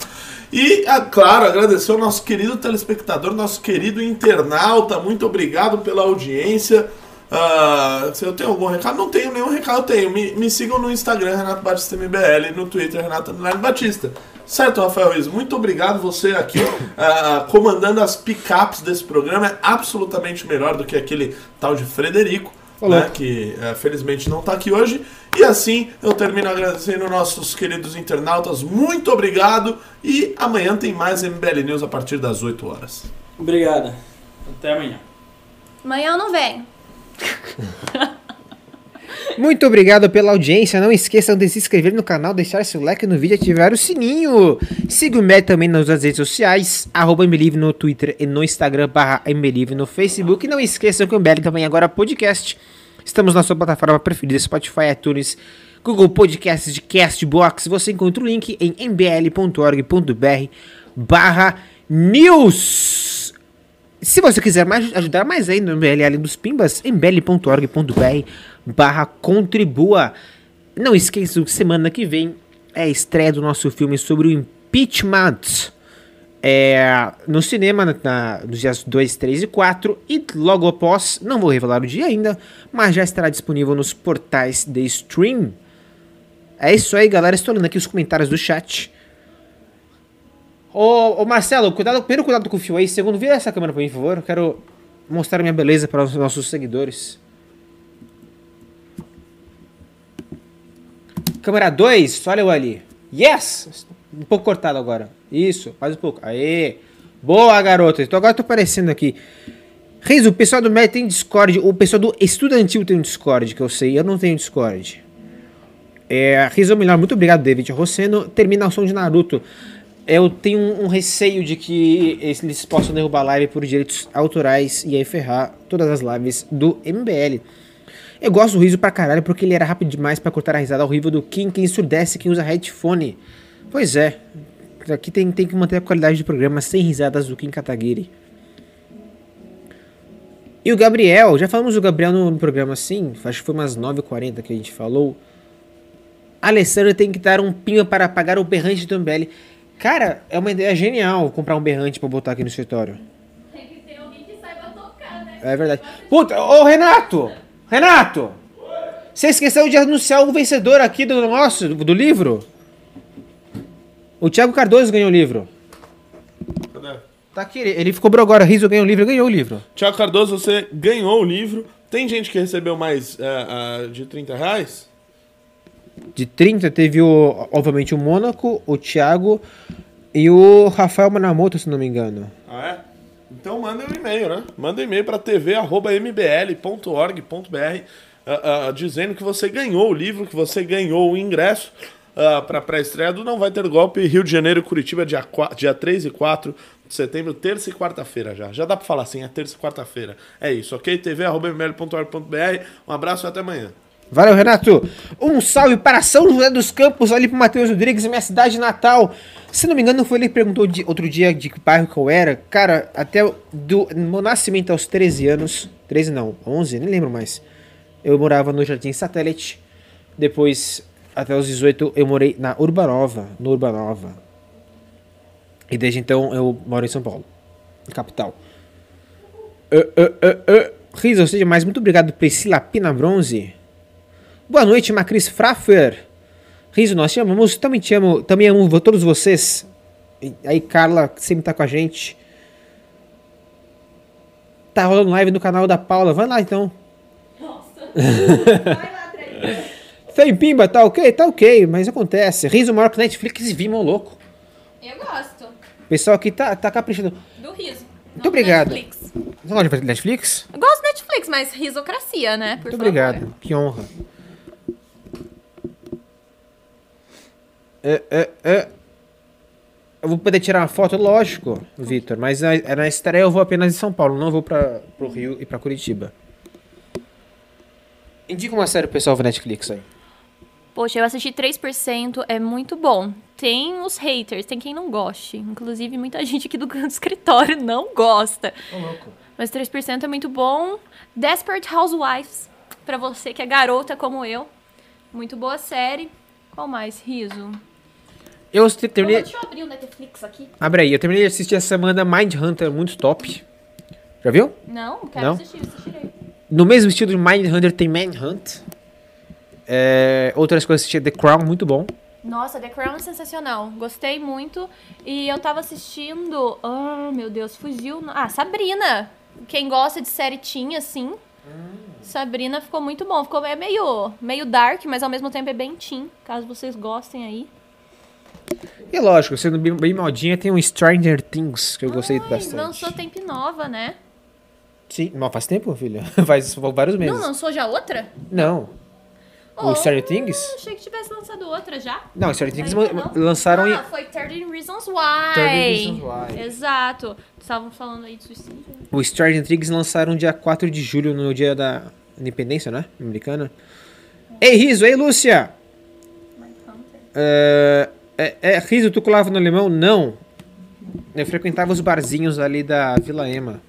E, é claro, agradecer ao nosso querido telespectador, nosso querido internauta, muito obrigado pela audiência. Ah, se eu tenho algum recado, não tenho nenhum recado, tenho. Me, me sigam no Instagram, Renato Batista MBL, no Twitter, Renato Underline Batista. Certo, Rafael Riz? Muito obrigado você aqui ah, comandando as picapes desse programa. É absolutamente melhor do que aquele tal de Frederico. Né, que eh, felizmente não está aqui hoje. E assim eu termino agradecendo nossos queridos internautas. Muito obrigado. E amanhã tem mais MBL News a partir das 8 horas. Obrigado. Até amanhã. Amanhã eu não venho. Muito obrigado pela audiência. Não esqueçam de se inscrever no canal, deixar seu like no vídeo e ativar o sininho. Siga o Mbel também nas redes sociais, arroba Mbelive no Twitter e no Instagram, barra Mbelive no Facebook. E não esqueçam que o Mbel também agora é podcast. Estamos na sua plataforma preferida, Spotify, iTunes, Google Podcasts de Castbox. Você encontra o link em mbl.org.br barra news. Se você quiser mais, ajudar mais ainda no MBL dos pimbas, mbl.org.br barra contribua. Não esqueça que semana que vem é a estreia do nosso filme sobre o impeachment. É, no cinema, na- na- nos dias 2, 3 e 4. E logo após, não vou revelar o dia ainda, mas já estará disponível nos portais de stream. É isso aí, galera. Estou lendo aqui os comentários do chat. Ô, ô Marcelo, cuidado, primeiro cuidado com o fio aí. Segundo, vira essa câmera pra mim, por favor. Eu quero mostrar minha beleza para os nossos seguidores. Câmera 2, olha eu ali. Yes! Um pouco cortado agora. Isso, faz um pouco. Aê! Boa, garota. Então agora eu tô aparecendo aqui. Reis, o pessoal do MED tem Discord. O pessoal do Estudantil tem um Discord, que eu sei. Eu não tenho Discord. É, Riso melhor, muito obrigado, David Rosseno. Terminação de Naruto. Eu tenho um, um receio de que eles possam derrubar a live por direitos autorais e aí ferrar todas as lives do MBL. Eu gosto do riso pra caralho porque ele era rápido demais pra cortar a risada horrível do Kim que ensurdece quem usa headphone. Pois é, aqui tem, tem que manter a qualidade do programa sem risadas do Kim Kataguiri. E o Gabriel, já falamos do Gabriel no, programa assim, acho que foi umas 9h40 que a gente falou. Alessandra tem que dar um pinho para pagar o berrante do MBL. Cara, é uma ideia genial comprar um berrante pra botar aqui no escritório. Tem que ter alguém que saiba tocar, né? É verdade. Puta, ô Renato! Renato! Você esqueceu de anunciar o vencedor aqui do nosso, do, livro? O Thiago Cardoso ganhou o livro. Cadê? Tá aqui, ele, cobrou agora, Riso ganhou o livro, ganhou o livro. Tiago Cardoso, você ganhou o livro. Tem gente que recebeu mais é, é, de 30 reais? De 30 teve o, obviamente o Mônaco, o Thiago e o Rafael Manamoto, se não me engano. Ah, é? Então manda um e-mail, né? Manda um e-mail para tv.mbl.org.br ah, ah, dizendo que você ganhou o livro, que você ganhou o ingresso uh, para a pré-estreia do Não Vai Ter Golpe Rio de Janeiro, Curitiba, dia, 4, dia 3 e 4 de setembro, terça e quarta-feira já. Já dá para falar assim, é terça e quarta-feira. É isso, ok? tv.mbl.org.br Um abraço e até amanhã. Valeu, Renato. Um salve para São José dos Campos, ali pro Matheus Rodrigues, minha cidade natal. Se não me engano, foi ele que perguntou de, outro dia de que bairro que eu era. Cara, até do meu nascimento aos 13 anos, 13 não, 11, nem lembro mais. Eu morava no Jardim Satélite. Depois, até os 18, eu morei na Urbanova, no Urbanova. E desde então eu moro em São Paulo, capital. Uh, uh, uh, uh. Riso, seja mais, muito obrigado, Priscila Pina Bronze. Boa noite, Macris Fraffer. Riso, nós te amamos, também te amo, também amo todos vocês. E aí, Carla, que sempre tá com a gente. Tá rolando live no canal da Paula, vai lá então. Nossa. Vai lá. Tem pimba, tá ok? Tá ok, mas acontece. Riso maior que Netflix e Vimeo, louco. Eu gosto O pessoal aqui tá, tá caprichando. do riso. Muito obrigado. Netflix. Você não gosta de Netflix? Eu gosto do Netflix, mas risocracia, né? Por Muito favor. obrigado, que honra. É, é, é. Eu vou poder tirar uma foto, lógico, Vitor, mas na, na estreia eu vou apenas em São Paulo, não vou para pro Rio e pra Curitiba. Indica uma série pro pessoal ver Netflix aí. Poxa, eu assisti 3%, é muito bom. tem os haters, tem quem não goste. Inclusive, muita gente aqui do escritório não gosta. Mas 3% é muito bom. Desperate Housewives, pra você que é garota como eu. Muito boa série. Qual mais? Riso. Eu te- terminei. Deixa eu abrir o Netflix aqui. Abre aí, eu terminei de assistir essa semana Mind Hunter, muito top. Já viu? Não, quero Não? assistir, assistirei. No mesmo estilo de Mind Hunter tem Manhunt. É, outras coisas assisti The Crown, muito bom. Nossa, The Crown é sensacional. Gostei muito. E eu tava assistindo. Ah, meu Deus, fugiu. Ah, Sabrina. Quem gosta de série teen, assim. Sabrina ficou muito bom. Ficou é meio, meio dark, mas ao mesmo tempo é bem teen. Caso vocês gostem aí. E lógico, sendo bem, bem modinha, tem o Stranger Things, que eu gostei Ai, bastante. lançou Temp Nova, né? Sim, mas faz tempo, filha. faz vários meses. Não, lançou já outra? Não. O Oh, Stranger Things? Achei que tivesse lançado outra já. Não, Stranger Things não? lançaram ah, em. foi 13 Reasons Why. 13 Reasons Why. Exato. Estavam falando aí de suicídio. O Stranger Things lançaram dia 4 de julho, no dia da independência, né? Americana. Ei, Riso, ei, Lúcia! Mindhunter. É, é, Riso, tu colava no alemão? Não. Eu frequentava os barzinhos ali da Vila Ema.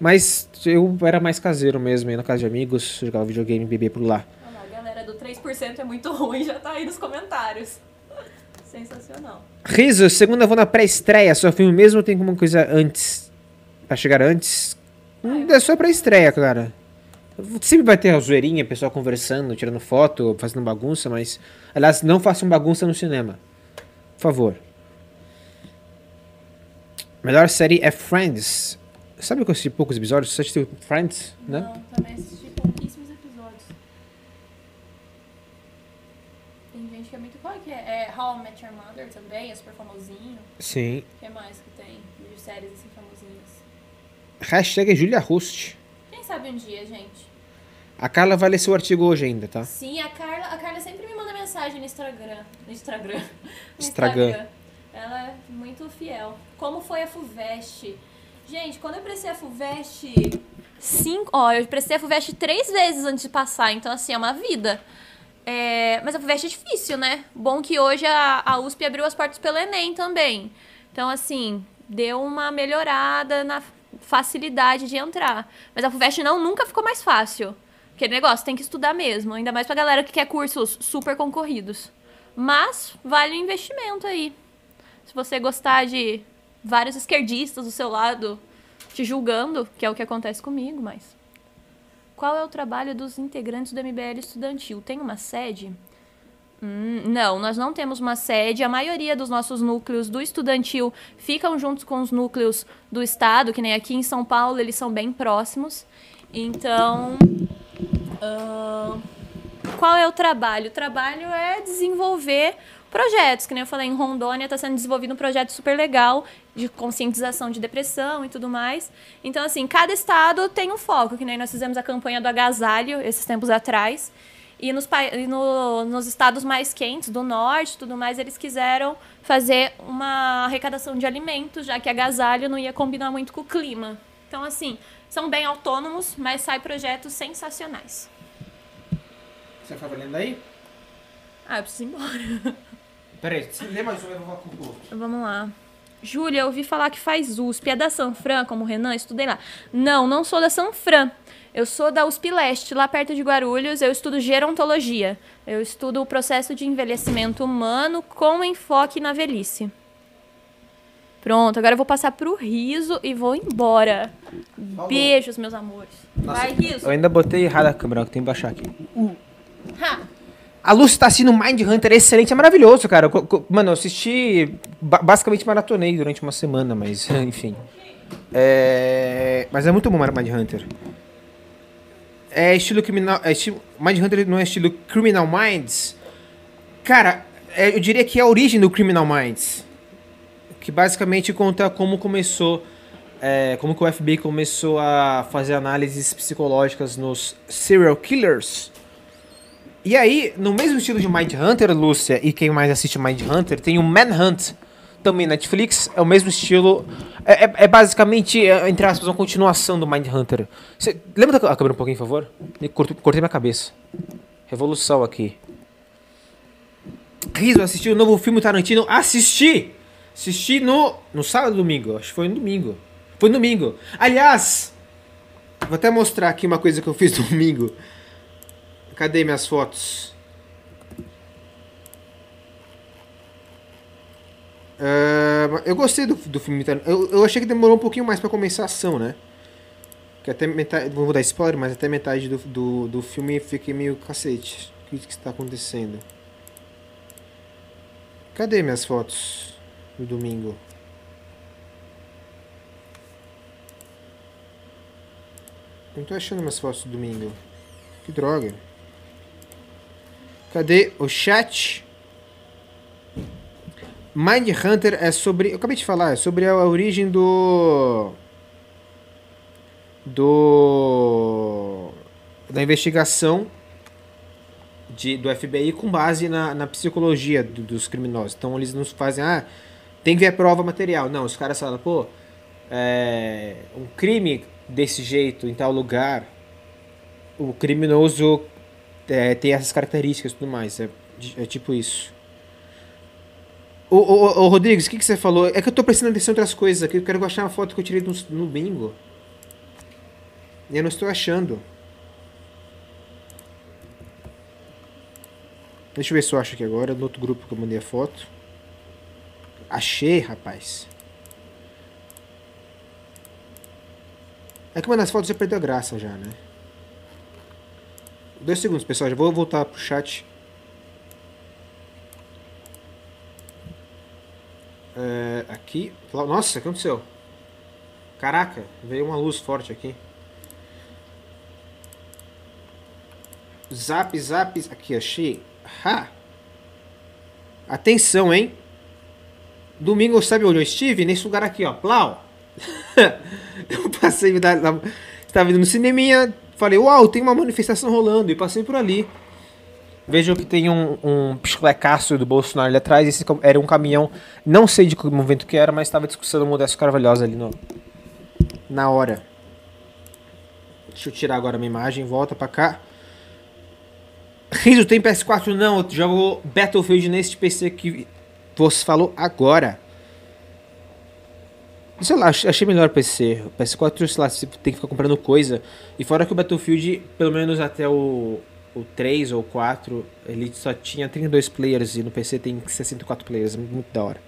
Mas eu era mais caseiro mesmo, ia na casa de amigos, jogava videogame, bebia por lá. Olha lá, a galera do 3% é muito ruim, já tá aí nos comentários. Sensacional. Riso, segunda vou na pré-estreia, só filme mesmo tem alguma coisa antes? Pra chegar antes? Hum, É só pré-estreia, cara. Sempre vai ter a zoeirinha, pessoal conversando, tirando foto, fazendo bagunça, mas. Aliás, não façam bagunça no cinema. Por favor. Melhor série é Friends. Sabe que eu assisti poucos episódios? Você assistiu Friends, né? Não, também assisti pouquíssimos episódios. Tem gente que é muito. Qual que é? É How I Met Your Mother também, é super famosinho. Sim. O que mais que tem de séries assim famosinhas? Hashtag é Julia Host. Quem sabe um dia, gente? A Carla vai ler seu artigo hoje ainda, tá? Sim, a Carla, a Carla sempre me manda mensagem no Instagram. No Instagram. No Instagram. Ela é muito fiel. Como foi a FUVEST? Gente, quando eu prestei a FUVEST. Cinco. Ó, eu prestei a FUVEST três vezes antes de passar, então assim, é uma vida. É, mas a FUVEST é difícil, né? Bom que hoje a, a USP abriu as portas pelo Enem também. Então, assim, deu uma melhorada na facilidade de entrar. Mas a FUVEST não nunca ficou mais fácil. Aquele negócio, tem que estudar mesmo. Ainda mais pra galera que quer cursos super concorridos. Mas vale o investimento aí. Se você gostar de vários esquerdistas do seu lado te julgando, que é o que acontece comigo, mas. Qual é o trabalho dos integrantes do MBL estudantil? Tem uma sede? Hum, não, nós não temos uma sede. A maioria dos nossos núcleos do estudantil ficam juntos com os núcleos do estado, que nem aqui em São Paulo, eles são bem próximos. Então, qual é o trabalho? O trabalho é desenvolver projetos, que nem eu falei, em Rondônia está sendo desenvolvido um projeto super legal de conscientização de depressão e tudo mais. Então, assim, cada estado tem um foco, que nem nós fizemos a campanha do agasalho esses tempos atrás. E nos, no- nos estados mais quentes, do norte tudo mais, eles quiseram fazer uma arrecadação de alimentos, já que agasalho não ia combinar muito com o clima. Então, assim, são bem autônomos, mas saem projetos sensacionais. Você tá lendo aí? Ah, eu preciso ir embora. Peraí, lê mais um, eu vou com o outro. Vamos lá. Júlia, eu ouvi falar que faz USP. É da Sanfran, como o Renan? Estudei lá. Não, não sou da Sanfran. Eu sou da USP Leste, lá perto de Guarulhos. Eu estudo gerontologia. Eu estudo o processo de envelhecimento humano com enfoque na velhice. Pronto, agora eu vou passar pro riso e vou embora. Beijos, meus amores. Vai, riso. Eu ainda botei errado a câmera, eu tenho que baixar aqui. Ha. A Lucy tá assistindo Mind Hunter, é excelente, é maravilhoso, cara. Mano, eu assisti, ba- basicamente maratonei durante uma semana, mas enfim. É... Mas é muito bom Mind Hunter. É estilo criminal. É estilo... Mind Hunter não é estilo Criminal Minds. Cara, é, eu diria que é a origem do Criminal Minds. Que basicamente conta como começou. é, como que o FBI começou a fazer análises psicológicas nos serial killers. E aí, no mesmo estilo de Mind Hunter, Lúcia, e quem mais assiste Mind Hunter, tem o Manhunt, também Netflix, é o mesmo estilo. É, é- é basicamente, é, entre aspas, uma continuação do Mind Hunter. Lembra da a câmera um pouquinho, por favor? Cortei, cortei minha cabeça. Revolução aqui. Riso, assistiu o novo filme Tarantino? Assisti! Assisti no, no sábado domingo, acho que foi no domingo. Foi no domingo. Aliás, vou até mostrar aqui uma coisa que eu fiz domingo. Cadê minhas fotos? Ah, eu gostei do, do filme. Tar- Eu, eu achei que demorou um pouquinho mais pra começar a ação, né? Que até metade. Vou dar spoiler, mas até metade do, do, do filme fiquei meio cacete. O que, que está acontecendo? Cadê minhas fotos do domingo? Não tô achando minhas fotos do domingo. Que droga. Cadê o chat? Mind Hunter é sobre. Eu acabei de falar, é sobre a origem do. Do. Da investigação de, do FBI com base na, na psicologia do- dos criminosos. Então eles nos fazem, ah, tem que ver a prova material. Não, os caras falam, pô, é, um crime desse jeito, em tal lugar, o criminoso é, tem essas características e tudo mais. É, é tipo isso. Ô, ô, ô, Rodrigues, o que, que você falou? É que eu tô prestando atenção em outras coisas aqui. Eu quero achar uma foto que eu tirei no, no bingo. E eu não estou achando. Deixa eu ver se eu acho aqui agora, no outro grupo que eu mandei a foto. Achei, rapaz. É que uma das fotos já perdeu a graça já, né? Dois segundos, pessoal. Já vou voltar pro chat. É, aqui. Nossa, o que aconteceu? Caraca, veio uma luz forte aqui. Zap, zap. Aqui, achei. Ha! Atenção, hein? Domingo, sabe onde eu estive? Nesse lugar aqui, ó. Plau! eu passei. Da, estava indo no cineminha. Falei, uau, tem uma manifestação rolando. E passei por ali. Vejo que tem um, um pisclecaço do Bolsonaro ali atrás. Esse era um caminhão. Não sei de que movimento que era, mas estava discussando o Modesto Carvalhosa ali no, na hora. Deixa eu tirar agora a minha imagem. Volta pra cá. Riso, tem PS4? Não, eu jogo Battlefield neste PC que você falou agora. Sei lá, ach- achei melhor PC. O PS4, sei lá, você tem que ficar comprando coisa. E fora que o Battlefield, pelo menos até o, o 3 ou 4, ele só tinha 32 players e no PC tem 64 players. Muito da hora.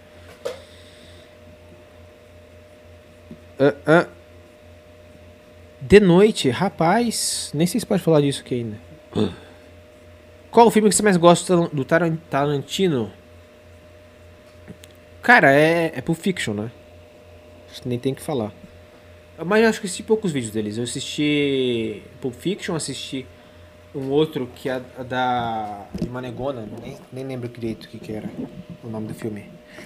Ah, ah. De noite, rapaz. Nem sei se pode falar disso aqui ainda. Qual o filme que você mais gosta do Taran- Tarantino? Cara, é, é Pulp Fiction, né? Acho que nem tem que falar. Mas eu acho que assisti poucos vídeos deles. Eu assisti Pulp Fiction, assisti um outro que é da de Manegona, nem, nem lembro direito o que, que era o nome do filme.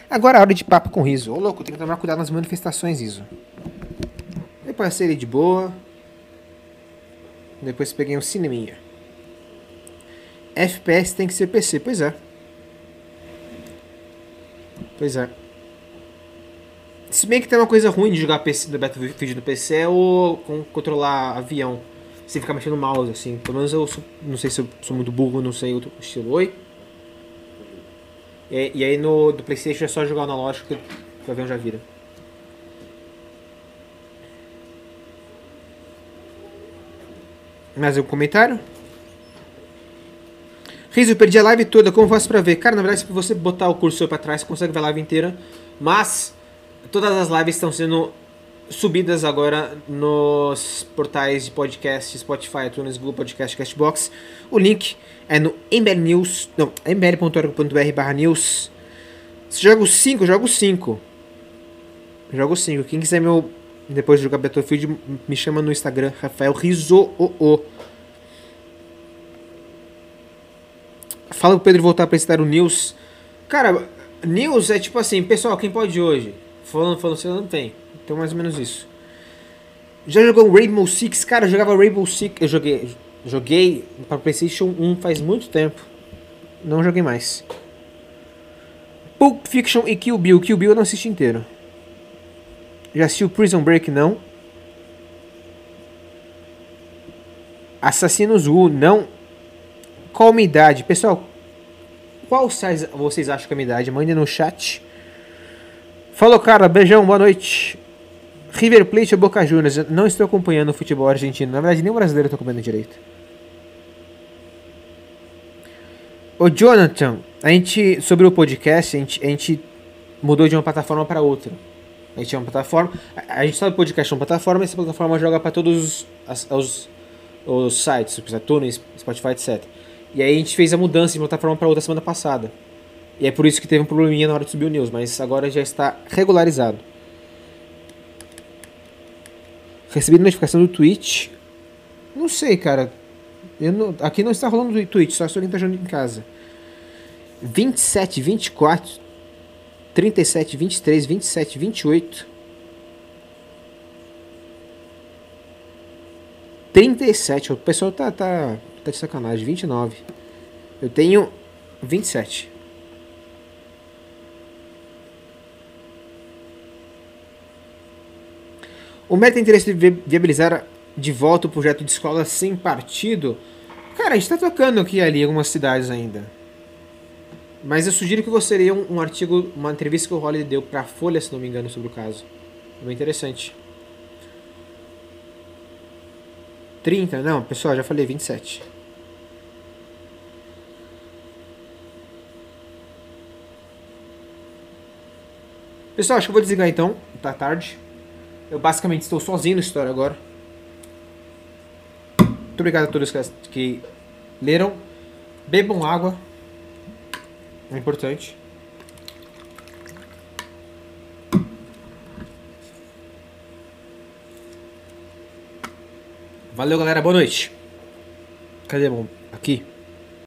Agora a hora de papo com riso. Ô louco, tem que tomar cuidado nas manifestações, riso. Depois ali de boa. Depois peguei um cineminha. FPS tem que ser PC, pois é. Pois é. Se bem que tem uma coisa ruim de jogar PC do Battlefield no PC é o controlar avião. Você ficar mexendo no mouse, assim. Pelo menos eu sou- não sei se eu sou muito burro, não sei outro estilo. Oi? E, e aí no do Playstation é só jogar o analógico que o avião já vira. Mais algum comentário? Riso, eu perdi a live toda, como faço pra ver? Cara, na verdade, se você botar o cursor pra trás, você consegue ver a live inteira. Mas, todas as lives estão sendo subidas agora nos portais de podcast, Spotify, iTunes, Google Podcast, Castbox. O link é no MBL News, não, mbl.org.br barra news. Se joga o 5, joga o 5. Joga o 5. Quem quiser meu, depois de jogar Battlefield, me chama no Instagram, Rafael Rizoo. Fala pro Pedro voltar pra citar o News. Cara, News é tipo assim, pessoal, quem pode hoje? Falando, falando, você não tem. Então mais ou menos isso. Já jogou Rainbow Six? Cara, eu jogava Rainbow Six. Eu joguei. Joguei para Playstation 1 faz muito tempo. Não joguei mais. Pulp Fiction e Kill Bill. Kill Bill eu não assisti inteiro. Já assistiu Prison Break? Não. Assassinos U, não. Qual minha idade? Pessoal, qual vocês acham que é a minha idade? Mandem no chat. Falou, cara. Beijão, boa noite. River Plate ou Boca Juniors? Não estou acompanhando o futebol argentino. Na verdade, nem o brasileiro estou acompanhando direito. Ô, Jonathan, a gente, sobre o podcast, a gente, a gente mudou de uma plataforma para outra. A gente tinha uma plataforma. A, a gente sabe o podcast é uma plataforma, e essa plataforma joga para todos os, os, os sites, iTunes, Spotify, etc. E aí a gente fez a mudança de plataforma para outra semana passada. E é por isso que teve um probleminha na hora de subir o news, mas agora já está regularizado. Recebi notificação do Twitch. Não sei, cara. Não- aqui não está rolando do Twitch, só se alguém está jogando em casa. 27, 24, 37, 23, 27, 28. 37. O pessoal tá, tá, tá de sacanagem. 29. Eu tenho 27. O Meta tem interesse de vi- viabilizar de volta o projeto de escola sem partido. Cara, a gente tá tocando aqui ali algumas cidades ainda. Mas eu sugiro que você leia um, um artigo, uma entrevista que o Holliday deu pra Folha, se não me engano, sobre o caso. É bem interessante. 30? Não, pessoal, já falei 27. Pessoal, acho que eu vou desligar então. Tá tarde. Eu basicamente estou sozinho na história agora. Muito obrigado a todos que, leram. Bebam água. É importante. Valeu, galera. Boa noite. Cadê, bom? Aqui.